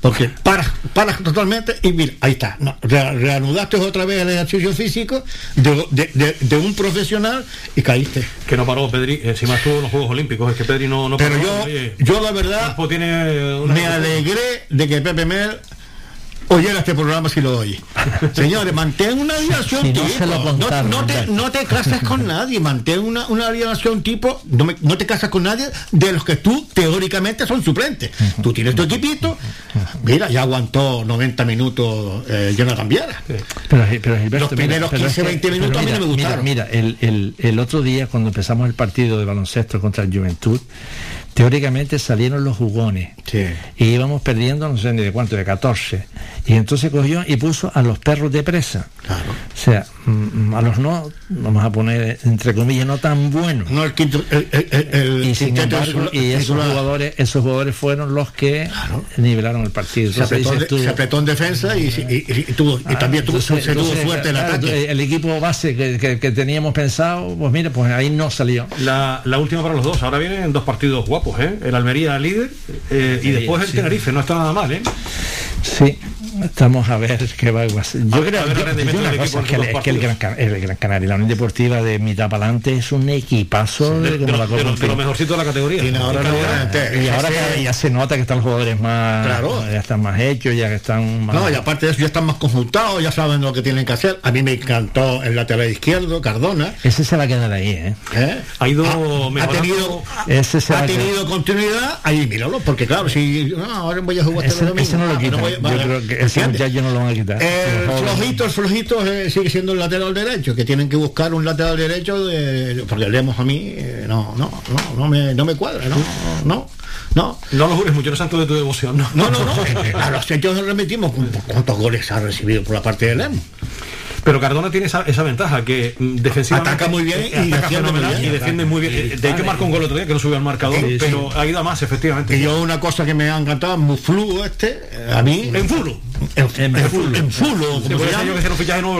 G: porque paras, paras totalmente y mira, ahí está, no, reanudaste otra vez el ejercicio físico de, de- de- de un profesional y caíste.
B: Que no paró Pedri, encima estuvo en los Juegos Olímpicos, es que Pedri no, no
G: Pero
B: paró.
G: yo,
B: oye,
G: yo la verdad
B: tiene
G: me alegré de que Pepe Mel oyera este programa si lo oye. <laughs> Señores, mantén una alineación
H: Si no
G: tipo.
H: se lo
G: no,
H: contaron,
G: no te, no te cases con nadie, mantén una, una tipo. No, me- no te casas con nadie de los que tú teóricamente son suplentes. Tú tienes tu equipito. Mira, ya aguantó 90 minutos eh, Jonathan Viera.
H: Pero, pero Gilberto,
G: Los primeros
H: pero
G: 15,
H: es
G: 20 minutos a mí no me gustaron.
H: Mira, mira, el, el- el otro día cuando empezamos el partido de baloncesto contra el Juventud, teóricamente salieron los jugones.
G: Sí.
H: Y íbamos perdiendo, no sé ni de cuánto, de 14. Y entonces cogió y puso a los perros de presa.
G: Claro.
H: sea, mm, a los no, vamos a poner entre comillas, no tan buenos.
G: No el quinto, el, el- el-
H: y sin
G: quinteto
H: embargo,
G: es-
H: y
G: es
H: esos jugadores, esos jugadores fueron los que nivelaron el partido.
G: se apretó,
H: dices
G: de-
H: tú-
G: se apretó en defensa y, y- y- y tuvo, y
H: Ah,
G: también tuvo,
H: entonces-
G: se tuvo
H: entonces,
G: suerte en
H: claro,
G: ataque.
H: El equipo base que, que- que teníamos pensado, pues mire, pues ahí no salió.
B: La, la última para los dos. Ahora vienen dos partidos guapos, ¿eh? El Almería líder eh, y después el
H: sí.
B: Tenerife. No está nada mal, ¿eh?
H: Sí, estamos a ver qué va a pasar. Yo
B: A
H: creo
B: a ver el
H: yo-
B: rendimiento
H: yo una
B: del
H: cosa,
B: equipo
H: es que, el-
B: estos
H: es que el,
B: partidos.
H: Gran, Can- el Gran Canaria, la Unión Deportiva de mitad para adelante es un equipazo
B: De,
H: de,
B: de
H: como
B: lo,
H: la
B: de de lo mejorcito de la categoría.
G: Ahora eh,
H: Y ahora
G: ese-
H: que ya se nota que están los jugadores más
G: Claro.
H: ya están más hechos, ya que están más
G: No, y aparte de eso ya están más conjuntados, ya saben lo que tienen que hacer. A mí me encantó el lateral izquierdo, Cardona.
H: ese se va a quedar ahí, ¿eh?
G: ¿eh?
B: Ha ido
G: ha, tenido,
H: Ese se va
G: ha tenido continuidad, ahí míralo, porque claro, si no, ahora voy a jugar este
H: Ese,
G: domingo,
H: ese no lo
G: ¿entiendes?
H: muchacho no lo van a quitar.
G: El
H: Los jóvenes.
G: flojito, el flojito eh, sigue siendo el lateral derecho, que tienen que buscar un lateral derecho, de, porque leemos a mí, eh, no, no, no, no me, no me cuadra, no, no, no.
B: No lo jures mucho, no santo de tu devoción, ¿no?
G: No, no, no. eh, A los hechos nos remitimos cuántos goles ha recibido por la parte de Lemos.
B: Pero Cardona tiene esa, esa ventaja que mm, defensivamente
G: Ataca muy bien
B: eh,
G: y
B: ataca
G: defiende muy
B: fenomenal
G: bien.
B: y defiende muy bien. De hecho marcó un gol otro día que no subió al marcador,
G: Sí, sí.
B: pero ha ido a más efectivamente.
G: Y yo una cosa que me ha encantado, Muflu este, eh, a mí.
B: En Fulo.
G: En,
H: En
G: en
H: Fulo.
G: en como se llama.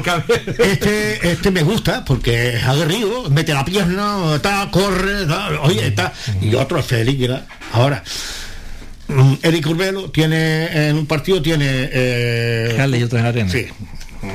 B: que.
G: Este, este me gusta porque es aguerrido, mete la pierna, está, corre, está, oye, está. Y otro es Félix, Ahora, mm, Eric Urbelo tiene en un partido tiene eh,
H: y arenas.
G: sí, lo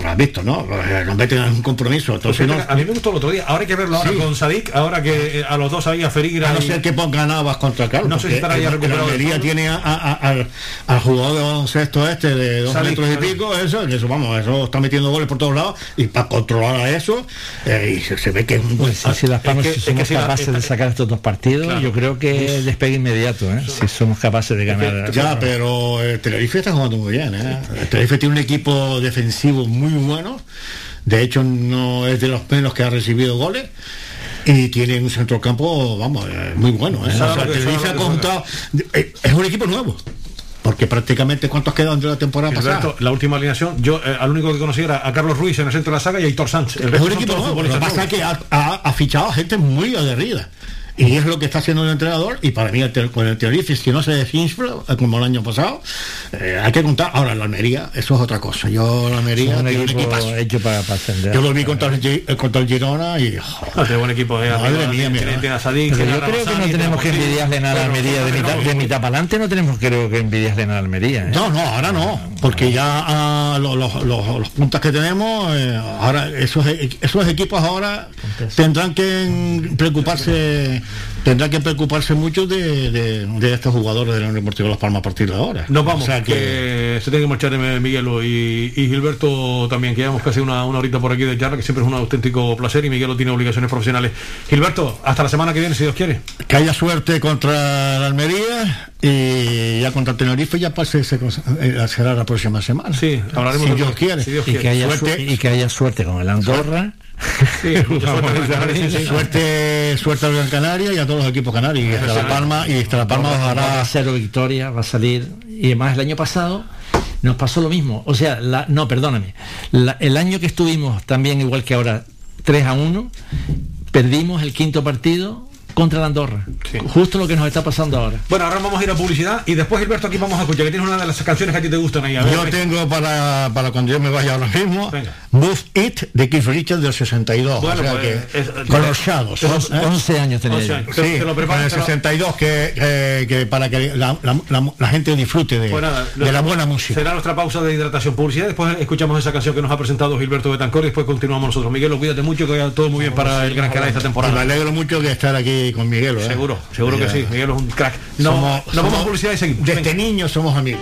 G: has visto, ¿no? Eh, Nos meten en un compromiso, entonces no.
B: a mí me gustó el otro día. Ahora hay que verlo ahora
G: Sí.
B: con Sadik, ahora que eh, a los dos ahí a Ferigra
G: A no
B: y-
G: ser que ponga Navas contra Carlos.
B: No sé si estará ya recuperado todo.
G: tiene a- a- a- al, al jugador de baloncesto este de dos
B: Sadik,
G: metros y
B: Sadik.
G: pico, eso, eso vamos, eso está metiendo goles por todos lados y para controlar a eso, eh, y se, se ve que es un buen
H: Pues si, las Palmas
B: que-
H: si
B: es
H: somos
B: que si la-
H: capaces de sacar estos dos partidos,
B: Claro.
H: yo creo que despegue inmediato, ¿eh? si somos capaces de ganar.
G: Ya, pero el Tenerife está jugando muy bien. ¿eh? El Tenerife tiene un equipo defensivo muy bueno. De hecho, no es de los menos que ha recibido goles. Y tiene un centrocampo, vamos, eh, muy bueno. Es un equipo nuevo. Porque prácticamente, ¿cuántos quedan de la temporada
B: Gilberto,
G: pasada?
B: la última alineación, yo eh, al único que conocí era a Carlos Ruiz en el centro de la saga y a Hitor Sánchez. El
G: Es un equipo nuevo. Lo que pasa es que ha, ha- ha fichado a gente muy aguerrida. Y es lo que está haciendo el entrenador. Y para mí, el, con el Tenerife, si no se desinfla, eh, como el año pasado, eh, hay que contar. Ahora, la Almería, eso es otra cosa. Yo, la Almería,
H: Es un equipo hecho para, para ascender.
G: Yo lo vi contra el, eh, contra el Girona y.
B: Tiene buen equipo, eh,
G: Madre
B: arriba,
G: mía,
B: tiene, tiene- Sadik,
H: Pero yo creo que no tenemos que envidiarle nada a Almería. De mitad, de mitad para adelante no tenemos creo que envidiarle nada a Almería. ¿eh?
G: No, no, ahora no, porque ya ah, lo- lo- lo- los puntos que tenemos, eh, ahora esos, esos equipos ahora tendrán que preocuparse, tendrán que preocuparse mucho de, de- de estos jugadores de la Unión Deportiva Las Palmas a partir de ahora.
B: Nos vamos,
G: O sea que,
B: que se tiene que marchar eh, Miguelo y, y Gilberto también, que llevamos casi una, una horita por aquí de charla, que siempre es un auténtico placer y Miguelo tiene obligaciones profesionales. Gilberto, hasta la semana que viene, si Dios quiere.
G: que haya suerte contra la Almería y ya contra Tenerife ya pase ese cosa- eh, será la próxima semana.
B: Sí, hablaremos
G: si
B: de
G: Dios quiere.
B: Si Dios
H: Y que, haya
G: Suerte.
H: su- y que haya suerte con el Andorra.
B: Sí, <laughs> suerte.
G: Suerte, suerte a Gran Canaria y a todos los equipos canarios y hasta La Palma y hasta La Palma
H: va a cero victoria, va a salir. Y además el año pasado nos pasó lo mismo. O sea, la- no, perdóname. La- el año que estuvimos también igual que ahora, 3 a 1, perdimos el quinto partido contra la Andorra.
B: Sí.
H: Justo lo que nos está pasando ahora.
B: Bueno, ahora vamos a ir a publicidad y después Gilberto aquí vamos a escuchar que tienes una de las canciones que a ti te gustan ahí. A ver,
G: Yo tengo para, para cuando yo me vaya ahora mismo
B: Venga.
G: Move It de Keith Richards del 62.
B: Bueno,
G: o sea
B: pues,
G: que,
B: es-
G: con los Shadows.
B: es-
G: ¿eh?
H: 11 años tenía
B: Once
H: yo.
B: años.
G: Sí,
B: Te- lo preparas,
G: con el
B: te lo-
G: 62 que, que- que para que la, la- la- la gente disfrute de,
B: Pues nada,
G: de la buena música.
B: Será nuestra pausa de hidratación publicidad. Después escuchamos esa canción que nos ha presentado Gilberto Betancor y después continuamos nosotros. Miguel, cuídate mucho, que vaya todo muy bien para el Gran Canaria esta
G: Y me
B: temporada.
G: alegro mucho de estar aquí con Miguel. ¿eh?
B: Seguro, seguro que sí. Miguel es un crack. No,
G: Somos-
B: nos vamos
G: somos-
B: a publicidad y seguimos.
G: Desde
B: Venga.
G: niños somos amigos.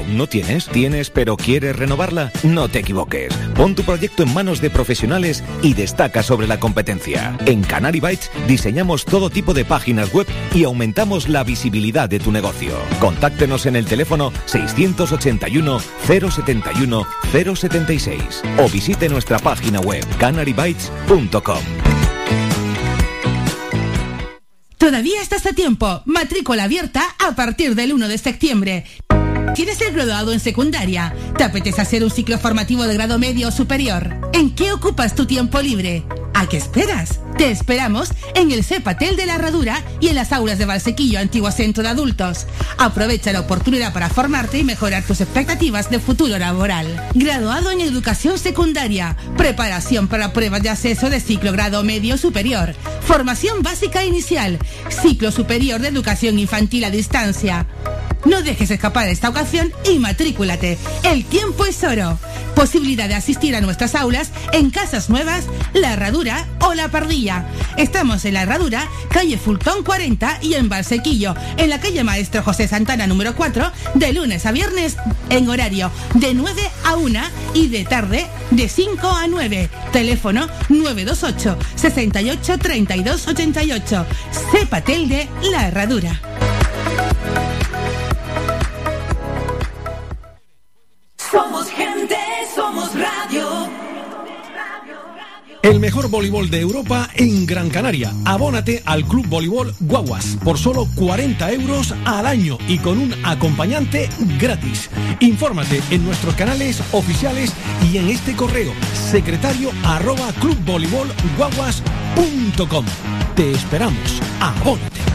J: ¿Aún no tienes? ¿Tienes pero quieres renovarla? No te equivoques. Pon tu proyecto en manos de profesionales y destaca sobre la competencia. En Canary Bytes diseñamos todo tipo de páginas web y aumentamos la visibilidad de tu negocio. Contáctenos en el teléfono 681 071 076 o visite nuestra página web canarybytes.com.
I: Todavía estás a tiempo. Matrícula abierta a partir del 1 de septiembre. ¿Quieres ser graduado en secundaria? ¿Te apetece hacer un ciclo formativo de grado medio o superior? ¿En qué ocupas tu tiempo libre? ¿A qué esperas? Te esperamos en el CEPATEL de la Herradura y en las aulas de Valsequillo, antiguo centro de adultos. Aprovecha la oportunidad para formarte y mejorar tus expectativas de futuro laboral. Graduado en educación secundaria, preparación para pruebas de acceso de ciclo grado medio superior, formación básica inicial, ciclo superior de educación infantil a distancia. No dejes escapar esta ocasión y matrículate. El tiempo es oro. Posibilidad de asistir a nuestras aulas en Casas Nuevas, La Herradura o La Pardilla. Estamos en La Herradura, calle Fultón 40 y en Valsequillo, en la calle Maestro José Santana número 4, de lunes a viernes en horario de 9 a 1 y de tarde de 5 a 9. Teléfono 928 68 32 88. Cepatel de La Herradura.
B: Somos
K: El mejor voleibol de Europa en Gran Canaria. Abónate al Club Voleibol Guaguas por solo 40 euros al año y con un acompañante gratis. Infórmate en nuestros canales oficiales y en este correo secretario arroba. Te esperamos. Abónate.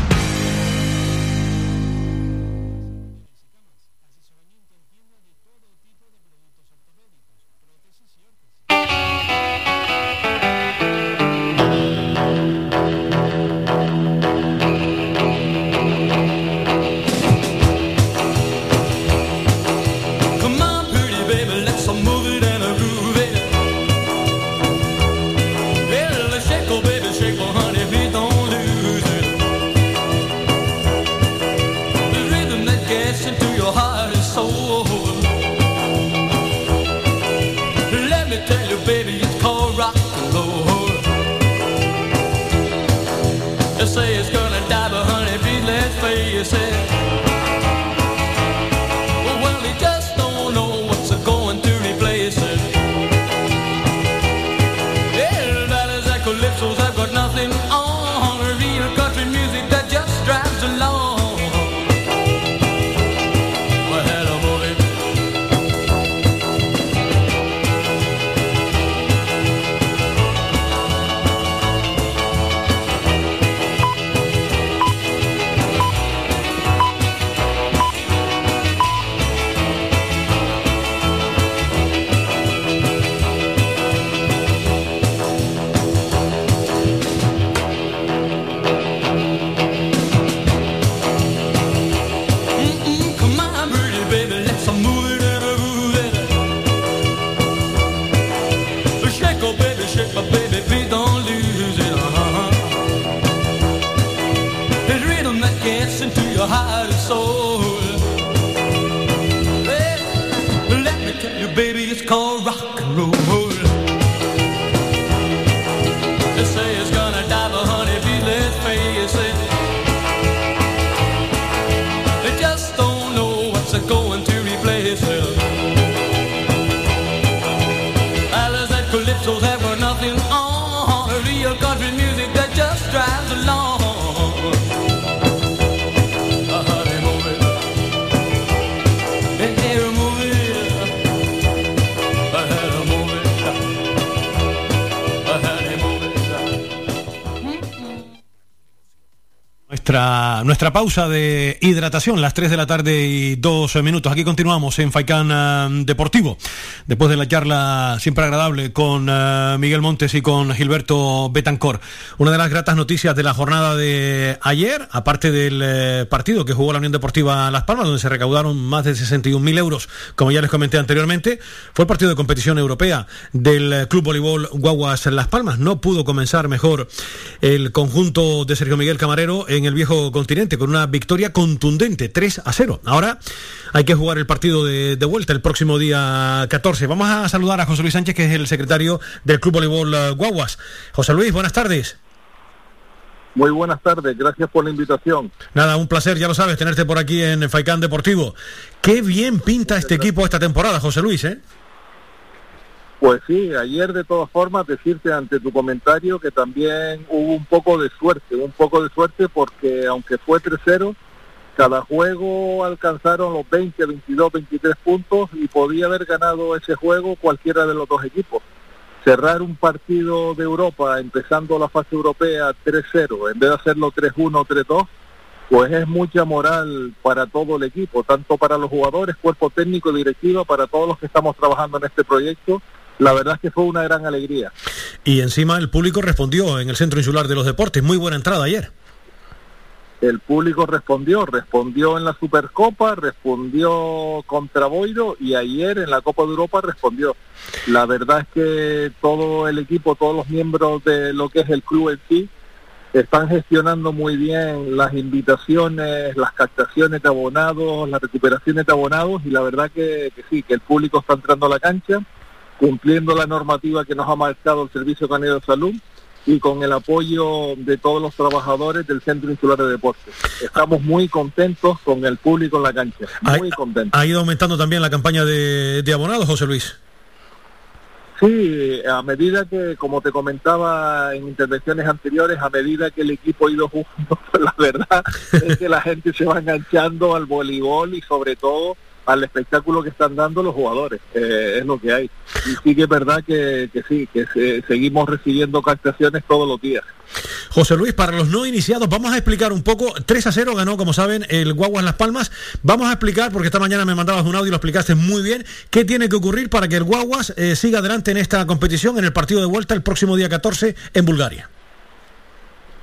B: Pausa de hidratación, las 3 de la tarde y 2 minutos. Aquí continuamos en Faicán eh, Deportivo, después de la charla siempre agradable con eh, Miguel Montes y con Gilberto Betancor. Una de las gratas noticias de la jornada de ayer, aparte del eh, partido que jugó la Unión Deportiva Las Palmas, donde se recaudaron más de 61.000 euros, como ya les comenté anteriormente, fue el partido de competición europea del eh, Club Voleibol Guaguas Las Palmas. No pudo comenzar mejor el conjunto de Sergio Miguel Camarero en el viejo continente con una victoria contundente, 3 a 0. Ahora hay que jugar el partido de, de vuelta el próximo día 14. Vamos a saludar a José Luis Sánchez, que es el secretario del Club Voleibol eh, Guaguas. José Luis, buenas tardes.
L: Muy buenas tardes, gracias por la invitación.
B: Nada, un placer, ya lo sabes, tenerte por aquí en Faicán Deportivo. Qué bien pinta este equipo esta temporada, José Luis, ¿eh?
L: Pues sí, ayer de todas formas decirte ante tu comentario que también hubo un poco de suerte, un poco de suerte porque aunque fue 3-0, cada juego alcanzaron los 20, 22, 23 puntos y podía haber ganado ese juego cualquiera de los dos equipos. Cerrar un partido de Europa empezando la fase europea 3-0 en vez de hacerlo 3-1 3-2, pues es mucha moral para todo el equipo, tanto para los jugadores, cuerpo técnico, directivo, para todos los que estamos trabajando en este proyecto. La verdad es que fue una gran alegría.
B: Y encima el público respondió en el Centro Insular de los Deportes. Muy buena entrada ayer.
L: El público respondió, respondió en la Supercopa, respondió contra Boiro y ayer en la Copa de Europa respondió. La verdad es que todo el equipo, todos los miembros de lo que es el club en sí, están gestionando muy bien las invitaciones, las captaciones de abonados, las recuperaciones de abonados y la verdad que, que sí, que el público está entrando a la cancha, cumpliendo la normativa que nos ha marcado el Servicio Canario de Salud y con el apoyo de todos los trabajadores del Centro Insular de Deportes. Estamos muy contentos con el público en la cancha, muy contentos.
B: Ha ido aumentando también la campaña de, de abonados, José Luis.
L: Sí, a medida que, como te comentaba en intervenciones anteriores, a medida que el equipo ha ido jugando, <laughs> la verdad es que la gente se va enganchando al voleibol y sobre todo al espectáculo que están dando los jugadores. Eh, es lo que hay. Y sí que es verdad que, que sí, que se- seguimos recibiendo captaciones todos los días.
B: José Luis, para los no iniciados, vamos a explicar un poco. 3 a 0 ganó, como saben, el Guaguas Las Palmas. Vamos a explicar, porque esta mañana me mandabas un audio y lo explicaste muy bien, qué tiene que ocurrir para que el Guaguas eh, siga adelante en esta competición, en el partido de vuelta el próximo día 14 en Bulgaria.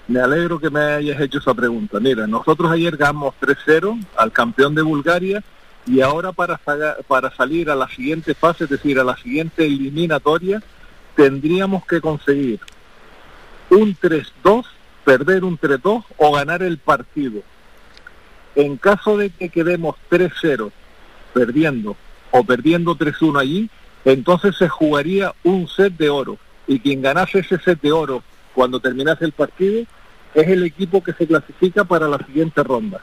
L: Me alegro que me hayas hecho esa pregunta. Mira, nosotros ayer ganamos 3-0 al campeón de Bulgaria y ahora para, para salir a la siguiente fase, es decir, a la siguiente eliminatoria, tendríamos que conseguir un 3-2, perder un 3-2 o ganar el partido. En caso de que quedemos 3-0 perdiendo o perdiendo 3-1 allí, entonces se jugaría un set de oro. Y quien ganase ese set de oro cuando terminase el partido es el equipo que se clasifica para la siguiente ronda.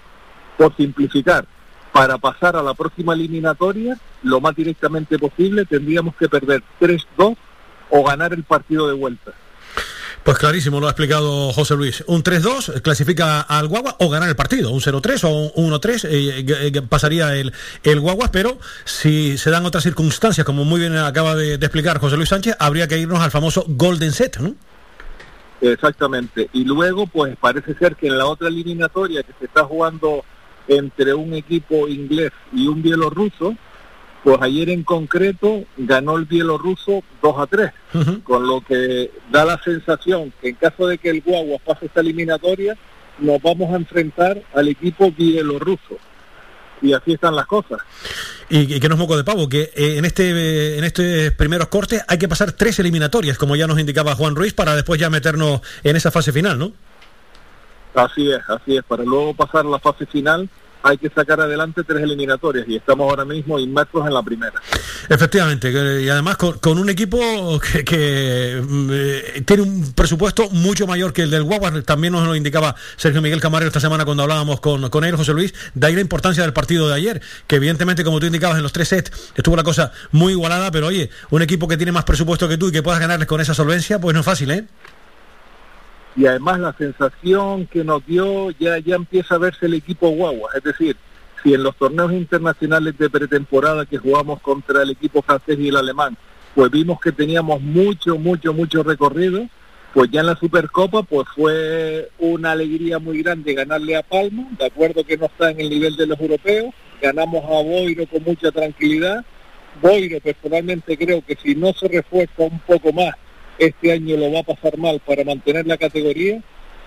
L: Por simplificar, para pasar a la próxima eliminatoria, lo más directamente posible, tendríamos que perder 3-2 o ganar el partido de vuelta.
B: Pues clarísimo, lo ha explicado José Luis. Un 3-2 eh, clasifica al Guagua o ganar el partido. Un 0-3 o un 1-3 eh, eh, pasaría el, el Guaguas, pero si se dan otras circunstancias, como muy bien acaba de, de explicar José Luis Sánchez, habría que irnos al famoso Golden Set, ¿no?
L: Exactamente. Y luego, pues parece ser que en la otra eliminatoria que se está jugando entre un equipo inglés y un bielorruso, pues ayer en concreto ganó el bielorruso 2 a 3, con lo que da la sensación que en caso de que el Guagua pase esta eliminatoria, nos vamos a enfrentar al equipo bielorruso. Y así están las cosas.
B: Y, y que no es moco de pavo, que eh, en este eh, en estos primeros cortes hay que pasar tres eliminatorias, como ya nos indicaba Juan Ruiz, para después ya meternos en esa fase final, ¿no?
L: Así es, así es. Para luego pasar a la fase final hay que sacar adelante tres eliminatorias y estamos ahora mismo inmersos en la primera.
B: Efectivamente, y además con, con un equipo que, que, mm, eh, tiene un presupuesto mucho mayor que el del Guaguas, también nos lo indicaba Sergio Miguel Camarero esta semana cuando hablábamos con, con él, José Luis, de ahí la importancia del partido de ayer, que evidentemente como tú indicabas en los tres sets estuvo la cosa muy igualada, pero oye, un equipo que tiene más presupuesto que tú y que puedas ganarles con esa solvencia, pues no es fácil, ¿eh?
L: Y además la sensación que nos dio ya ya empieza a verse el equipo guagua, es decir, si en los torneos internacionales de pretemporada que jugamos contra el equipo francés y el alemán, pues vimos que teníamos mucho, mucho, mucho recorrido, Pues ya en la Supercopa pues fue una alegría muy grande ganarle a Palma, de acuerdo que no está en el nivel de los europeos, ganamos a Boiro con mucha tranquilidad. Boiro personalmente creo que si no se refuerza un poco más, este año lo va a pasar mal para mantener la categoría,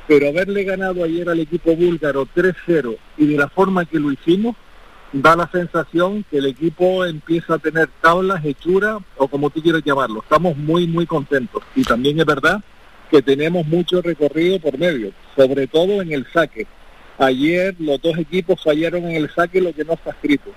L: pero haberle ganado ayer al equipo búlgaro 3-0 y de la forma que lo hicimos, da la sensación que el equipo empieza a tener tablas, hechura o como tú quieras llamarlo. Estamos muy, muy contentos. Y también es verdad que tenemos mucho recorrido por medio, sobre todo en el saque. Ayer los dos equipos fallaron en el saque lo que no está escrito.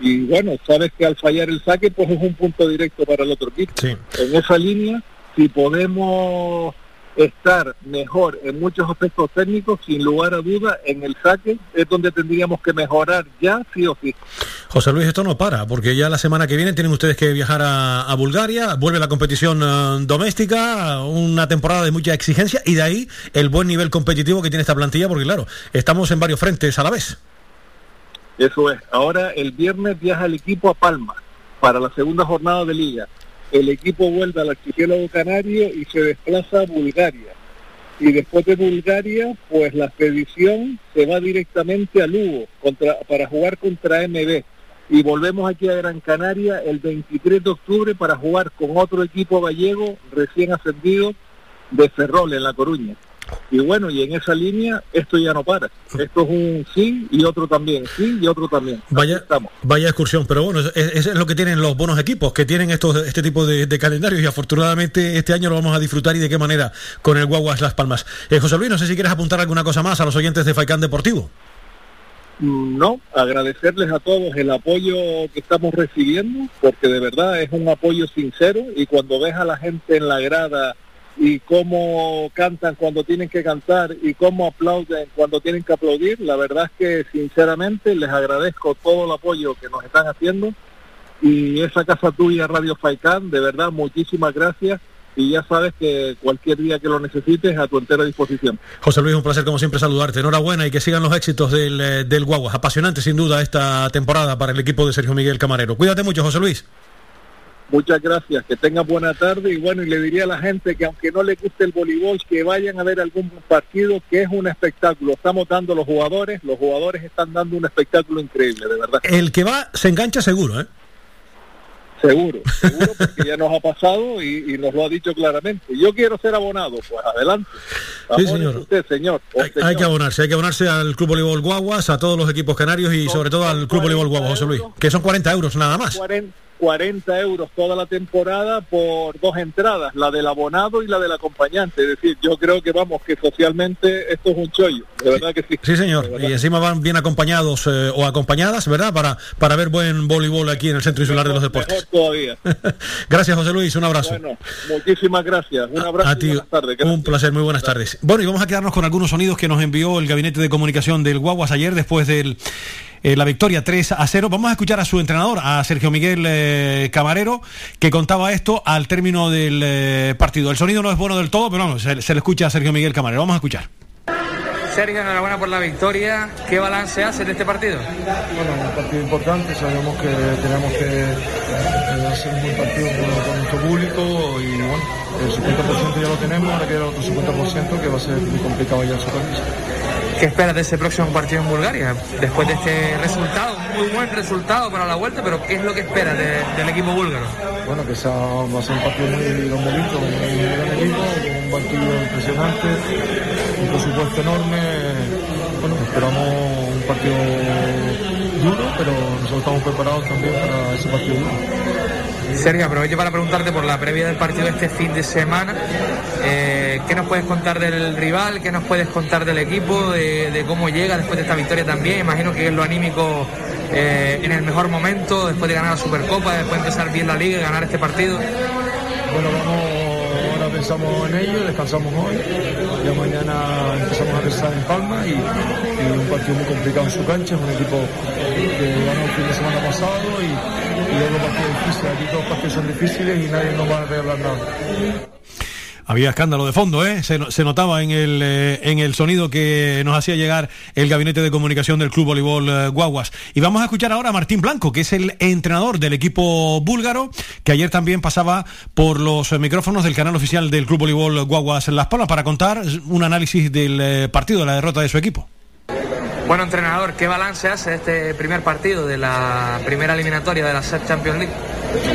L: Y bueno, sabes que al fallar el saque pues es un punto directo para el otro equipo. En esa línea, si podemos estar mejor en muchos aspectos técnicos, sin lugar a duda, en el saque es donde tendríamos que mejorar ya, sí o sí.
B: José Luis, esto no para, porque ya la semana que viene tienen ustedes que viajar a, a Bulgaria, vuelve la competición eh, doméstica, una temporada de mucha exigencia y de ahí el buen nivel competitivo que tiene esta plantilla, porque claro, estamos en varios frentes a la vez.
L: Eso es. Ahora el viernes viaja el equipo a Palma para la segunda jornada de liga el equipo vuelve al archipiélago canario y se desplaza a Bulgaria. Y después de Bulgaria, pues la expedición se va directamente a Lugo contra, para jugar contra MB. Y volvemos aquí a Gran Canaria el 23 de octubre para jugar con otro equipo gallego recién ascendido de Ferrol en La Coruña. Y bueno, y en esa línea esto ya no para. Esto es un sí y otro también, sí y otro también.
B: Vaya, vaya excursión, pero bueno, eso es, es, lo que tienen los buenos equipos, que tienen estos, este tipo de, de, calendarios y afortunadamente este año lo vamos a disfrutar y de qué manera con el Guaguas Las Palmas. Eh, José Luis, no sé si quieres apuntar alguna cosa más a los oyentes de Faicán Deportivo.
L: Mm, no, agradecerles a todos el apoyo que estamos recibiendo, porque de verdad es un apoyo sincero y cuando ves a la gente en la grada y cómo cantan cuando tienen que cantar y cómo aplauden cuando tienen que aplaudir. La verdad es que sinceramente les agradezco todo el apoyo que nos están haciendo y esa casa tuya Radio Faicán, de verdad muchísimas gracias y ya sabes que cualquier día que lo necesites a tu entera disposición.
B: José Luis, un placer como siempre saludarte. Enhorabuena y que sigan los éxitos del, eh, del Guaguas. Apasionante sin duda esta temporada para el equipo de Sergio Miguel Camarero. Cuídate mucho, José Luis.
L: Muchas gracias, que tengan buena tarde y bueno, y le diría a la gente que aunque no le guste el voleibol, que vayan a ver algún partido que es un espectáculo. Estamos dando los jugadores, los jugadores están dando un espectáculo increíble, de verdad.
B: El que va se engancha seguro, ¿eh?
L: Seguro, seguro, porque ya nos ha pasado y, y, nos lo ha dicho claramente. Yo quiero ser abonado, pues adelante.
B: Sí, señor.
L: Usted, señor.
B: Hay,
L: señor.
B: hay, que abonarse, hay que abonarse al Club Voleibol Guaguas, a todos los equipos canarios y sobre todo al Club Voleibol Guaguas, José Luis, que son 40 euros nada más.
L: 40 40 euros toda la temporada por dos entradas, la del abonado y la del acompañante. Es decir, yo creo que vamos, que socialmente esto es un chollo, de verdad que sí.
B: Sí, señor, y encima van bien acompañados eh, o acompañadas, ¿verdad? Para, para ver buen voleibol aquí en el Centro Insular de los Deportes.
L: Mejor todavía. <laughs>
B: gracias, José Luis, un abrazo.
L: Bueno, muchísimas gracias. Un abrazo
B: a, a ti,
L: y buenas tardes. Gracias.
B: Un placer, muy buenas tardes. Bueno, y vamos a quedarnos con algunos sonidos que nos envió el Gabinete de Comunicación del Guaguas ayer después del eh, la victoria 3 a 0. Vamos a escuchar a su entrenador, a Sergio Miguel eh, Camarero, que contaba esto al término del eh, partido. El sonido no es bueno del todo, pero vamos, se, se, le escucha a Sergio Miguel Camarero. Vamos a escuchar.
M: Sergio, enhorabuena por la victoria. ¿Qué balance hace de este partido?
N: Bueno, un partido importante. Sabemos que tenemos que eh, hacer un buen partido con, con, nuestro público y bueno, el 50% ya lo tenemos, ahora queda el otro 50% que va a ser muy complicado ya en su país.
M: ¿Qué esperas de ese próximo partido en Bulgaria? Después de este resultado, muy buen resultado para la vuelta, pero ¿qué es lo que esperas de, del equipo búlgaro?
N: Bueno, que sea, va a ser un partido muy bonito, un gran equipo, un partido impresionante, un presupuesto enorme. Bueno, esperamos un partido duro, pero nosotros estamos preparados también para ese partido duro.
M: Sergio, aprovecho para preguntarte por la previa del partido de este fin de semana. Eh, ¿Qué nos puedes contar del rival? ¿Qué nos puedes contar del equipo? De, cómo llega después de esta victoria también. Imagino que es lo anímico eh, en el mejor momento, después de ganar la Supercopa, después de empezar bien la liga y ganar este partido.
N: Bueno, vamos, pensamos en ello, descansamos hoy. Ya mañana empezamos a pensar en Palma y, y un partido muy complicado en su cancha. Es un equipo que ganó el fin de semana pasado y y otros partidos difíciles. Aquí todos los partidos son difíciles y nadie nos va a regalar nada.
B: Había escándalo de fondo, ¿eh? Se, se notaba en el, eh, en el sonido que nos hacía llegar el gabinete de comunicación del Club Voleibol eh, Guaguas. Y vamos a escuchar ahora a Martín Blanco, que es el entrenador del equipo búlgaro, que ayer también pasaba por los micrófonos del canal oficial del Club Voleibol Guaguas en Las Palmas para contar un análisis del eh, partido, la derrota de su equipo.
M: Bueno, entrenador, ¿qué balance hace este primer partido de la primera eliminatoria de la SEP Champions League?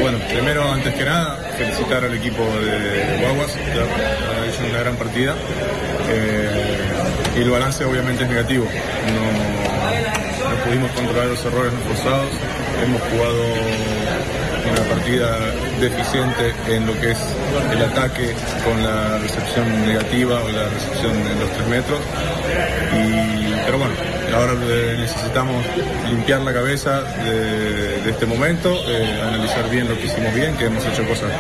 O: Bueno, primero, antes que nada, felicitar al equipo de Guaguas, que ha hecho una gran partida. Eh, y el balance obviamente es negativo. No, no pudimos controlar los errores no forzados. Hemos jugado una partida deficiente en lo que es el ataque con la recepción negativa o la recepción en los tres metros. Y, pero bueno, ahora eh, necesitamos limpiar la cabeza de, de este momento, eh, analizar bien lo que hicimos bien, que hemos hecho cosas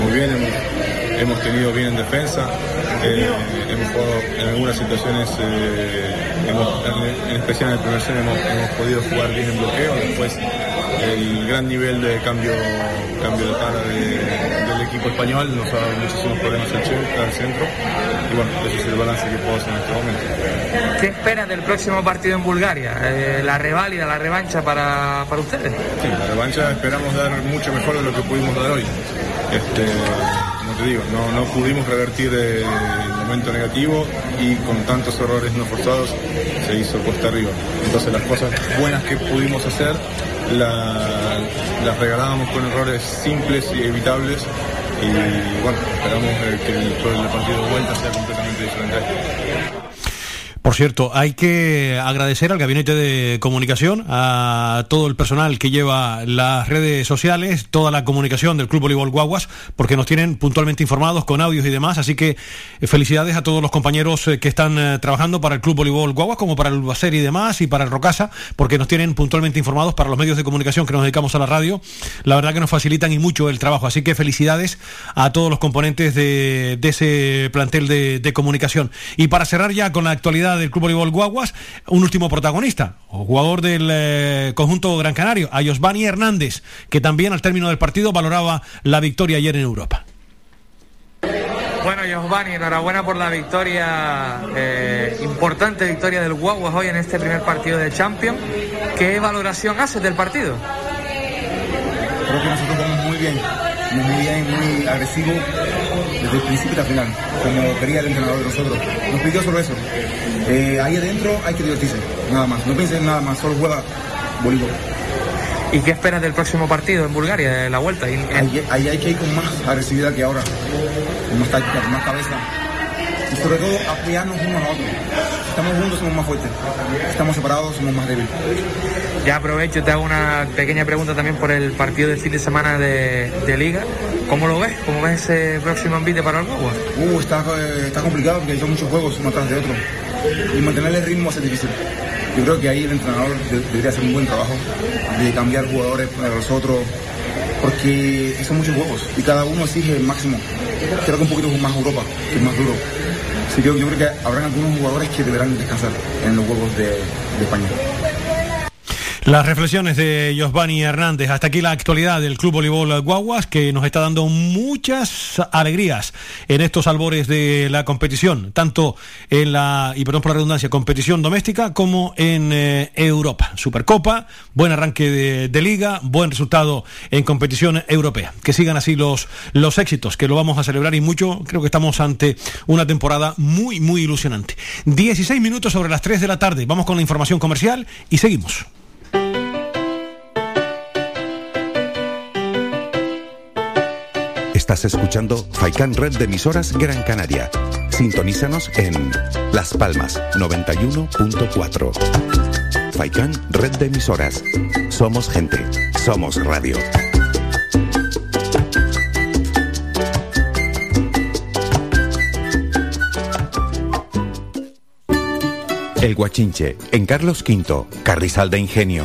O: muy bien, hemos, hemos tenido bien en defensa, eh, hemos jugado en algunas situaciones, eh, hemos- en, en especial en el primer set hemos, hemos podido jugar bien en bloqueo, después el gran nivel de cambio, cambio de cara de- del equipo español nos ha dado muchísimos problemas al al centro y bueno, ese es el balance que puedo hacer en este momento.
M: ¿Qué esperas del próximo partido en Bulgaria? Eh, ¿La reválida, la revancha para, para ustedes?
O: Sí, la revancha esperamos dar mucho mejor de lo que pudimos dar hoy. Este, no, pudimos revertir eh, el momento negativo y con tantos errores no forzados se hizo costa arriba. Entonces las cosas buenas que pudimos hacer la- las regalábamos con errores simples y evitables y bueno, esperamos eh, que el, el partido de vuelta sea completamente diferente.
B: Por cierto, hay que agradecer al gabinete de comunicación, a todo el personal que lleva las redes sociales, toda la comunicación del Club Voleibol Guaguas, porque nos tienen puntualmente informados con audios y demás. Así que eh, felicidades a todos los compañeros eh, que están eh, trabajando para el Club Voleibol Guaguas, como para el Bacer y demás, y para el Rocasa, porque nos tienen puntualmente informados para los medios de comunicación que nos dedicamos a la radio. La verdad que nos facilitan y mucho el trabajo. Así que felicidades a todos los componentes de, ese plantel de comunicación. Y para cerrar ya con la actualidad del Club Voleibol Guaguas, un último protagonista, o jugador del eh, conjunto Gran Canario, a Josvani Hernández, que también al término del partido valoraba la victoria ayer en Europa.
M: Bueno, Giovanni, enhorabuena por la victoria, eh, importante victoria del Guaguas hoy en este primer partido de Champions. ¿Qué valoración haces del partido?
P: Creo que nosotros jugamos muy bien, muy bien, muy agresivo desde el principio hasta el final, como quería el entrenador de nosotros. Nos pidió solo eso. Eh, ahí adentro hay que divertirse, nada más. No pienses en nada más, solo juega voleibol.
M: ¿Y qué esperas del próximo partido en Bulgaria, de la vuelta?
P: Ahí, ahí hay que ir con más agresividad que ahora, con más táctica, con más cabeza. Y sobre todo apoyarnos unos a otros. Si estamos juntos somos más fuertes. Si estamos separados somos más débiles.
M: Ya aprovecho te hago una pequeña pregunta también por el partido del fin de semana de, de Liga. ¿Cómo lo ves? ¿Cómo ves ese próximo envite para el Guaguas?
P: Uh, está, eh, está complicado porque son muchos juegos uno atrás de otro. Y mantener el ritmo ser difícil. Yo creo que ahí el entrenador de- debería hacer un buen trabajo de cambiar jugadores para los otros, porque son muchos juegos y cada uno exige el máximo. Creo que un poquito más Europa, que es más duro. Así que yo creo que habrán algunos jugadores que deberán descansar en los juegos de España.
B: Las reflexiones de Josvani Hernández. Hasta aquí la actualidad del Club Voleibol Guaguas, que nos está dando muchas alegrías en estos albores de la competición, tanto en la, y perdón por la redundancia, competición doméstica como en eh, Europa. Supercopa, buen arranque de, de liga, buen resultado en competición europea. Que sigan así los, los éxitos, que lo vamos a celebrar y mucho. Creo que estamos ante una temporada muy, muy ilusionante. 16 minutos sobre las 3 de la tarde. Vamos con la información comercial y seguimos.
A: Estás escuchando Faikan Red de emisoras Gran Canaria. Sintonízanos en Las Palmas 91.4. Faikan Red de emisoras. Somos gente. Somos radio. El Guachinche, en Carlos V, Carrizal de Ingenio.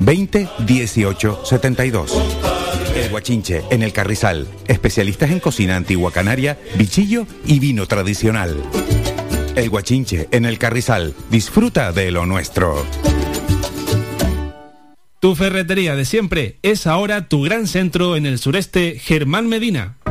A: 20 18 72. El Guachinche, en el Carrizal. Especialistas en cocina antigua canaria, bichillo y vino tradicional. El Guachinche, en el Carrizal. Disfruta de lo nuestro.
F: Tu ferretería de siempre es ahora tu gran centro en el sureste, Germán Medina.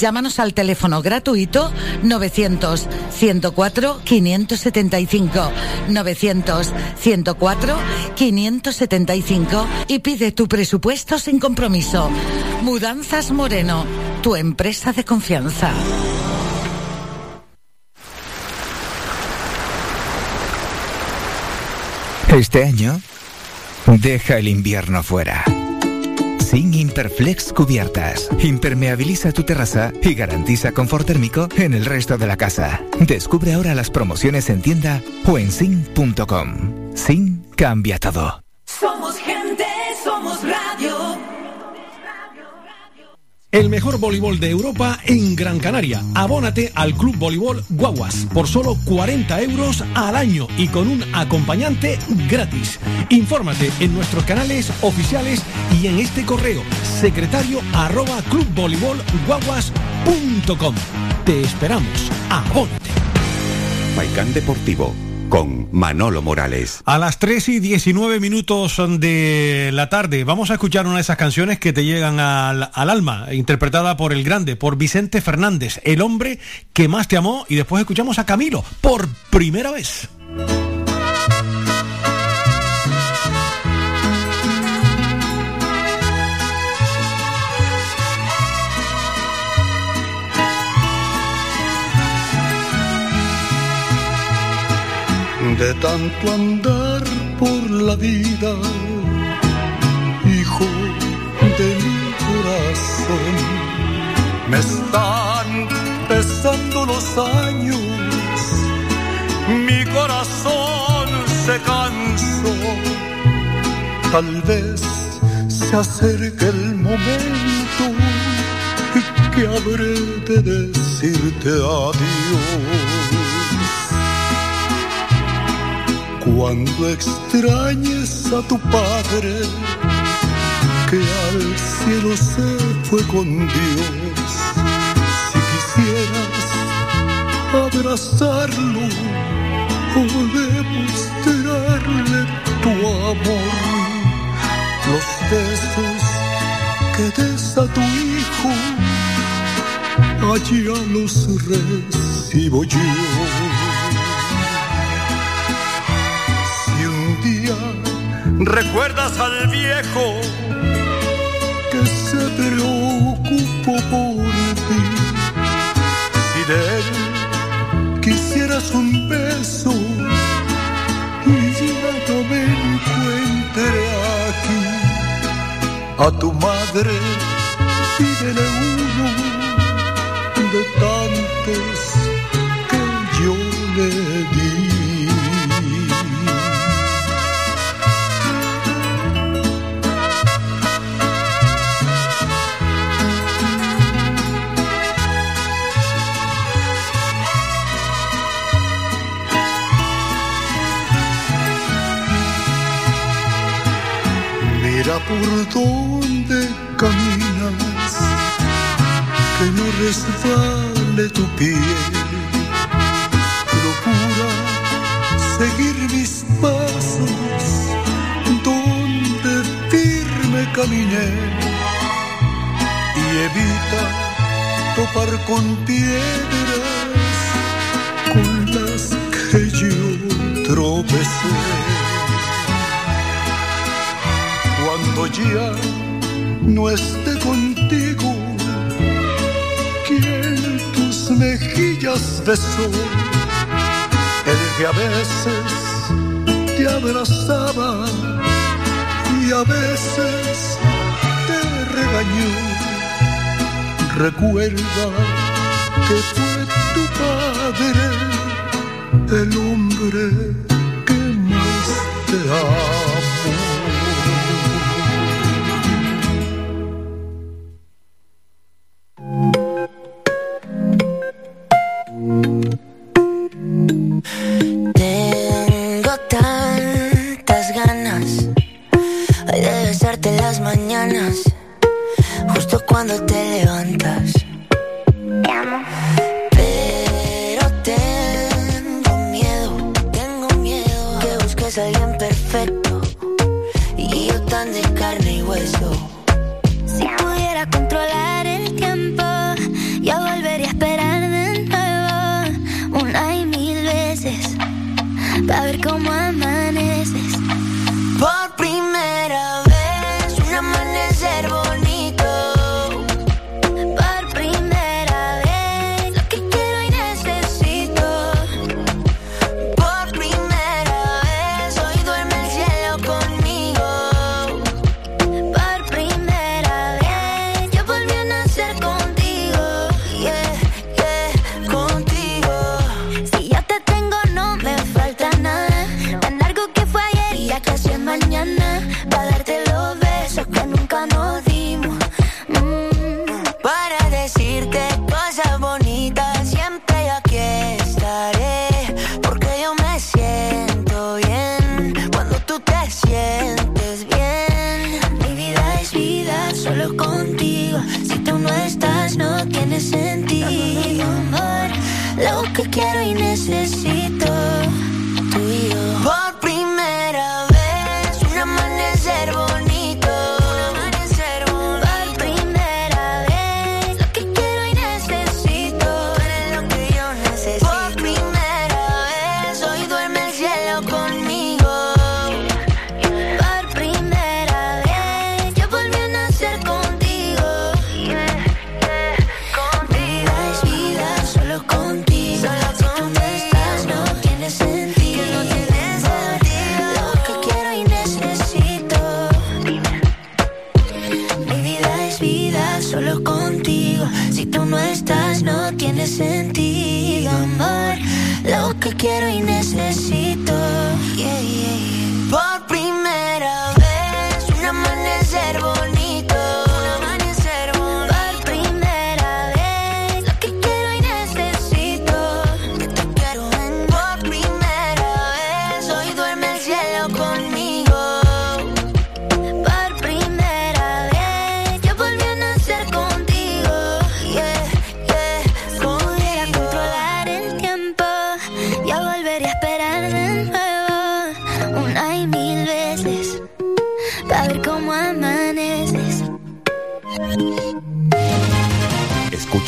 Q: Llámanos al teléfono gratuito 900 104 575 900 104 575 y pide tu presupuesto sin compromiso. Mudanzas Moreno, tu empresa de confianza.
R: Este año, deja el invierno fuera. Sin Imperflex Cubiertas. Impermeabiliza tu terraza y garantiza confort térmico en el resto de la casa. Descubre ahora las promociones en tienda o en sin.com. Sin cambia todo.
S: Somos gente, somos.
B: El mejor voleibol de Europa en Gran Canaria. Abónate al Club Voleibol Guaguas por solo 40 euros al año y con un acompañante gratis. Infórmate en nuestros canales oficiales y en este correo secretario arroba clubvoleibolguaguas.com. Te esperamos. Abónate.
A: Faikán Deportivo con Manolo Morales.
B: A las 3 y 19 minutos de la tarde vamos a escuchar una de esas canciones que te llegan al, al, alma, interpretada por el grande, por Vicente Fernández, el hombre que más te amó, y después escuchamos a Camilo por primera vez.
T: De tanto andar por la vida, hijo de mi corazón. Me están pesando los años, mi corazón se cansó. Tal vez se acerque el momento que habré de decirte adiós. Cuando extrañes a tu padre, que al cielo se fue con Dios, si quisieras abrazarlo o demostrarle tu amor, los besos que des a tu hijo, allá los recibo yo. Recuerdas al viejo que se preocupó por ti. Si de él quisieras un beso y ya no me encuentre aquí, a tu madre pídele uno de tantos que yo le di.
S: Mira por dónde caminas, que no resbale tu pie. Procura seguir mis pasos donde firme caminé y evita topar con piedras con las que yo tropecé. Ya no esté contigo, quien tus mejillas besó, el que a veces te abrazaba y a veces te regañó. Recuerda que fue tu padre el hombre que más te amó.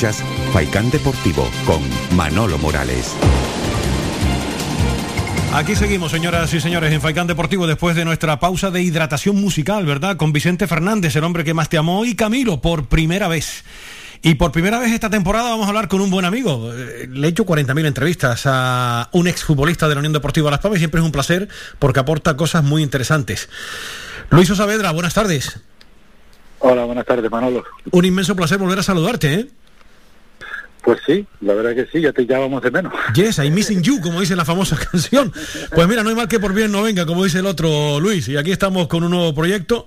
A: Escuchas Faikán Deportivo con Manolo Morales.
B: Aquí seguimos, señoras y señores, en Faicán Deportivo después de nuestra pausa de hidratación musical, ¿verdad? Con Vicente Fernández, el hombre que más te amó, y Camilo, por primera vez. Y por primera vez esta temporada vamos a hablar con un buen amigo. Eh, Le he hecho 40.000 entrevistas a un exfutbolista de la Unión Deportiva Las Palmas y siempre es un placer porque aporta cosas muy interesantes. Luis Saavedra, buenas tardes.
U: Hola, buenas tardes, Manolo.
B: Un inmenso placer volver a saludarte, ¿eh?
U: Pues sí, la verdad que sí, ya te llamamos de menos. <laughs>
B: Yes, I'm missing you, como dice la famosa <laughs> canción. Pues mira, no hay mal que por bien no venga, como dice el otro Luis. Y aquí estamos con un nuevo proyecto.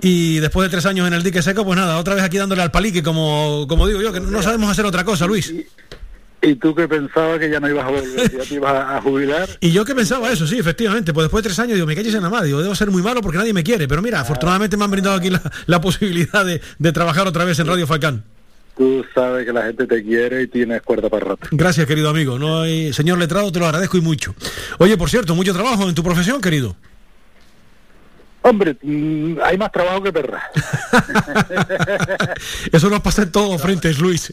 B: Y después de tres años en el dique seco, pues nada, otra vez aquí dándole al palique, como, como digo yo, que no sabemos hacer otra cosa, Luis.
U: ¿Y tú que pensabas que ya no ibas a volver, que ya te ibas a, a jubilar? <laughs>
B: Y yo que pensaba eso, sí, efectivamente. Pues después de tres años digo, me calles en la madre, digo, debo ser muy malo porque nadie me quiere. Pero mira, afortunadamente me han brindado aquí la, la posibilidad de, de trabajar otra vez en Radio Falcán.
U: Tú sabes que la gente te quiere y tienes cuerda para rato.
B: Gracias, querido amigo. No hay... Señor letrado, te lo agradezco y mucho. Oye, por cierto, mucho trabajo en tu profesión, querido.
U: Hombre, mm, hay más trabajo que perra. <laughs>
B: Eso nos pasa en todos frentes, Luis.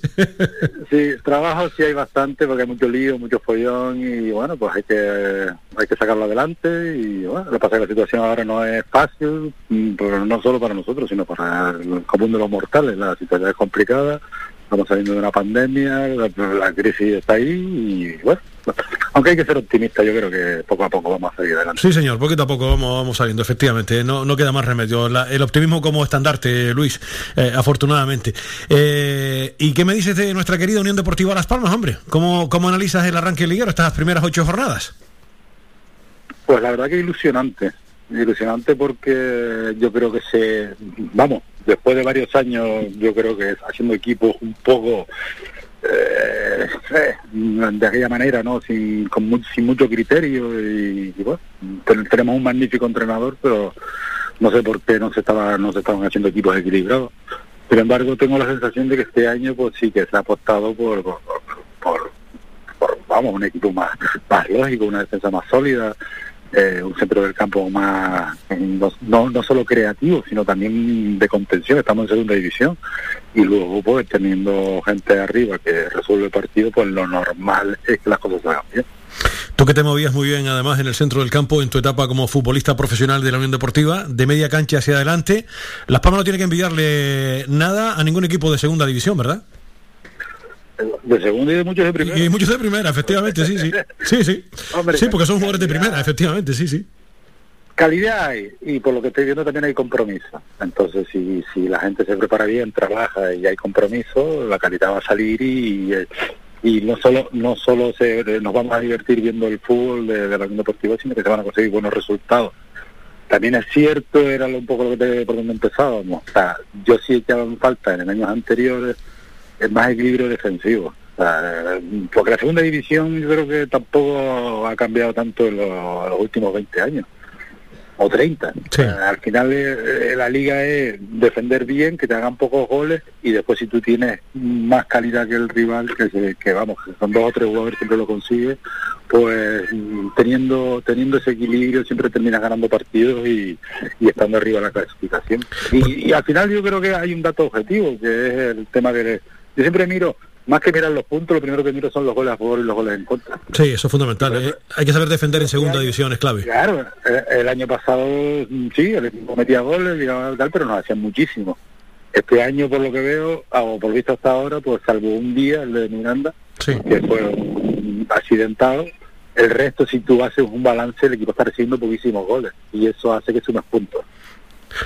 U: Sí, trabajo sí hay bastante porque hay mucho lío, mucho follón y bueno, pues hay que hay que sacarlo adelante y bueno, lo que pasa es que la situación ahora no es fácil, mm, pero no solo para nosotros, sino para el común de los mortales. La situación es complicada, estamos saliendo de una pandemia, la, la crisis está ahí y bueno, <laughs> aunque hay que ser optimista, yo creo que poco a poco vamos a salir adelante.
B: Sí, señor, poquito a poco vamos, vamos saliendo, efectivamente. No, no queda más remedio. La- el optimismo como estandarte, Luis, eh, afortunadamente. Eh, ¿Y qué me dices de nuestra querida Unión Deportiva Las Palmas, hombre? ¿Cómo, cómo analizas el arranque liguero estas primeras ocho jornadas?
U: Pues la verdad que ilusionante, ilusionante porque yo creo que se, vamos, después de varios años, yo creo que haciendo equipos un poco eh, de aquella manera, ¿no? Sin, sin mucho criterio y, bueno, ten- tenemos un magnífico entrenador, pero no sé por qué no se estaba, no se estaban haciendo equipos equilibrados. Sin embargo, tengo la sensación de que este año, pues sí que se ha apostado por, por, por- por, vamos, un equipo más, más lógico, una defensa más sólida, eh, un centro del campo más, no, no, solo creativo, sino también de contención. Estamos en segunda división y luego, pues teniendo gente arriba que resuelve el partido, pues lo normal es que las cosas se bien.
B: Tú que te movías muy bien, además, en el centro del campo, en tu etapa como futbolista profesional de la Unión Deportiva, de media cancha hacia adelante, Las Palmas no tiene que envidiarle nada a ningún equipo de segunda división, ¿verdad?
U: De segunda y de muchos de primera.
B: Y muchos de primera, efectivamente, sí, sí. Sí, sí. <laughs>
U: Hombre,
B: sí, porque son jugadores de primera, efectivamente, sí, sí.
U: Calidad hay, y por lo que estoy viendo también hay compromiso. Entonces, si, si la gente se prepara bien, trabaja y hay compromiso, la calidad va a salir y, y no solo no solo se, nos vamos a divertir viendo el fútbol de, de la Unión Deportiva, sino que se van a conseguir buenos resultados. También es cierto, era un poco lo que te, por donde empezábamos. O sea, yo sí echaba en falta en años anteriores es más equilibrio defensivo. O sea, eh, porque la segunda división yo creo que tampoco ha cambiado tanto en los, en los últimos 20 años o 30. Eh, al final eh, la liga es defender bien, que te hagan pocos goles y después si tú tienes más calidad que el rival, que, se- que vamos, que son dos o tres jugadores siempre lo consigues, pues teniendo teniendo ese equilibrio siempre terminas ganando partidos y, y estando arriba en la clasificación. Y, y al final yo creo que hay un dato objetivo, que es el tema de... Yo siempre miro, más que mirar los puntos, lo primero que miro son los goles a favor y los goles en contra.
B: Sí, eso es fundamental. eh. Hay que saber defender en segunda división, es clave.
U: Claro, eh, el año pasado mm, sí, el equipo metía goles, tal, pero nos hacían muchísimo. Este año, por lo que veo, ah, o por visto hasta ahora, pues salvo un día, el de Miranda, que fue accidentado, el resto, si tú haces un balance, el equipo está recibiendo poquísimos goles y eso hace que sumes puntos.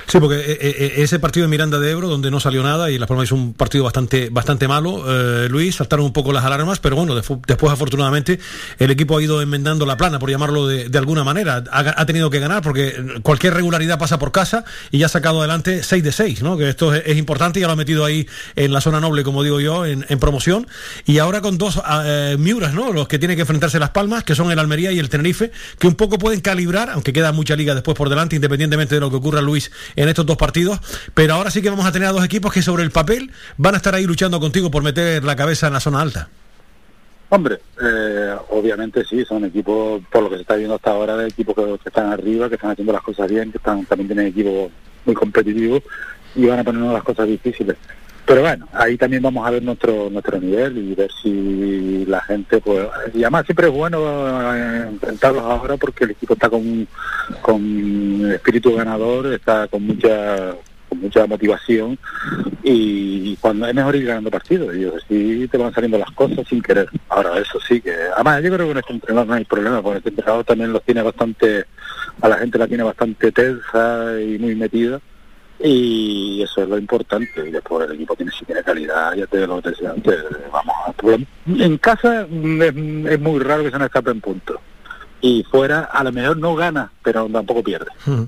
B: Sí, porque eh, eh, ese partido de Miranda de Ebro, donde no salió nada y Las Palmas hizo un partido bastante bastante malo, eh, Luis, saltaron un poco las alarmas, pero bueno, después afortunadamente el equipo ha ido enmendando la plana, por llamarlo de, alguna manera. Ha, tenido que ganar porque cualquier regularidad pasa por casa y ya ha sacado adelante 6 de 6, ¿no? que esto es, es importante, ya lo ha metido ahí en la zona noble, como digo yo, en, promoción. Y ahora con dos eh, Miuras, ¿no? los que tienen que enfrentarse Las Palmas, que son el Almería y el Tenerife, que un poco pueden calibrar, aunque queda mucha liga después por delante, independientemente de lo que ocurra, Luis, en estos dos partidos. Pero ahora sí que vamos a tener a dos equipos que sobre el papel van a estar ahí luchando contigo por meter la cabeza en la zona alta.
U: Hombre, eh, obviamente sí, son equipos, por lo que se está viendo hasta ahora, de equipos que, que están arriba, que están haciendo las cosas bien, que están también tienen equipos muy competitivos y van a ponernos las cosas difíciles. Pero bueno, ahí también vamos a ver nuestro nuestro nivel y ver si la gente, pues, y además siempre es bueno eh, enfrentarlos ahora porque el equipo está con, con espíritu ganador, está con mucha con mucha motivación y cuando es mejor ir ganando partidos y así te van saliendo las cosas sin querer. Ahora eso sí que, además yo creo que este entrenador no hay problema, porque este entrenador también los tiene bastante, a la gente la tiene bastante tensa y muy metida y eso es lo importante después el equipo tiene si tiene calidad ya te digo lo te decía antes vamos a- en casa mm, es, muy raro que se nos escape en puntos y fuera a lo mejor no gana, pero tampoco pierde.
B: Mm.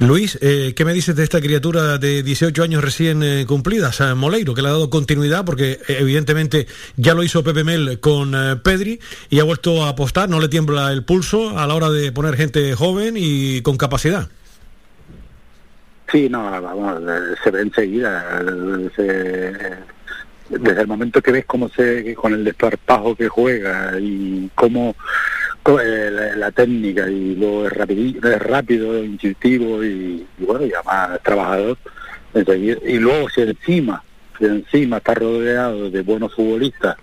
B: Luis, eh, ¿qué me dices de esta criatura de 18 años recién eh, cumplidas, a Moleiro, que le ha dado continuidad porque eh, evidentemente ya lo hizo Pepe Mel con eh, Pedri y ha vuelto a apostar, no le tiembla el pulso a la hora de poner gente joven y con capacidad?
U: Sí, no, vamos, se ve enseguida. se- desde el momento que ves cómo se, con el desparpajo que juega y cómo eh, la, la técnica y luego es, rapidi- es rápido, intuitivo y, bueno, y además trabajador. enseguida- y luego si encima, si encima está rodeado de buenos futbolistas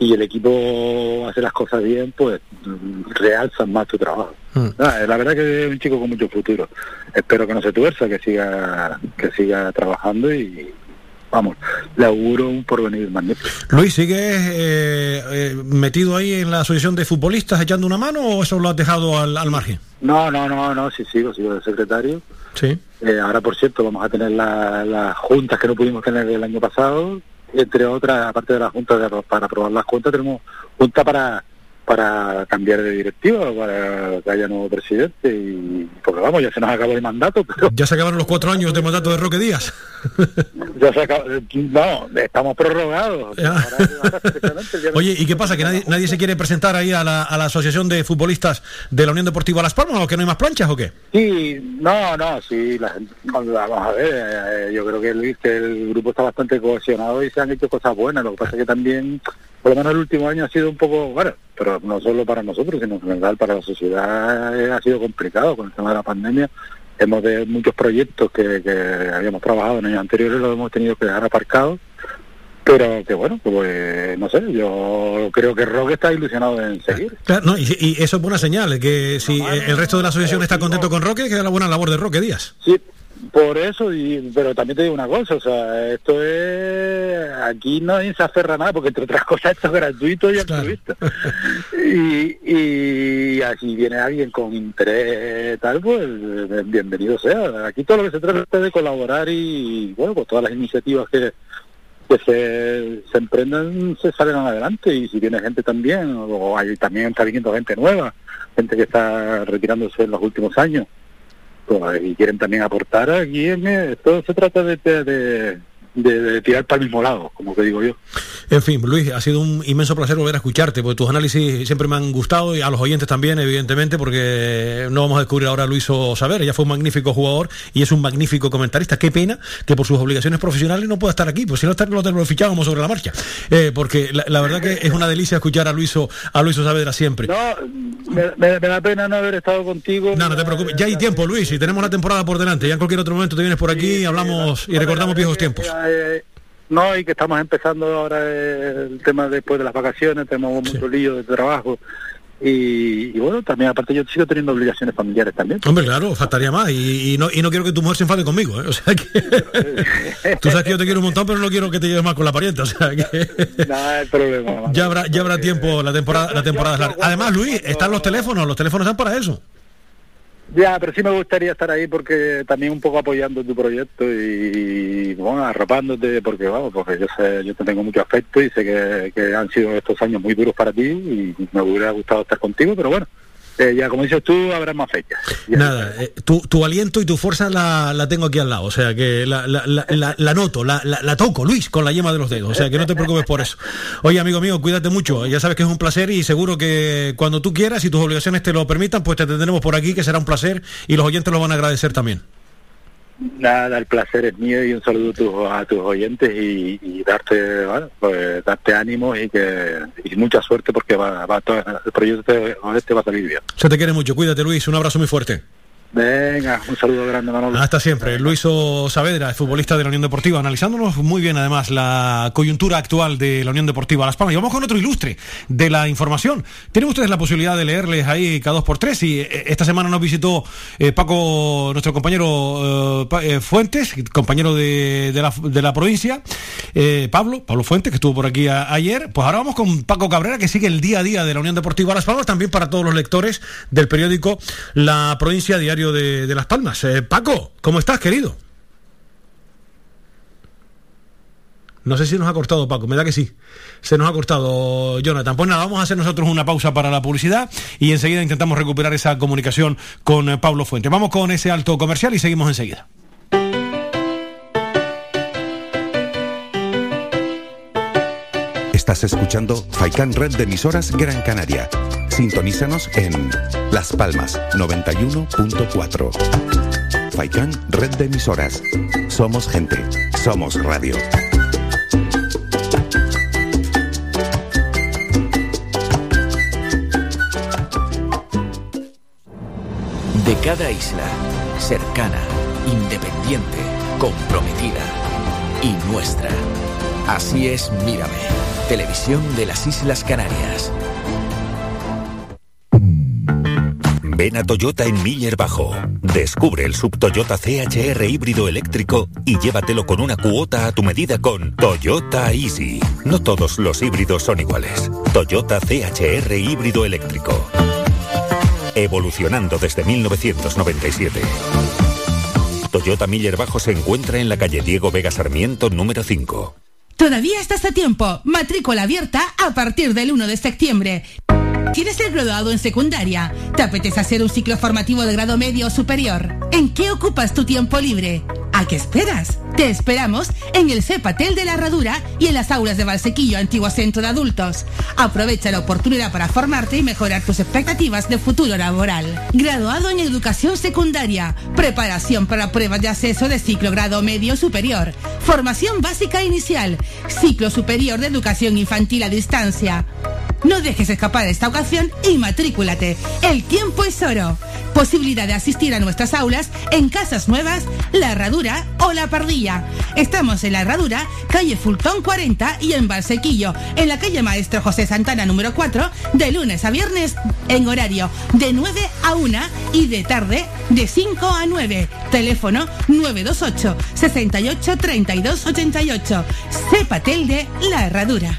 U: y el equipo hace las cosas bien, pues mm, realzan más tu trabajo. Ah, la verdad que es un chico con mucho futuro. Espero que no se tuerza, que siga, que siga trabajando y vamos, le auguro un porvenir magnífico.
B: Luis, ¿sigues eh, eh, metido ahí en la asociación de futbolistas echando una mano o eso lo has dejado al, al margen?
U: No, no, no, no, sí sigo, sigo de secretario.
B: Sí.
U: Eh, ahora, por cierto, vamos a tener la- las juntas que no pudimos tener el año pasado. Entre otras, aparte de las juntas de- para aprobar las cuentas, tenemos junta para para cambiar de directiva, para que haya nuevo presidente. y Porque vamos, ya se nos acabó el mandato, pero
B: Ya se acabaron los cuatro años de mandato de Roque Díaz. <laughs>
U: ya se acabó, eh, no, estamos prorrogados. <laughs>
B: Oye, ¿y qué pasa? ¿Que nadie, nadie se quiere presentar ahí a la, a la Asociación de Futbolistas de la Unión Deportiva Las Palmas o que no hay más planchas o qué?
U: Sí, no, no, sí, la vamos a ver, eh, yo creo que el grupo está bastante cohesionado y se han hecho cosas buenas, lo que pasa es que también, por lo menos el último año ha sido un poco, bueno, pero no solo para nosotros, sino en general para la sociedad eh, ha sido complicado con el tema de la pandemia. Hemos de muchos proyectos que, que habíamos trabajado en años anteriores, los hemos tenido que dejar aparcados, pero que bueno, pues no sé, yo creo que Roque está ilusionado en seguir.
B: Claro, no, y, y eso es buena señal, que si el resto de la asociación está contento con Roque, que es la buena labor de Roque Díaz.
U: Sí, por eso, y, pero también te digo una cosa, o sea, esto es, aquí nadie se aferra a nada, porque entre otras <laughs> cosas esto es gratuito y altruista. Y, y así viene alguien con interés tal, pues bienvenido sea. Aquí todo lo que se trata es de colaborar y, bueno, pues todas las iniciativas que, que se, se emprendan se salgan adelante y si viene gente también, o hay, también está viniendo gente nueva, gente que está retirándose en los últimos años y quieren también aportar aquí en eh, esto se trata de, de, de- tirar para el mismo lado como que digo yo
B: En fin, Luis, ha sido un inmenso placer volver a escucharte, porque tus análisis siempre me han gustado y a los oyentes también, evidentemente, porque no vamos a descubrir ahora a Luis Saber, ella fue un magnífico jugador y es un magnífico comentarista. Qué pena que por sus obligaciones profesionales no pueda estar aquí, pues si no, lo, lo fichábamos sobre la marcha. Eh, porque la, la verdad que es una delicia escuchar a Luis, a Luis Saavedra siempre.
U: no me, me- me da pena no haber estado contigo
B: No, no te preocupes, ya hay tiempo, Luis, y tenemos la temporada por delante. Ya en cualquier otro momento te vienes por aquí y hablamos y recordamos viejos tiempos.
U: Eh, no y que estamos empezando ahora eh, el tema después de las vacaciones tenemos mucho lío de trabajo y, y bueno también aparte yo sigo teniendo obligaciones familiares también
B: Hombre, claro, faltaría más. Y, y no, y no quiero que tu mujer se enfade conmigo. ¿eh? O sea que. <laughs> Tú sabes que yo te quiero un montón, pero no quiero que te lleves mal con la parienta. O sea que. <laughs>
U: Hay problema. <laughs>
B: Ya habrá, ya habrá tiempo, la temporada, la temporada es larga. Además, Luis, están los teléfonos, los teléfonos están para eso.
U: Ya, pero sí me gustaría estar ahí porque también un poco apoyando tu proyecto y, bueno, arropándote porque, vamos, porque yo sé, yo te tengo mucho afecto y sé que, que han sido estos años muy duros para ti y me hubiera gustado estar contigo, pero bueno, eh, ya como dices tú, habrá más fechas.
B: Nada, eh, tu, tu aliento y tu fuerza la, la tengo aquí al lado. O sea que la, la, la, noto, la, la, la toco, Luis, con la yema de los dedos. O sea que no te preocupes por eso. Oye, amigo mío, cuídate mucho. Ya sabes que es un placer y seguro que cuando tú quieras y tus obligaciones te lo permitan, pues te tendremos por aquí, que será un placer y los oyentes lo van a agradecer también.
U: Nada, el placer es mío y un saludo a tus, a tus oyentes y, darte, bueno, pues, darte ánimos y que y mucha suerte porque va, va todo, el proyecto este va a salir bien.
B: Se te quiere mucho. Cuídate, Luis. Un abrazo muy fuerte.
U: Venga, un saludo grande, Manolo.
B: Hasta siempre. Luis Saavedra, futbolista de la Unión Deportiva, analizándonos muy bien además la coyuntura actual de la Unión Deportiva Las Palmas. Y vamos con otro ilustre de la información. Tienen ustedes la posibilidad de leerles ahí cada dos por tres y eh, esta semana nos visitó eh, Paco, nuestro compañero eh, Fuentes, compañero de, de la, provincia, Pablo, Pablo Fuentes, que estuvo por aquí ayer. Pues ahora vamos con Paco Cabrera, que sigue el día a día de la Unión Deportiva Las Palmas, también para todos los lectores del periódico La Provincia Diario de, Las Palmas. Eh, Paco, ¿cómo estás, querido? No sé si nos ha cortado Paco, me da que sí. Se nos ha cortado Jonathan. Pues nada, vamos a hacer nosotros una pausa para la publicidad y enseguida intentamos recuperar esa comunicación con eh, Pablo Fuente. Vamos con ese alto comercial y seguimos enseguida.
A: Estás escuchando Faikan Red de emisoras Gran Canaria. Sintonízanos en Las Palmas 91.4. Faikan Red de emisoras. Somos gente. Somos radio.
V: De cada isla, cercana, independiente, comprometida y nuestra. Así es, mírame. Televisión de las Islas Canarias.
J: Ven a Toyota en Miller Bajo. Descubre el sub Toyota CHR híbrido eléctrico y llévatelo con una cuota a tu medida con Toyota Easy. No todos los híbridos son iguales. Toyota CHR híbrido eléctrico. Evolucionando desde 1997. Toyota Miller Bajo se encuentra en la calle Diego Vega Sarmiento número 5.
I: Todavía estás a tiempo. Matrícula abierta a partir del 1 de septiembre. ¿Quieres ser graduado en secundaria? ¿Te apetece hacer un ciclo formativo de grado medio o superior? ¿En qué ocupas tu tiempo libre? ¿A qué esperas? Te esperamos en el CEPATEL de la Herradura y en las aulas de Valsequillo, antiguo centro de adultos. Aprovecha la oportunidad para formarte y mejorar tus expectativas de futuro laboral. Graduado en educación secundaria, preparación para pruebas de acceso de ciclo grado medio superior, formación básica inicial, ciclo superior de educación infantil a distancia. No dejes escapar esta ocasión y matrículate. El tiempo es oro. Posibilidad de asistir a nuestras aulas en Casas Nuevas, La Herradura o La Pardilla. Estamos en La Herradura, calle Fultón 40 y en Valsequillo, en la calle Maestro José Santana número 4, de lunes a viernes en horario de 9 a 1 y de tarde de 5 a 9. Teléfono 928 68 32 88. Cepatel de La Herradura.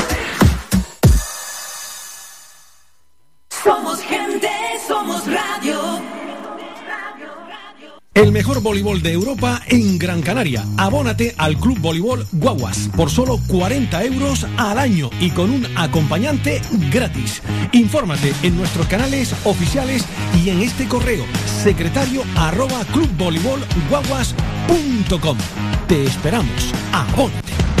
B: El mejor voleibol de Europa en Gran Canaria. Abónate al Club Voleibol Guaguas por solo 40 euros al año y con un acompañante gratis. Infórmate en nuestros canales oficiales y en este correo secretario arroba clubvoleibolguaguas.com. Te esperamos. Abónate.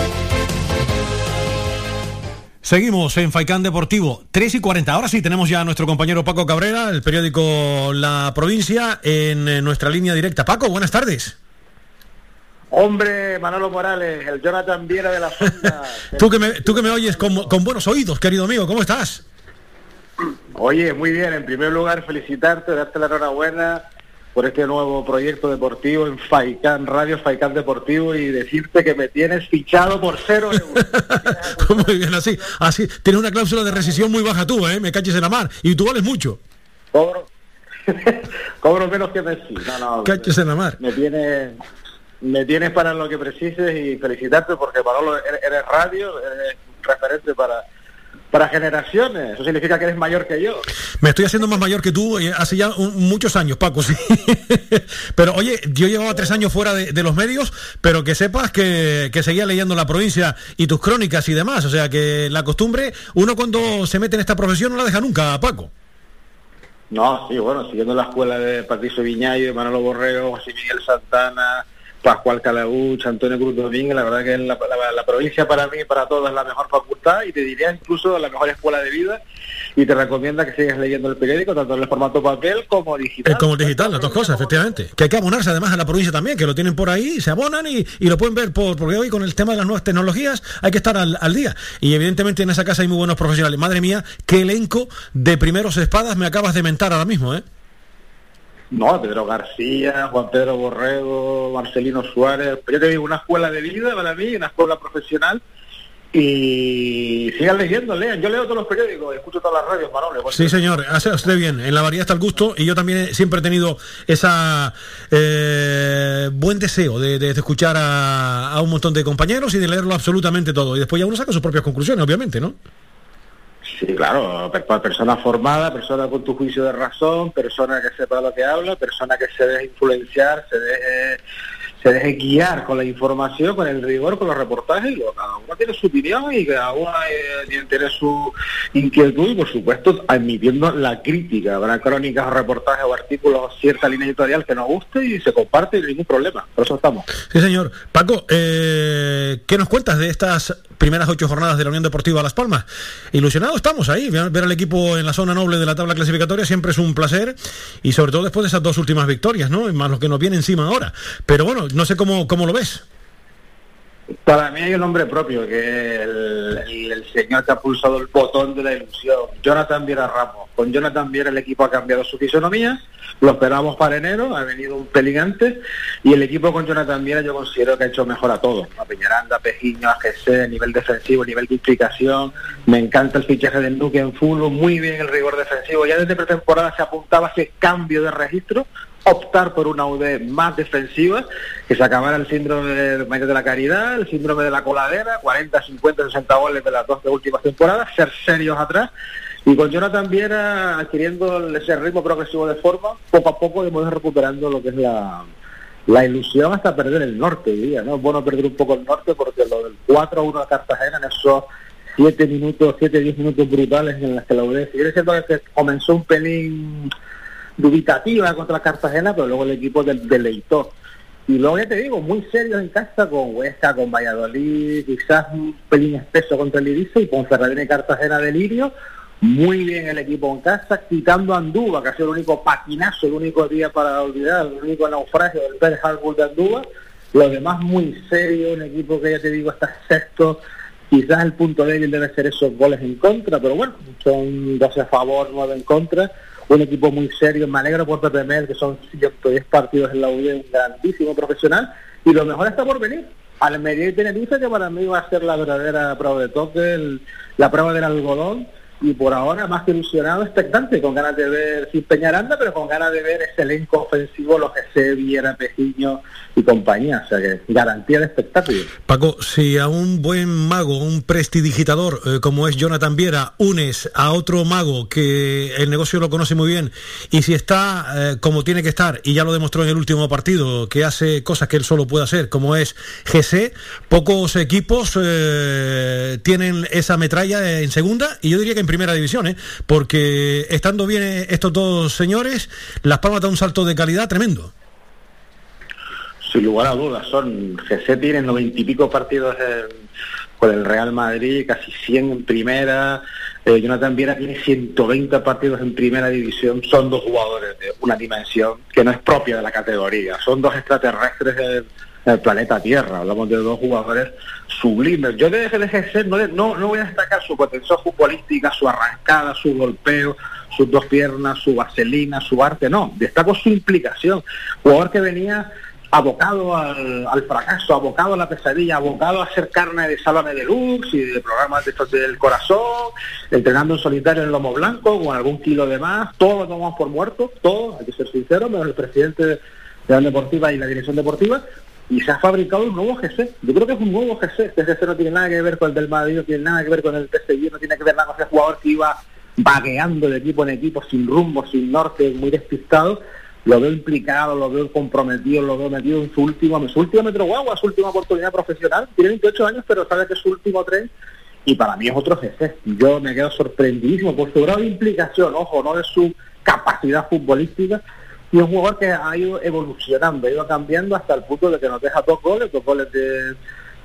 B: Seguimos en Faicán Deportivo, 3 y 40. Ahora sí, tenemos ya a nuestro compañero Paco Cabrera, el periódico La Provincia, en eh, nuestra línea directa. Paco, buenas tardes.
L: Hombre, Manolo Morales, el Jonathan Viera de la Fonda. <laughs>
B: Tú que me, tú que me oyes con, con buenos oídos, querido amigo, ¿cómo estás?
L: Oye, muy bien. En primer lugar, felicitarte, darte la enhorabuena por este nuevo proyecto deportivo en Faicán, Radio Faicán Deportivo y decirte que me tienes fichado por cero euros. <laughs>
B: muy bien, así, así. Tienes una cláusula de rescisión muy baja tú, ¿eh? Me caches en la mar. Y tú vales mucho.
L: Cobro, <laughs> cobro menos que Messi. No, no,
B: Caches en la mar.
L: me tienes, me tienes para lo que precises y felicitarte porque Manolo eres, eres radio, eres referente para para generaciones. Eso significa que eres mayor que yo.
B: Me estoy haciendo más mayor que tú eh, hace ya un- muchos años, Paco, sí. <laughs> pero oye, yo llevaba tres años fuera de, de los medios, pero que sepas que, que seguía leyendo la provincia y tus crónicas y demás. O sea que la costumbre, uno cuando se mete en esta profesión no la deja nunca, Paco.
L: No, sí, bueno, siguiendo la escuela de Patricio Viñayo, de Manolo Borrego, José Miguel Santana, Pascual Calauch, Antonio Cruz Domínguez, la verdad que la, la- provincia para mí, para todos, es la mejor facultad y te diría incluso la mejor escuela de vida y te recomienda que sigas leyendo el periódico, tanto en el formato papel como digital.
B: Es como digital, las dos cosas, efectivamente. Que hay que abonarse además a la provincia también, que lo tienen por ahí, se abonan y, y lo pueden ver por, porque hoy con el tema de las nuevas tecnologías hay que estar al, al día. Y evidentemente en esa casa hay muy buenos profesionales. Madre mía, qué elenco de primeros espadas me acabas de mentar ahora mismo, ¿eh?
L: No, Pedro García, Juan Pedro Borrego, Marcelino Suárez. Yo te digo, una escuela de vida para mí, una escuela profesional. Y sigan leyendo, lean. Yo leo todos los periódicos, escucho todas las radios, Manolo.
B: Sí, señor, hace usted bien. En la variedad está el gusto y yo también siempre he tenido esa eh, buen deseo de, escuchar a un montón de compañeros y de leerlo absolutamente todo. Y después ya uno saca sus propias conclusiones, obviamente, ¿no?
L: Sí, claro, per- per- persona formada, persona con tu juicio de razón, persona que sepa lo que habla, persona que se deje influenciar, se deje, se deje guiar con la información, con el rigor, con los reportajes, y cada uno tiene su opinión y cada uno eh, tiene- su inquietud y por supuesto admitiendo la crítica. Habrá crónicas reportajes o artículos, cierta línea editorial que nos guste y se comparte y ningún problema. Por eso estamos.
B: Sí, señor. Paco, eh, ¿qué nos cuentas de estas primeras ocho jornadas de la Unión Deportiva Las Palmas? Ilusionados estamos ahí. Ver al equipo en la zona noble de la tabla clasificatoria siempre es un placer y sobre todo después de esas dos últimas victorias, ¿no? Más lo que nos viene encima ahora. Pero bueno, no sé cómo, cómo lo ves.
L: Para mí hay un nombre propio, que el, señor que ha pulsado el botón de la ilusión, Jonathan Viera Ramos. Con Jonathan Viera el equipo ha cambiado su fisonomía, lo esperábamos para enero, ha venido un pelín antes, y el equipo con Jonathan Viera yo considero que ha hecho mejor a todos. A Peñaranda, a Pejiño, a nivel defensivo, nivel de implicación. Me encanta el fichaje del Nuque en fútbol, muy bien el rigor defensivo. Ya desde pretemporada se apuntaba ese cambio de registro, optar por una UD más defensiva, que se acabara el síndrome del Mayor de la Caridad, el síndrome de la coladera, 40, 50, 60 goles de las dos últimas temporadas, ser serios atrás. Y con Jonathan Viera adquiriendo ese ritmo progresivo de forma, poco a poco hemos recuperando lo que es la, la ilusión hasta perder el norte, diría, ¿no? Es bueno perder un poco el norte porque lo del 4-1 a Cartagena en esos 7 minutos, 7-10 minutos brutales en las que la UD, sigue siendo que comenzó un pelín dubitativa contra Cartagena, pero luego el equipo del deleitó. Y luego ya te digo, muy serios en casa con Huesca, con Valladolid, quizás un pelín espeso contra el Ibiza y con Ferradina y Cartagena delirio. Muy bien el equipo en casa, quitando a Andúba, que ha sido el único paquinazo, el único día para olvidar, el único naufragio del Pearl Harbor de Andúba. Lo demás muy serio, un equipo que ya te digo está sexto. Quizás el punto débil debe ser esos goles en contra, pero bueno, son 12 a favor, 9 en contra. Un equipo muy serio, me alegro por Pepe Mel, que son 110 partidos en la UD, un grandísimo profesional. Y lo mejor está por venir. Almería y Tenerife, que para mí va a ser la verdadera prueba de toque, la prueba del algodón. Y por ahora más que ilusionado, expectante, con ganas de ver, sin Peñaranda, pero con ganas de ver ese elenco ofensivo, los que se Viera, Pejiño y compañía. O sea garantía de espectáculo.
B: Paco, si a un buen mago, un prestidigitador eh, como es Jonathan Viera, unes a otro mago que el negocio lo conoce muy bien, y si está eh, como tiene que estar, y ya lo demostró en el último partido, que hace cosas que él solo puede hacer, como es GC, pocos equipos eh, tienen esa metralla en segunda, y yo diría que en primera división, ¿eh? porque estando bien estos dos señores, Las Palmas da un salto de calidad tremendo.
L: Sin lugar a dudas, son GC tiene noventa y pico partidos con el Real Madrid, casi 100 en primera. Eh, Jonathan Viera tiene 120 partidos en primera división. Son dos jugadores de una dimensión que no es propia de la categoría. Son dos extraterrestres del, del planeta Tierra. Hablamos de dos jugadores sublimes. Yo de GC no, le- no, no voy a destacar su potencial futbolística, su arrancada, su golpeo, sus dos piernas, su vaselina, su arte. No, destaco su implicación. Jugador que venía abocado al, al fracaso, abocado a la pesadilla, abocado a hacer carne de Sálvame Deluxe y de programas de estos del corazón, entrenando en solitario en lomo blanco con algún kilo de más, todos lo tomamos por muerto, todos, hay que ser sinceros, menos el presidente de la deportiva y la dirección deportiva, y se ha fabricado un nuevo GC. Yo creo que es un nuevo GC. Este GC no tiene nada que ver con el del Madrid, no tiene nada que ver con el PSG, no tiene que ver nada con ese jugador que iba vagueando de equipo en equipo, sin rumbo, sin norte, muy despistado. Lo veo implicado, lo veo comprometido, lo veo metido en su último, en su último metro guagua, su última oportunidad profesional. Tiene 28 años, pero sabe que es su último tren y para mí es otro GC. Yo me quedo sorprendidísimo por su grado de implicación, ojo, no de su capacidad futbolística, y un jugador que ha ido evolucionando, ha ido cambiando hasta el punto de que nos deja dos goles, dos goles de...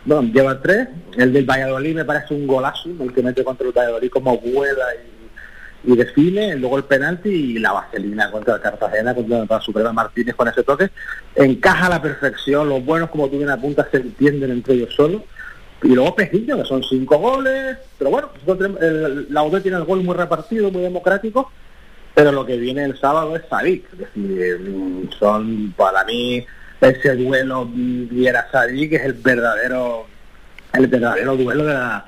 L: Bueno, lleva tres, el del Valladolid me parece un golazo, el que mete contra el Valladolid como vuela y, y define, luego el penalti y la vaselina contra el Cartagena, contra la Suprema Martínez con ese toque, encaja a la perfección, los buenos como tú bien apuntas se entienden entre ellos solos, y luego Pejillo, que son cinco goles, pero bueno, la UD tiene el gol muy repartido, muy democrático, pero lo que viene el sábado es Sadik, es decir, mm, son para mí ese duelo Viera Sadik es el verdadero el verdadero duelo de, la-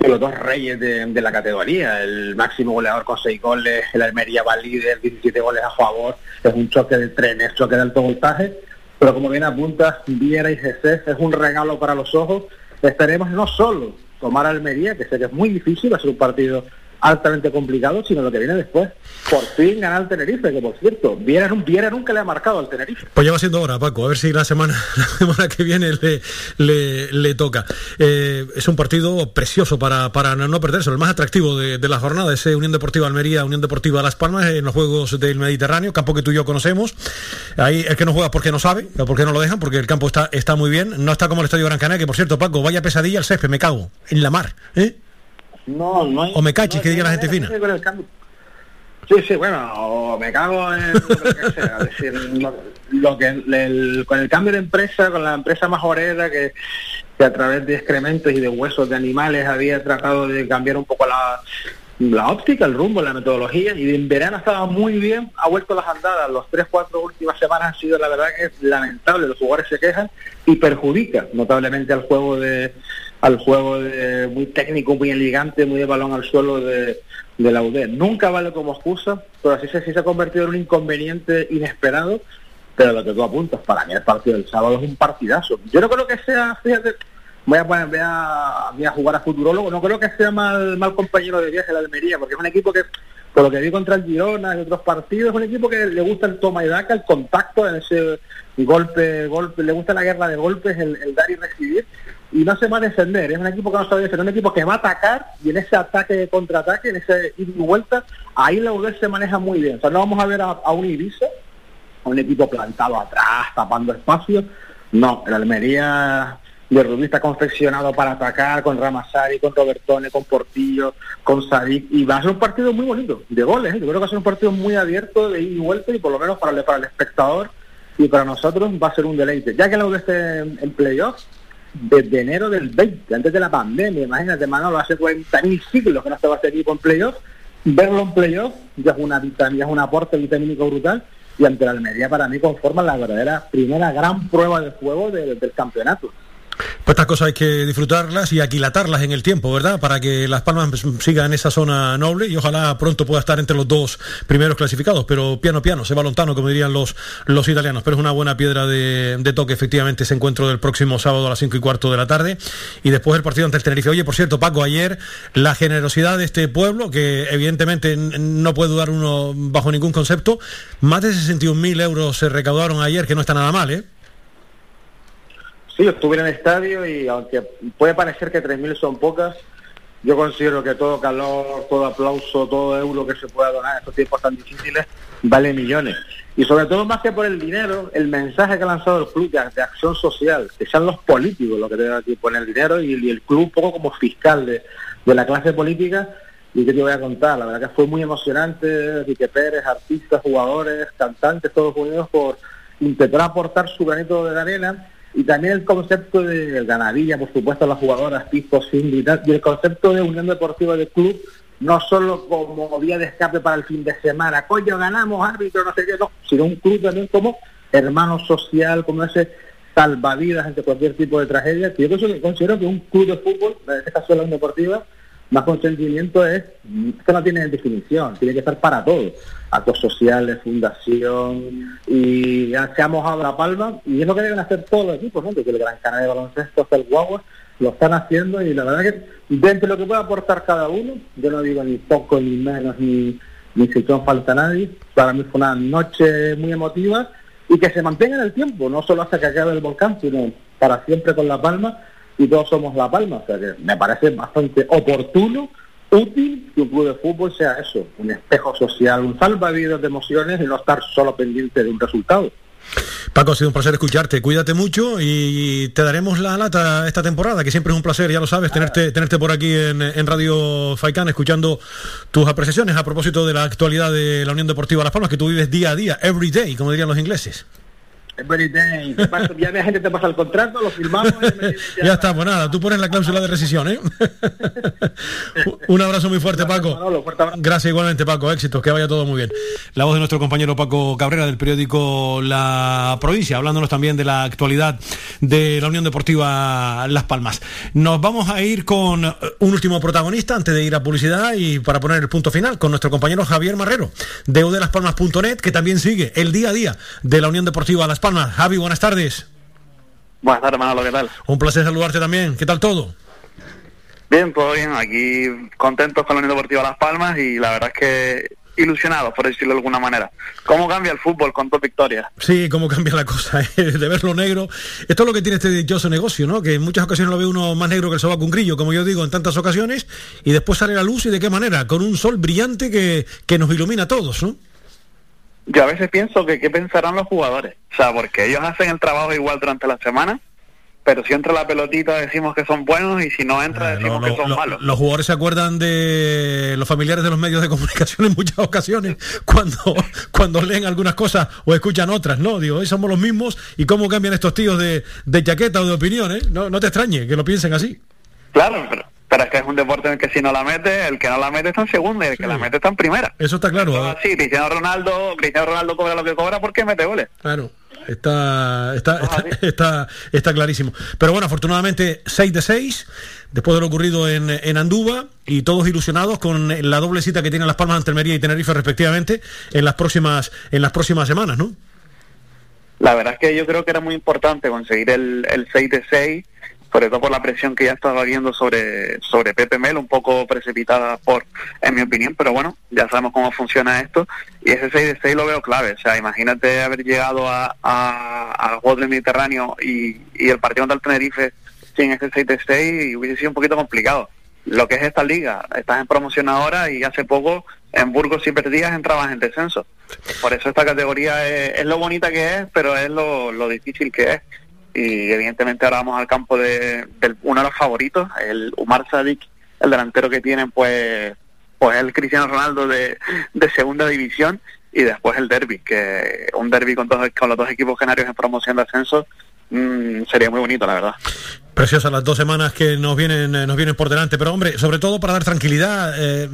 L: de los dos reyes de, la categoría, el máximo goleador con seis goles, el Almería va líder, 17 goles a favor, es un choque de trenes, choque de alto voltaje, pero como bien apuntas, Viera y Jesús es un regalo para los ojos, esperemos no solo tomar Almería, que sé que es muy difícil, ser un partido altamente complicado, sino lo que viene después. Por fin ganar al Tenerife, que por cierto, Viera, Viera nunca le ha marcado al Tenerife.
B: Pues ya va siendo hora, Paco, a ver si la semana, <laughs> la semana que viene le, le, toca. Eh, es un partido precioso para, para no perderse, el más atractivo de, la jornada, ese Unión Deportiva Almería, Unión Deportiva Las Palmas, en los Juegos del Mediterráneo, campo que tú y yo conocemos. Ahí el que no juega porque no sabe, porque no lo dejan, porque el campo está, está muy bien, no está como el Estadio Gran Canaria, que por cierto, Paco, vaya pesadilla el césped, me cago, en la mar, ¿eh?
L: No, no hay...
B: O me cachis,
L: no,
B: que diga la gente fina.
L: con el cambio. Sí, sí, bueno, o me cago en lo que sea. Es decir, lo, lo que el- con el cambio de empresa, con la empresa más orera que, que a través de excrementos y de huesos de animales había tratado de cambiar un poco la, la óptica, el rumbo, la metodología, y en verano estaba muy bien, ha vuelto las andadas. Los tres, cuatro últimas semanas han sido, la verdad, que es lamentable. Los jugadores se quejan y perjudica notablemente al juego de al juego de, muy técnico, muy elegante, muy de balón al suelo de, de la UD. Nunca vale como excusa, pero así se, se ha convertido en un inconveniente inesperado. Pero lo que tú apuntas, para mí el partido del sábado es un partidazo. Yo no creo que sea, fíjate, voy a, poner, voy a, voy a jugar a futurólogo, no creo que sea mal, mal compañero de viaje la Almería, porque es un equipo que, por lo que vi contra el Girona y otros partidos, es un equipo que le gusta el toma y daca, el contacto, ese golpe, golpe, le gusta la guerra de golpes, el, el dar y recibir, y no se va a defender, es un equipo que no sabe defender, un equipo que va a atacar, y en ese ataque de contraataque, en ese ida y vuelta, ahí la UD se maneja muy bien. O sea, no vamos a ver a, a un Ibiza, a un equipo plantado atrás, tapando espacio. No, el Almería de Rubí está confeccionado para atacar con Ramasari, con Robertone, con Portillo, con Sadik, y va a ser un partido muy bonito, de goles. ¿eh? Yo creo que va a ser un partido muy abierto, de ida y vuelta, y por lo menos para el, para el espectador y para nosotros va a ser un deleite. Ya que la UD esté en playoffs, desde enero del 20, antes de la pandemia, imagínate, Manolo, hace 40.000 siglos que no estaba este equipo en playoffs, verlo en playoffs ya es una vitamina, es un aporte vitamínico brutal, y ante la Almería para mí conforma la verdadera primera gran prueba de juego de- del campeonato.
B: Pues estas cosas hay que disfrutarlas y aquilatarlas en el tiempo, ¿verdad? Para que Las Palmas siga en esa zona noble y ojalá pronto pueda estar entre los dos primeros clasificados. Pero piano piano, se va lontano, como dirían los, los italianos. Pero es una buena piedra de, de toque, efectivamente, ese encuentro del próximo sábado a las cinco y cuarto de la tarde. Y después el partido ante el Tenerife. Oye, por cierto, Paco, ayer la generosidad de este pueblo, que evidentemente no puede dudar uno bajo ningún concepto, más de 61.000 euros se recaudaron ayer, que no está nada mal, ¿eh?
L: Sí, estuve en el estadio y aunque puede parecer que 3.000 son pocas, yo considero que todo calor, todo aplauso, todo euro que se pueda donar en estos tiempos tan difíciles vale millones. Y sobre todo más que por el dinero, el mensaje que ha lanzado el club de, de acción social, que sean los políticos los que tengan que poner el dinero y, el club un poco como fiscal de, de la clase política. Y que te voy a contar, la verdad que fue muy emocionante, Enrique Pérez, artistas, jugadores, cantantes, todos unidos por intentar aportar su granito de arena y también el concepto de ganadilla, por supuesto, las jugadoras, Cindy y tal, y el concepto de unión deportiva de club, no solo como vía de escape para el fin de semana, coño, ganamos, árbitro, no sé qué, no, sino un club también como hermano social, como ese salvavidas ante cualquier tipo de tragedia, que yo considero que un club de fútbol, en este caso la Unión Deportiva, más consentimiento es, es que no tiene definición, tiene que estar para todo. Actos sociales, fundación, y ya se ha mojado la palma, y es lo que deben hacer todos los equipos, ¿no? Que el Gran Canaria de Baloncesto, hasta el Guagua, lo están haciendo, y la verdad que dentro de lo que puede aportar cada uno, yo no digo ni poco, ni menos, ni, ni si falta a nadie, para mí fue una noche muy emotiva, y que se mantenga en el tiempo, no solo hasta que acabe el volcán, sino para siempre con La Palma, y todos somos La Palma, o sea que me parece bastante oportuno útil que un club de fútbol sea eso, un espejo social, un salvavidas de emociones y no estar solo pendiente de un resultado.
B: Paco, ha sido un placer escucharte. Cuídate mucho y te daremos la lata esta temporada, que siempre es un placer, ya lo sabes, tenerte, tenerte por aquí en, en Radio Faicán, escuchando tus apreciaciones a propósito de la actualidad de la Unión Deportiva Las Palmas, que tú vives día a día, every day, como dirían los ingleses.
L: Every day. Ya la gente te pasa el contrato, lo firmamos. <laughs>
B: Ya está, pues nada, tú pones la cláusula de rescisión, ¿eh? <laughs> Un abrazo muy fuerte, Paco. Gracias igualmente, Paco. Éxitos, que vaya todo muy bien. La voz de nuestro compañero Paco Cabrera del periódico La Provincia, hablándonos también de la actualidad de la Unión Deportiva Las Palmas. Nos vamos a ir con un último protagonista antes de ir a publicidad y para poner el punto final con nuestro compañero Javier Marrero de udelaspalmas.net, que también sigue el día a día de la Unión Deportiva Las Palmas. Javi, buenas tardes.
W: Buenas tardes, Manolo, ¿qué tal?
B: Un placer saludarte también. ¿Qué tal todo?
W: Bien, todo bien. Aquí contentos con la Unión Deportiva Las Palmas y la verdad es que ilusionados, por decirlo de alguna manera. ¿Cómo cambia el fútbol con dos victorias?
B: Sí, cómo cambia la cosa, <laughs> ¿eh? de verlo negro. Esto es lo que tiene este dichoso negocio, ¿no? Que en muchas ocasiones lo ve uno más negro que el sobaco un grillo, como yo digo, en tantas ocasiones, y después sale la luz y de qué manera, con un sol brillante que, que nos ilumina a todos, ¿no?
W: Yo a veces pienso que qué pensarán los jugadores. O sea, porque ellos hacen el trabajo igual durante la semana, pero si entra la pelotita decimos que son buenos y si no entra decimos que son
B: Lo-
W: malos.
B: los jugadores se acuerdan de los familiares de los medios de comunicación en muchas ocasiones <laughs> cuando, cuando leen algunas cosas o escuchan otras, ¿no? Digo, "Eh, somos los mismos y cómo cambian estos tíos de, de chaqueta o de opiniones. No, no te extrañe que lo piensen así.
W: Claro, pero, pero es que es un deporte en el que si no la mete, el que no la mete está en segunda y el que la mete está en primera.
B: Eso está claro.
W: Sí, Cristiano Ronaldo, Cristiano Ronaldo cobra lo que cobra porque mete goles.
B: Claro. Está, está, está, está, está clarísimo. Pero bueno, afortunadamente 6 de 6, después de lo ocurrido en, en Andúba, y todos ilusionados con la doble cita que tienen Las Palmas ante Almería y Tenerife respectivamente en las próximas, en las próximas semanas, ¿no?
W: La verdad es que yo creo que era muy importante conseguir el, el 6 de 6, sobre todo por la presión que ya estaba viendo sobre, sobre Pepe Mel, un poco precipitada por, en mi opinión, pero bueno, ya sabemos cómo funciona esto, y ese 6 de 6 lo veo clave, o sea, imagínate haber llegado a, a, juego del Mediterráneo y, el partido contra el Tenerife sin ese 6 de 6 y hubiese sido un poquito complicado. Lo que es esta liga, estás en promoción ahora y hace poco en Burgos y perdías entrabas en descenso. Por eso esta categoría es, es lo bonita que es, pero es lo difícil que es. Y evidentemente ahora vamos al campo de, del uno de los favoritos, el Umar Sadik, el delantero que tienen, pues, pues el Cristiano Ronaldo de, de segunda división y después el derby, que un derby con, dos, con los dos equipos canarios en promoción de ascenso mm, sería muy bonito, la verdad.
B: Preciosas las dos semanas que nos vienen, eh, nos vienen por delante, pero hombre, sobre todo para dar tranquilidad, eh,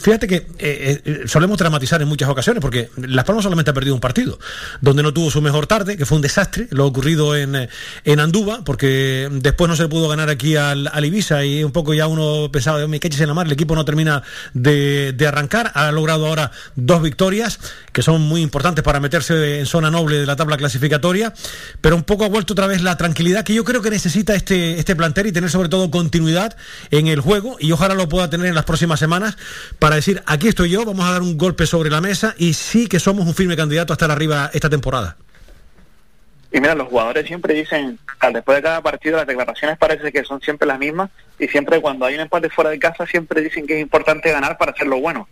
B: fíjate que eh, solemos dramatizar en muchas ocasiones, porque Las Palmas solamente ha perdido un partido, donde no tuvo su mejor tarde, que fue un desastre, lo ocurrido en, en Andúba, porque después no se pudo ganar aquí al, al Ibiza y un poco ya uno pensaba, me caches en la mar, el equipo no termina de, de arrancar, ha logrado ahora dos victorias, que son muy importantes para meterse en zona noble de la tabla clasificatoria, pero un poco ha vuelto otra vez la tranquilidad que yo creo que necesita este, este plantel y tener sobre todo continuidad en el juego y ojalá lo pueda tener en las próximas semanas para decir, aquí estoy yo, vamos a dar un golpe sobre la mesa y sí que somos un firme candidato a estar arriba esta temporada.
W: Y mira, los jugadores siempre dicen, después de cada partido las declaraciones parece que son siempre las mismas y siempre cuando hay un empate fuera de casa siempre dicen que es importante ganar para hacerlo bueno.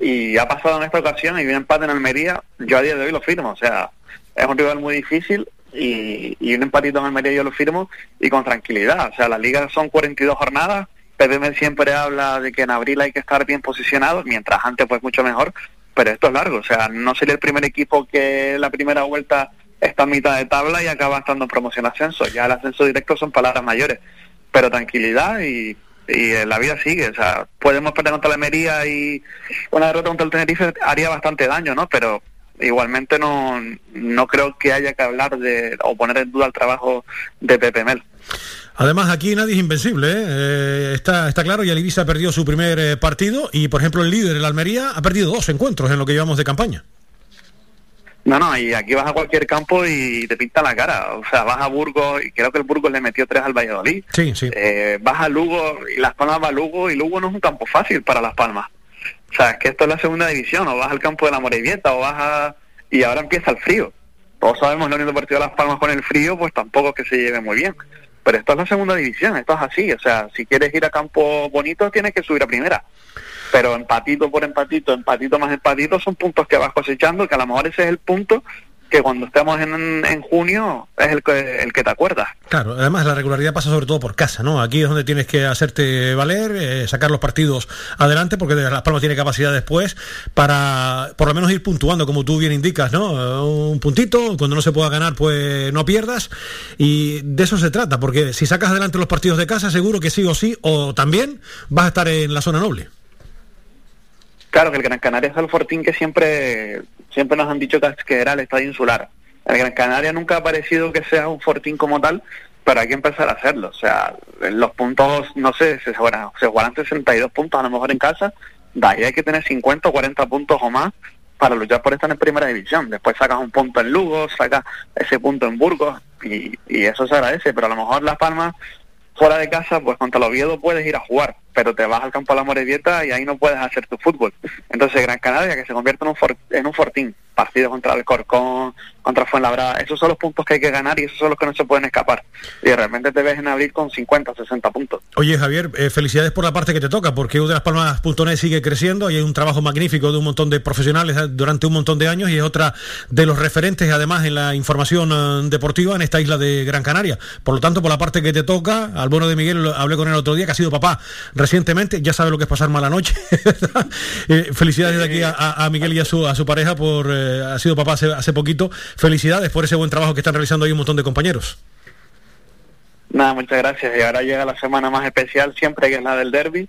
W: Y ha pasado en esta ocasión y un empate en Almería, yo a día de hoy lo firmo, o sea, es un rival muy difícil y, y un empatito en Almería yo lo firmo y con tranquilidad, o sea, la liga son 42 jornadas, PPM siempre habla de que en abril hay que estar bien posicionado, mientras antes pues mucho mejor, pero esto es largo, o sea, no sería el primer equipo que la primera vuelta está a mitad de tabla y acaba estando en promoción ascenso. Ya el ascenso directo son palabras mayores, pero tranquilidad y, y eh, la vida sigue. O sea, podemos perder contra la Almería y una derrota contra el Tenerife haría bastante daño, ¿no? Pero igualmente no, no creo que haya que hablar de o poner en duda el trabajo de Pepe Mel.
B: Además, aquí nadie es invencible, ¿eh? Eh, está, está claro, y el Ibiza perdió su primer eh, partido y, por ejemplo, el líder, el Almería, ha perdido dos encuentros en lo que llevamos de campaña.
W: No, no, y aquí vas a cualquier campo y te pinta la cara. O sea, vas a Burgos y creo que el Burgos le metió tres al Valladolid.
B: Sí, sí.
W: Eh, vas a Lugo y Las Palmas va a Lugo y Lugo no es un campo fácil para Las Palmas. O sea, es que esto es la segunda división, o vas al campo de la Morevieta, o vas a... Y ahora empieza el frío. Todos sabemos la Unión Deportiva Las Palmas con el frío, pues tampoco es que se lleve muy bien. pero esto es la segunda división, esto es así, o sea, si quieres ir a campo bonito tienes que subir a primera. Pero empatito por empatito, empatito más empatito son puntos que vas cosechando, que a lo mejor ese es el punto que cuando estemos en, en junio es el que, el que te acuerdas.
B: Claro, además la regularidad pasa sobre todo por casa, ¿no? Aquí es donde tienes que hacerte valer, eh, sacar los partidos adelante, porque Las Palmas tiene capacidad después para por lo menos ir puntuando, como tú bien indicas, ¿no? Eh, Un puntito, cuando no se pueda ganar, pues no pierdas. Y de eso se trata, porque si sacas adelante los partidos de casa, seguro que sí o sí, o también vas a estar en la zona noble.
W: Claro, que el Gran Canaria es el fortín que siempre, siempre nos han dicho que, era el estadio insular. El Gran Canaria nunca ha parecido que sea un fortín como tal, pero hay que empezar a hacerlo. O sea, los puntos, no sé, se jugarán, se jugarán 62 puntos a lo mejor en casa, de ahí hay que tener 50 o 40 puntos o más para luchar por estar en primera división. Después sacas un punto en Lugo, sacas ese punto en Burgos y, y eso se agradece, pero a lo mejor Las Palmas fuera de casa, pues contra el Oviedo puedes ir a jugar, pero te vas al campo de la Morevieta y ahí no puedes hacer tu fútbol. Entonces Gran Canaria, que se convierte en un, en un fortín, partido contra el Corcón, contra Fuenlabrada, esos son los puntos que hay que ganar y esos son los que no se pueden escapar. Y de repente te ves en abril con 50 o 60 puntos.
B: Oye, Javier, eh, felicidades por la parte que te toca, porque U de las Palmas.net sigue creciendo y hay un trabajo magnífico de un montón de profesionales eh, durante un montón de años y es otra de los referentes, además, en la información eh, deportiva en esta isla de Gran Canaria. Por lo tanto, por la parte que te toca, al bueno de Miguel, hablé con él el otro día, que ha sido papá recientemente, ya sabe lo que es pasar mala noche. <laughs> Eh, felicidades de aquí a, Miguel y a su, a su pareja por, eh, ha sido papá hace, hace poquito. Felicidades por ese buen trabajo que están realizando ahí un montón de compañeros.
W: Nada, muchas gracias. Y ahora llega la semana más especial siempre, que es la del derby.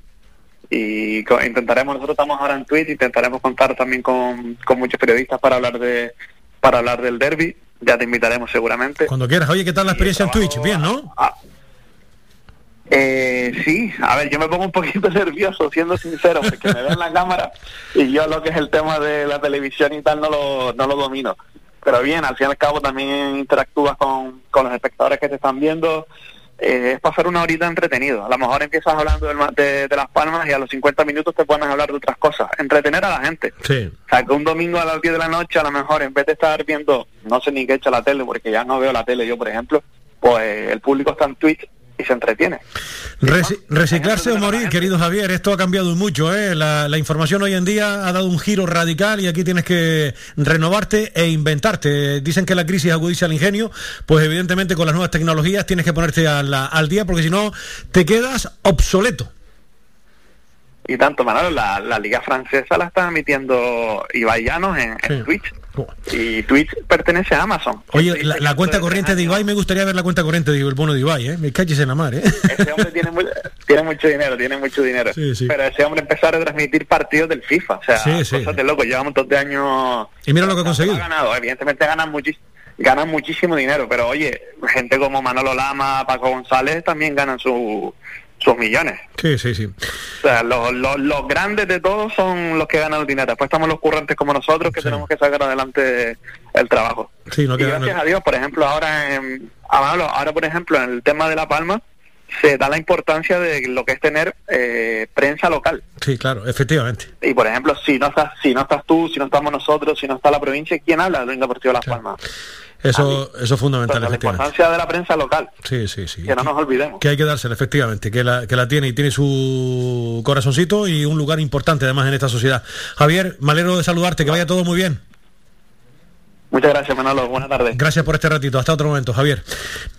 W: Y intentaremos, nosotros estamos ahora en Twitch, intentaremos contar también con, con muchos periodistas para hablar de para hablar del derby. Ya te invitaremos seguramente.
B: Cuando quieras. Oye, ¿qué tal la experiencia en Twitch? Bien, ¿no?
W: Eh, sí, a ver, yo me pongo un poquito <laughs> nervioso, siendo sincero, porque me ven la cámara y yo lo que es el tema de la televisión y tal no lo, no lo domino. Pero bien, al fin y al cabo también interactúas con, con los espectadores que te están viendo. Eh, es pasar una horita entretenido. A lo mejor empiezas hablando del de, de Las Palmas y a los 50 minutos te pones a hablar de otras cosas. Entretener a la gente.
B: Sí.
W: O sea, que un domingo a las 10 de la noche, a lo mejor, en vez de estar viendo, no sé ni qué echa la tele, porque ya no veo la tele yo, por ejemplo, pues el público está en Twitch y se entretiene.
B: Reci- reciclarse o morir, querido Javier, esto ha cambiado mucho. ¿eh? La, la información hoy en día ha dado un giro radical y aquí tienes que renovarte e inventarte. Dicen que la crisis agudiza el ingenio, pues evidentemente con las nuevas tecnologías tienes que ponerte a la- al día porque si no te quedas obsoleto.
W: Y tanto, Manolo, la, la liga francesa la está emitiendo Ibai Llanos en, en Twitch. Y Twitch pertenece a Amazon.
B: Oye, la, la cuenta corriente de Ibai, me gustaría ver la cuenta corriente de el bono de Ibai, ¿eh? Me calles en la mar, ¿eh?
W: Ese hombre tiene, mu- tiene mucho dinero, tiene mucho dinero.
B: Sí, sí.
W: Pero ese hombre empezó a retransmitir partidos del FIFA. O sea,
B: Sí, sí.
W: cosas de loco. Lleva un montón de años
B: Y mira lo que ha conseguido.
W: ha ganado. Evidentemente ganan, muchis- ganan muchísimo dinero. Pero oye, gente como Manolo Lama, Paco González también ganan su- sus millones.
B: Sí, sí, sí.
W: O sea, los, los, los grandes de todos son los que ganan el dinero. Después estamos los currantes como nosotros que tenemos que sacar adelante el trabajo.
B: Sí, no
W: y gracias
B: no-
W: a Dios, por ejemplo, ahora en, a Manolo, ahora por ejemplo en el tema de La Palma se da la importancia de lo que es tener eh, prensa local.
B: Sí, claro, efectivamente.
W: Y por ejemplo, si no estás, si no estás tú, si no estamos nosotros, si no está la provincia, ¿quién habla del Unión Deportivo de Las Palmas?
B: Eso, eso es fundamental,
W: la importancia de la prensa local,
B: Sí, sí, sí.
W: que no nos olvidemos.
B: Que hay que dársela, efectivamente, que la, que la tiene y tiene su corazoncito y un lugar importante además en esta sociedad. Javier, me alegro de saludarte, que vaya todo muy bien.
W: Muchas gracias, Manolo. Buenas tardes.
B: Gracias por este ratito. Hasta otro momento, Javier.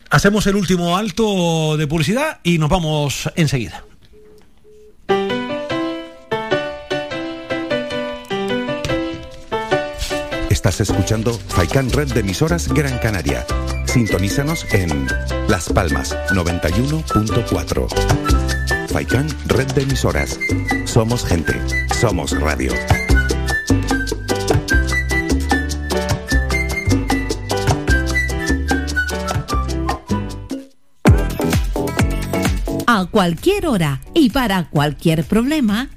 B: Hacemos el último alto de publicidad y nos vamos enseguida.
A: Estás escuchando Faikan Red de emisoras Gran Canaria. Sintonízanos en Las Palmas 91.4. Faikan Red de emisoras. Somos gente. Somos radio.
X: A cualquier hora y para cualquier problema,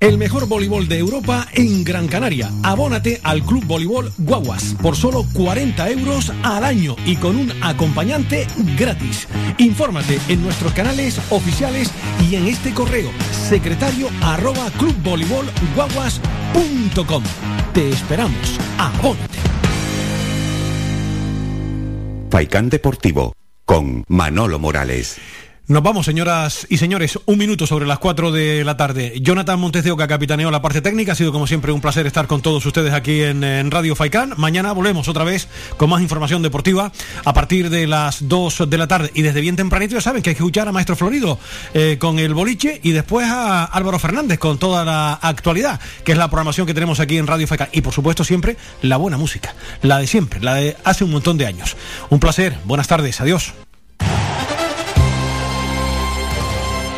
B: El mejor voleibol de Europa en Gran Canaria. Abónate al Club Voleibol Guaguas por solo 40 euros al año y con un acompañante gratis. Infórmate en nuestros canales oficiales y en este correo secretario clubvoleibolguaguas.com. Te esperamos. Abónate.
A: Faikán Deportivo con Manolo Morales.
B: Nos vamos, señoras y señores. Un minuto sobre las 4 de la tarde. Jonathan Montes de Oca capitaneó la parte técnica. Ha sido, como siempre, un placer estar con todos ustedes aquí en, Radio Faicán. Mañana volvemos otra vez con más información deportiva a partir de las 2 de la tarde. Y desde bien tempranito ya saben que hay que escuchar a Maestro Florido eh, con el boliche y después a Álvaro Fernández con toda la actualidad, que es la programación que tenemos aquí en Radio Faicán. Y, por supuesto, siempre la buena música. La de siempre, la de hace un montón de años. Un placer. Buenas tardes. Adiós.